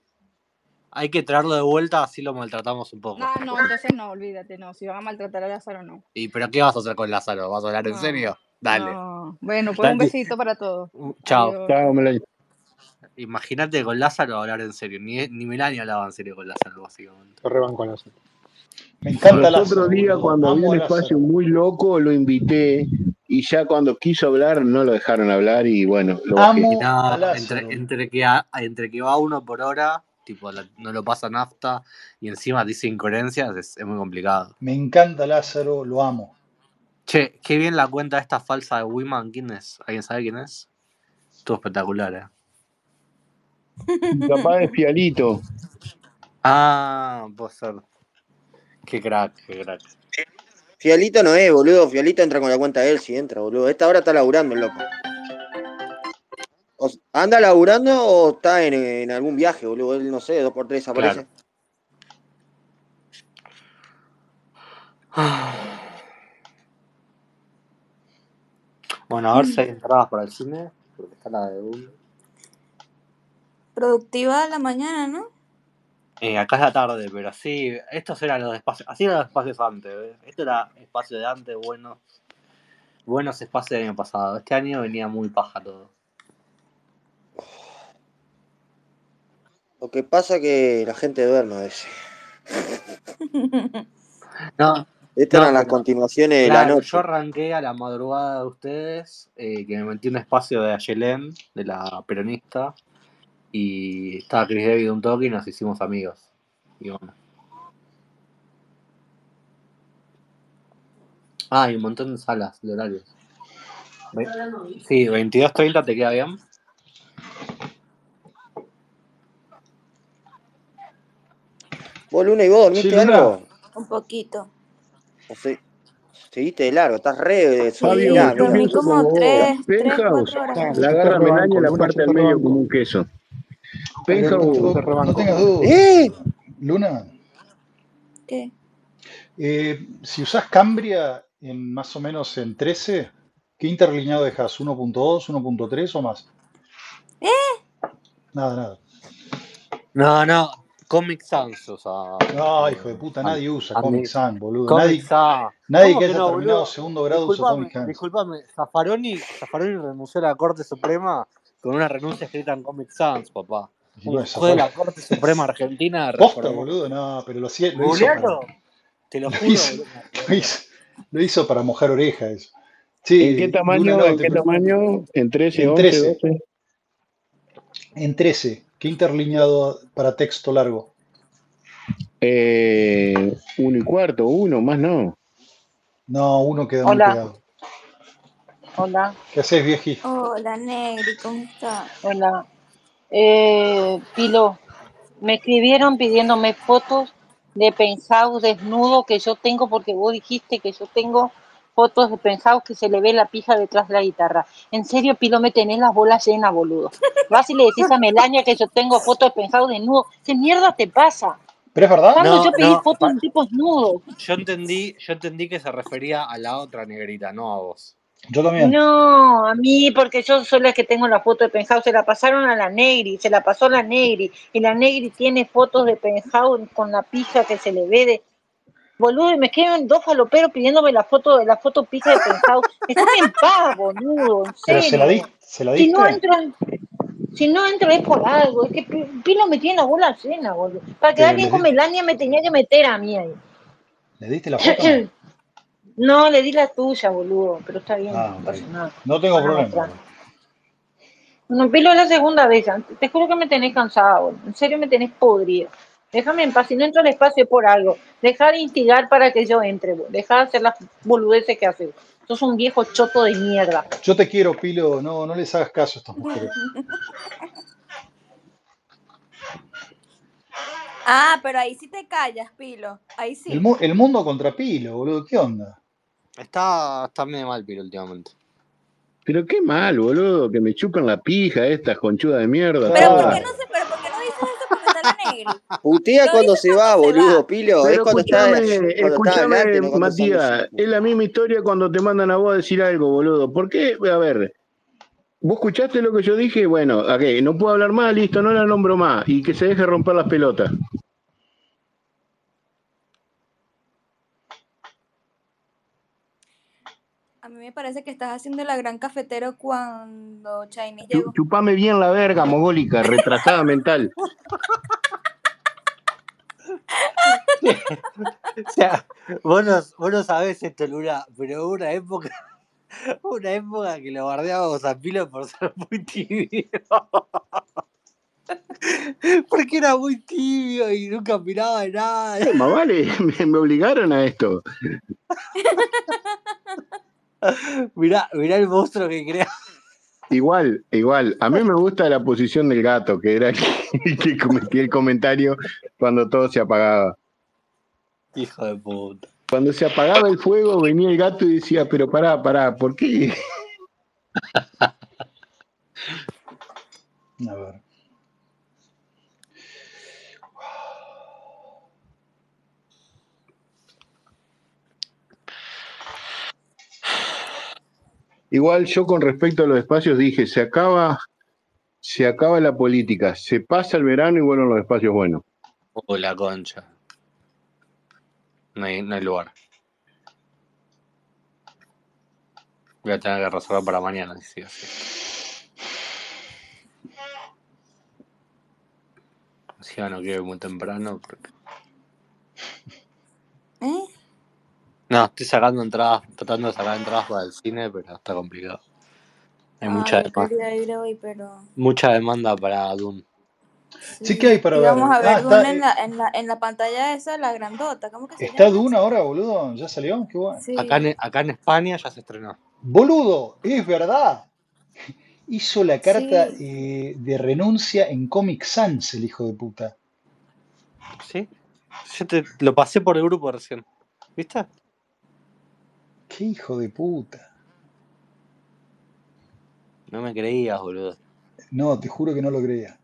hay que traerlo de vuelta, así lo maltratamos un poco. No, no, entonces no, olvídate, no. Si van a maltratar a Lázaro, no. ¿Y pero qué vas a hacer con Lázaro? ¿Vas a hablar en No, serio? Dale. no. Bueno, pues un besito para todos. Chao. Chao, Melania. Imagínate con Lázaro hablar en serio. Ni, ni Melania hablaba en serio con Lázaro, básicamente. Lo rebanco a la Me encanta Lázaro, días, boludo. cuando había un espacio muy loco, lo invité y ya cuando quiso hablar no lo dejaron hablar y bueno, lo bajé. Lázaro. entre, entre, que, a- entre que va uno por hora, tipo, la- no lo pasa nafta, y encima dice incoherencias, es, es muy complicado. Me encanta Lázaro, lo amo. Che, qué bien la cuenta esta falsa de Wiman. ¿Quién es? ¿Alguien sabe quién es? Estuvo espectacular, eh. Mi papá es Fialito. Ah, puede ser. Qué crack, qué crack. Fialito no es, boludo. Fialito entra con la cuenta de él, si entra, boludo. Esta hora está laburando el loco. O ¿Anda laburando o está en, en algún viaje, boludo? Él, no sé, dos por tres aparece. Bueno, a ver si hay entradas para el cine, porque está la de Google. Productiva la mañana, ¿no? Eh, acá es la tarde, pero sí, estos eran los espacios, así eran los espacios antes, ¿ves? Esto era espacio de antes, buenos, buenos espacios del año pasado. Este año venía muy paja todo. Lo que pasa que la gente duerme a veces. No, Estas no, eran las continuaciones de la noche. yo arranqué a la madrugada de ustedes, eh, que me metí en un espacio de Ayelén, de la peronista, y estaba Chris David un toque y nos hicimos amigos. Y bueno. Ah, y un montón de salas, de horarios. Ve- Sí, 22.30 te queda bien. ¿Vos, Luna, y vos dormiste Sí, algo? Un poquito. ¿O se- seguiste de largo? Estás re Fabio, dormí como tres, tres, cuatro horas. La agarra Melania y la parte te medio como un queso. No tengas dudas. ¡Eh! Luna, ¿Qué? eh, si usás Cambria en más o menos en 13, ¿qué ¿Qué interlineado dejas? ¿1.2, 1.3 o más? ¿Eh? Nada, nada. No, no. Comic Sans, o sea. No, hijo de puta, nadie usa Comic Sans, boludo. Comic Nadie, Sans. nadie ¿Cómo que haya no, terminado boludo? segundo grado usa Comic Sans. disculpame. Zaffaroni, Zaffaroni renunció a la Corte Suprema con una renuncia escrita en Comic Sans, papá. Juez de la Corte Suprema Argentina Posta, boludo, no, pero lo, lo hizo Googlealo. para, Te lo lo juro, hizo, boludo. lo hizo, lo hizo para mojar orejas eso. Sí, ¿En qué Luna, tamaño? no, ¿En qué tamaño? ¿En 13, en 11, 13, 12? en 13. ¿Qué interlineado para texto largo? Eh, uno y cuarto, uno, más no. No, uno queda muy Hola, pegado. hola, ¿Qué haces, vieji? Hola, Negri, ¿cómo estás? hola. Eh, Pilo, me escribieron pidiéndome fotos de pensado desnudo que yo tengo porque vos dijiste que yo tengo fotos de pensado que se le ve la pija detrás de la guitarra. En serio, Pilo, me tenés las bolas llenas, boludo. Vas y le decís a Melania que yo tengo fotos de pensado desnudo. ¿Qué mierda te pasa? ¿Pero es verdad? ¿Cuándo No, yo pedí no, fotos de un tipo desnudo? yo entendí, yo entendí que se refería a la otra negrita, no a vos. Yo también. No, a mí, porque yo soy la que tengo la foto de Penthouse, se la pasaron a la Negri, se la pasó a la Negri, y la Negri tiene fotos de Penthouse con la pija que se le ve de... Boludo, y me quedan dos faloperos pidiéndome la foto de la foto pija de Penthouse. Déjame en paz, boludo, en ¿Pero se la, di, se la Si no diste? entro, en- si no entro es por algo, es que Pi- Pilo me tiene la bola llena, boludo. Para quedar ¿Pero bien le, con Melania me tenía que meter a mí ahí. le diste la foto? No, le di la tuya, boludo, pero está bien, Ah, no ok. pasa nada. No tengo problema. No, Pilo, es la segunda vez. Te juro que me tenés cansada, boludo. En serio me tenés podrido. Déjame en paz. Si no entro al espacio es por algo. Deja de instigar para que yo entre, boludo. Deja de hacer las boludeces que haces. Sos un viejo choto de mierda. Yo te quiero, Pilo. No, no les hagas caso a estas mujeres. Ah, pero ahí sí te callas, Pilo. Ahí El, sí. mu- el mundo contra Pilo, boludo. ¿Qué onda? Está, está medio mal, Piro, últimamente. Pero qué mal, boludo, que me chupan la pija estas conchudas de mierda, Pero ¿por qué no se, pero ¿por qué no dices eso porque está la Negri? Putea Lo cuando se va, cuando se boludo, va. Pilo. Es Pero cuando está, escúchame, cuando está adelante, cuando Matías, es la misma historia cuando te mandan a vos a decir algo, boludo. ¿Por qué? A ver, ¿vos escuchaste lo que yo dije? Bueno, ok, no puedo hablar más, listo, no la nombro más. Y que se deje romper las pelotas. Mí me parece que estás haciendo la gran cafetero cuando Chinese llegó. Chupame bien la verga, mogólica, retrasada mental. O sea, vos no, vos no sabés esto, Luna, pero hubo una época, una época que lo guardábamos a Pilo por ser muy tibio. Porque era muy tibio y nunca miraba de nada. Eh, Más vale, me, me obligaron a esto. Mirá, mirá el monstruo que crea. Igual, igual. A mí me gusta la posición del gato, que era el que cometía el comentario cuando todo se apagaba. Hijo de puta. Cuando se apagaba el fuego, venía el gato y decía, pero pará, pará, ¿por qué? A ver. Igual yo con respecto a los espacios dije, se acaba, se acaba la política, se pasa el verano y vuelven los espacios buenos. Oh, la concha. No hay, no hay lugar. Voy a tener que reservar para mañana, si sigue así. Encima no quiero ir muy temprano. porque- ¿Eh? No, estoy sacando entradas, tratando de sacar entradas para el cine, pero está complicado. Hay mucha, Ay, yo dema- quería ir hoy, pero... mucha demanda para Doom. Sí que hay para ver. vamos a Ah, ver está, Dune en la, en, la, en la pantalla esa, la grandota. ¿Cómo que se ¿Está llama? Duna ahora, boludo? ¿Ya salió? Qué bueno. Sí. Acá en, acá en España ya se estrenó. Boludo, es verdad. Hizo la carta Sí. eh, de renuncia en Comic Sans, el hijo de puta. ¿Sí? Yo te lo pasé por el grupo recién. ¿Viste? Qué hijo de puta. No me creías, boludo. No, te juro que no lo creía.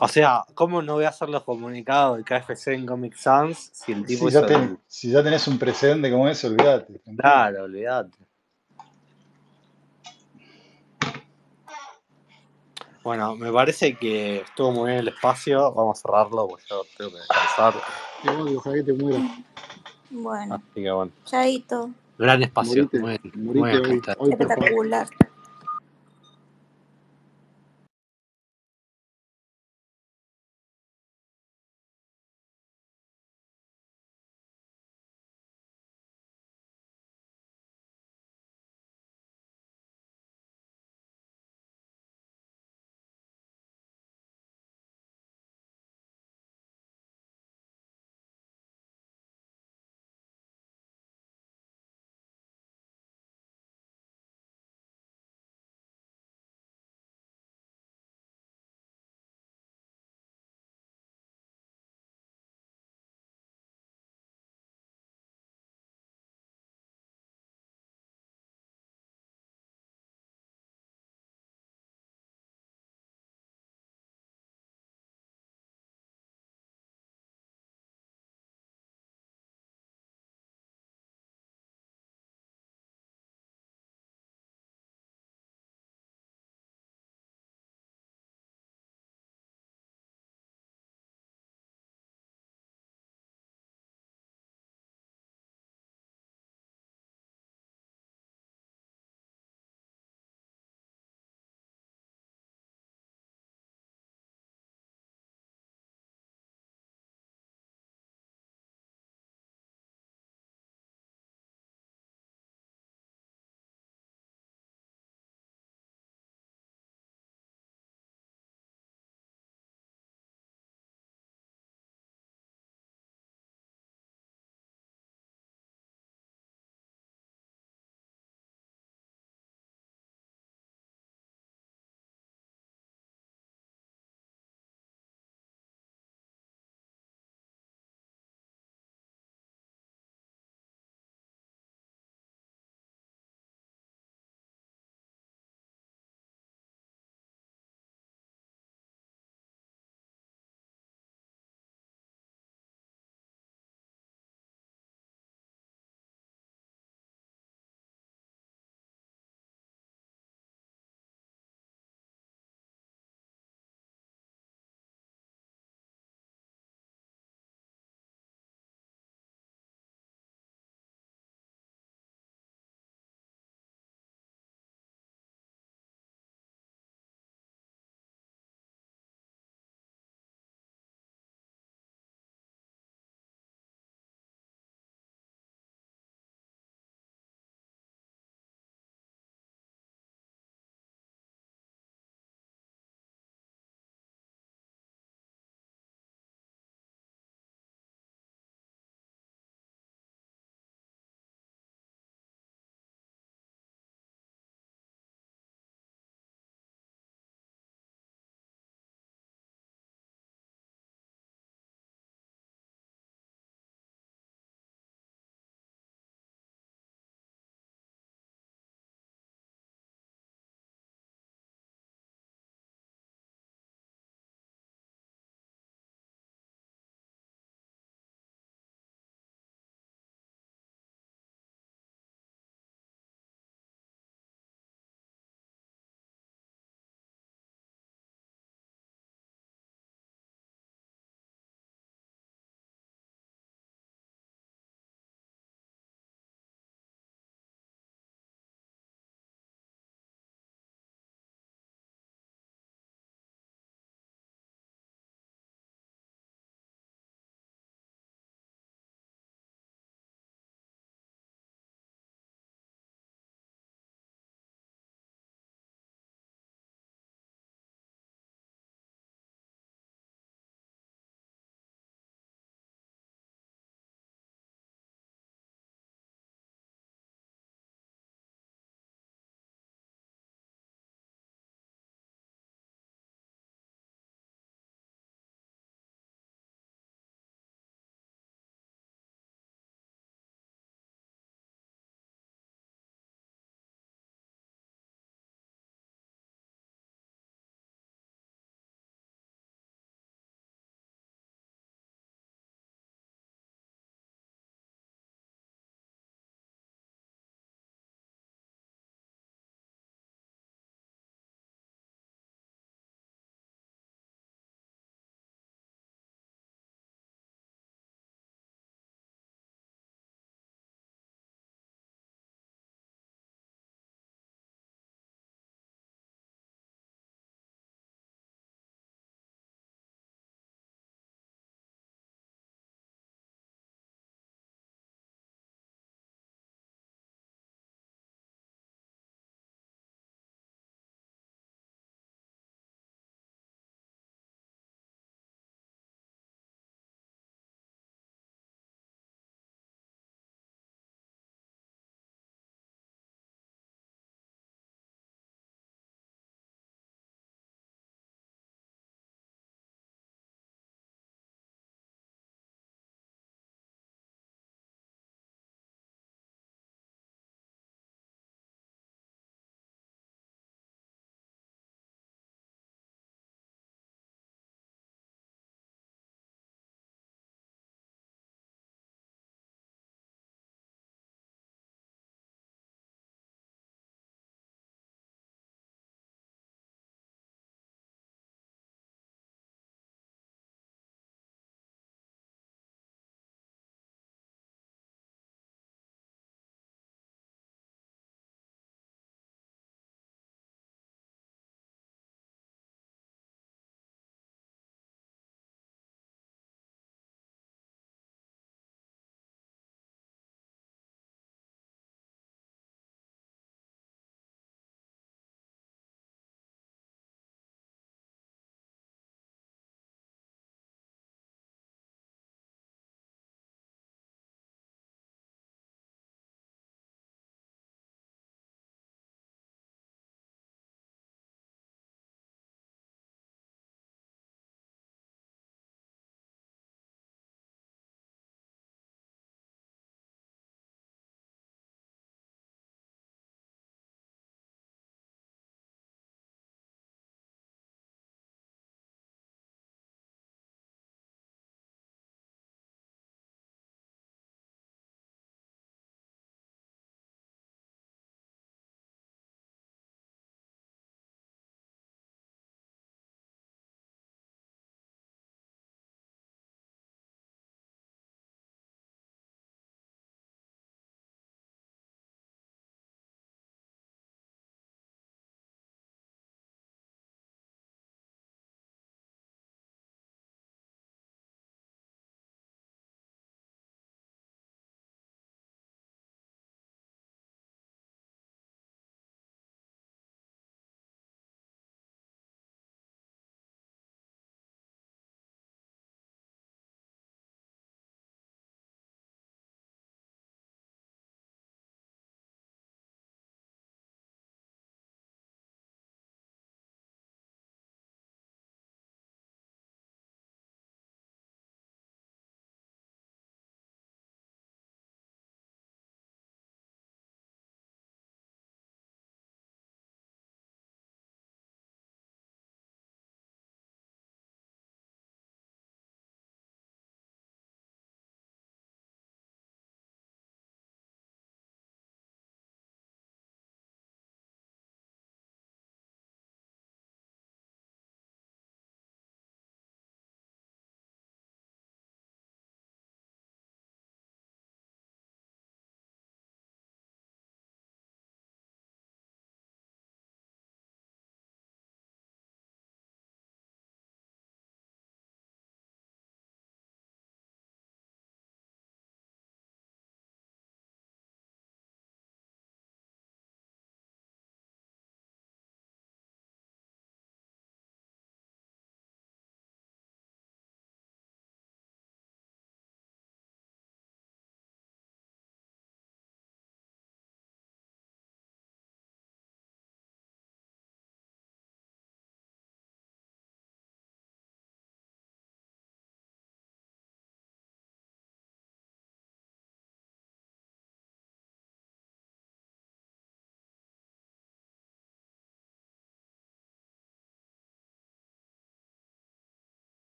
O sea, ¿cómo no voy a hacer los comunicados de KFC en Comic Sans si el tipo Si ya, ten- el- si ya tenés un precedente como ese, olvídate. Claro, olvídate. Bueno, me parece que estuvo muy bien el espacio. Vamos a cerrarlo porque yo tengo que descansar. Te odio, ojalá que te mueras. Bueno, Así que bueno. chaito. Gran espacio. Morite, muy hoy, hoy. Espectacular.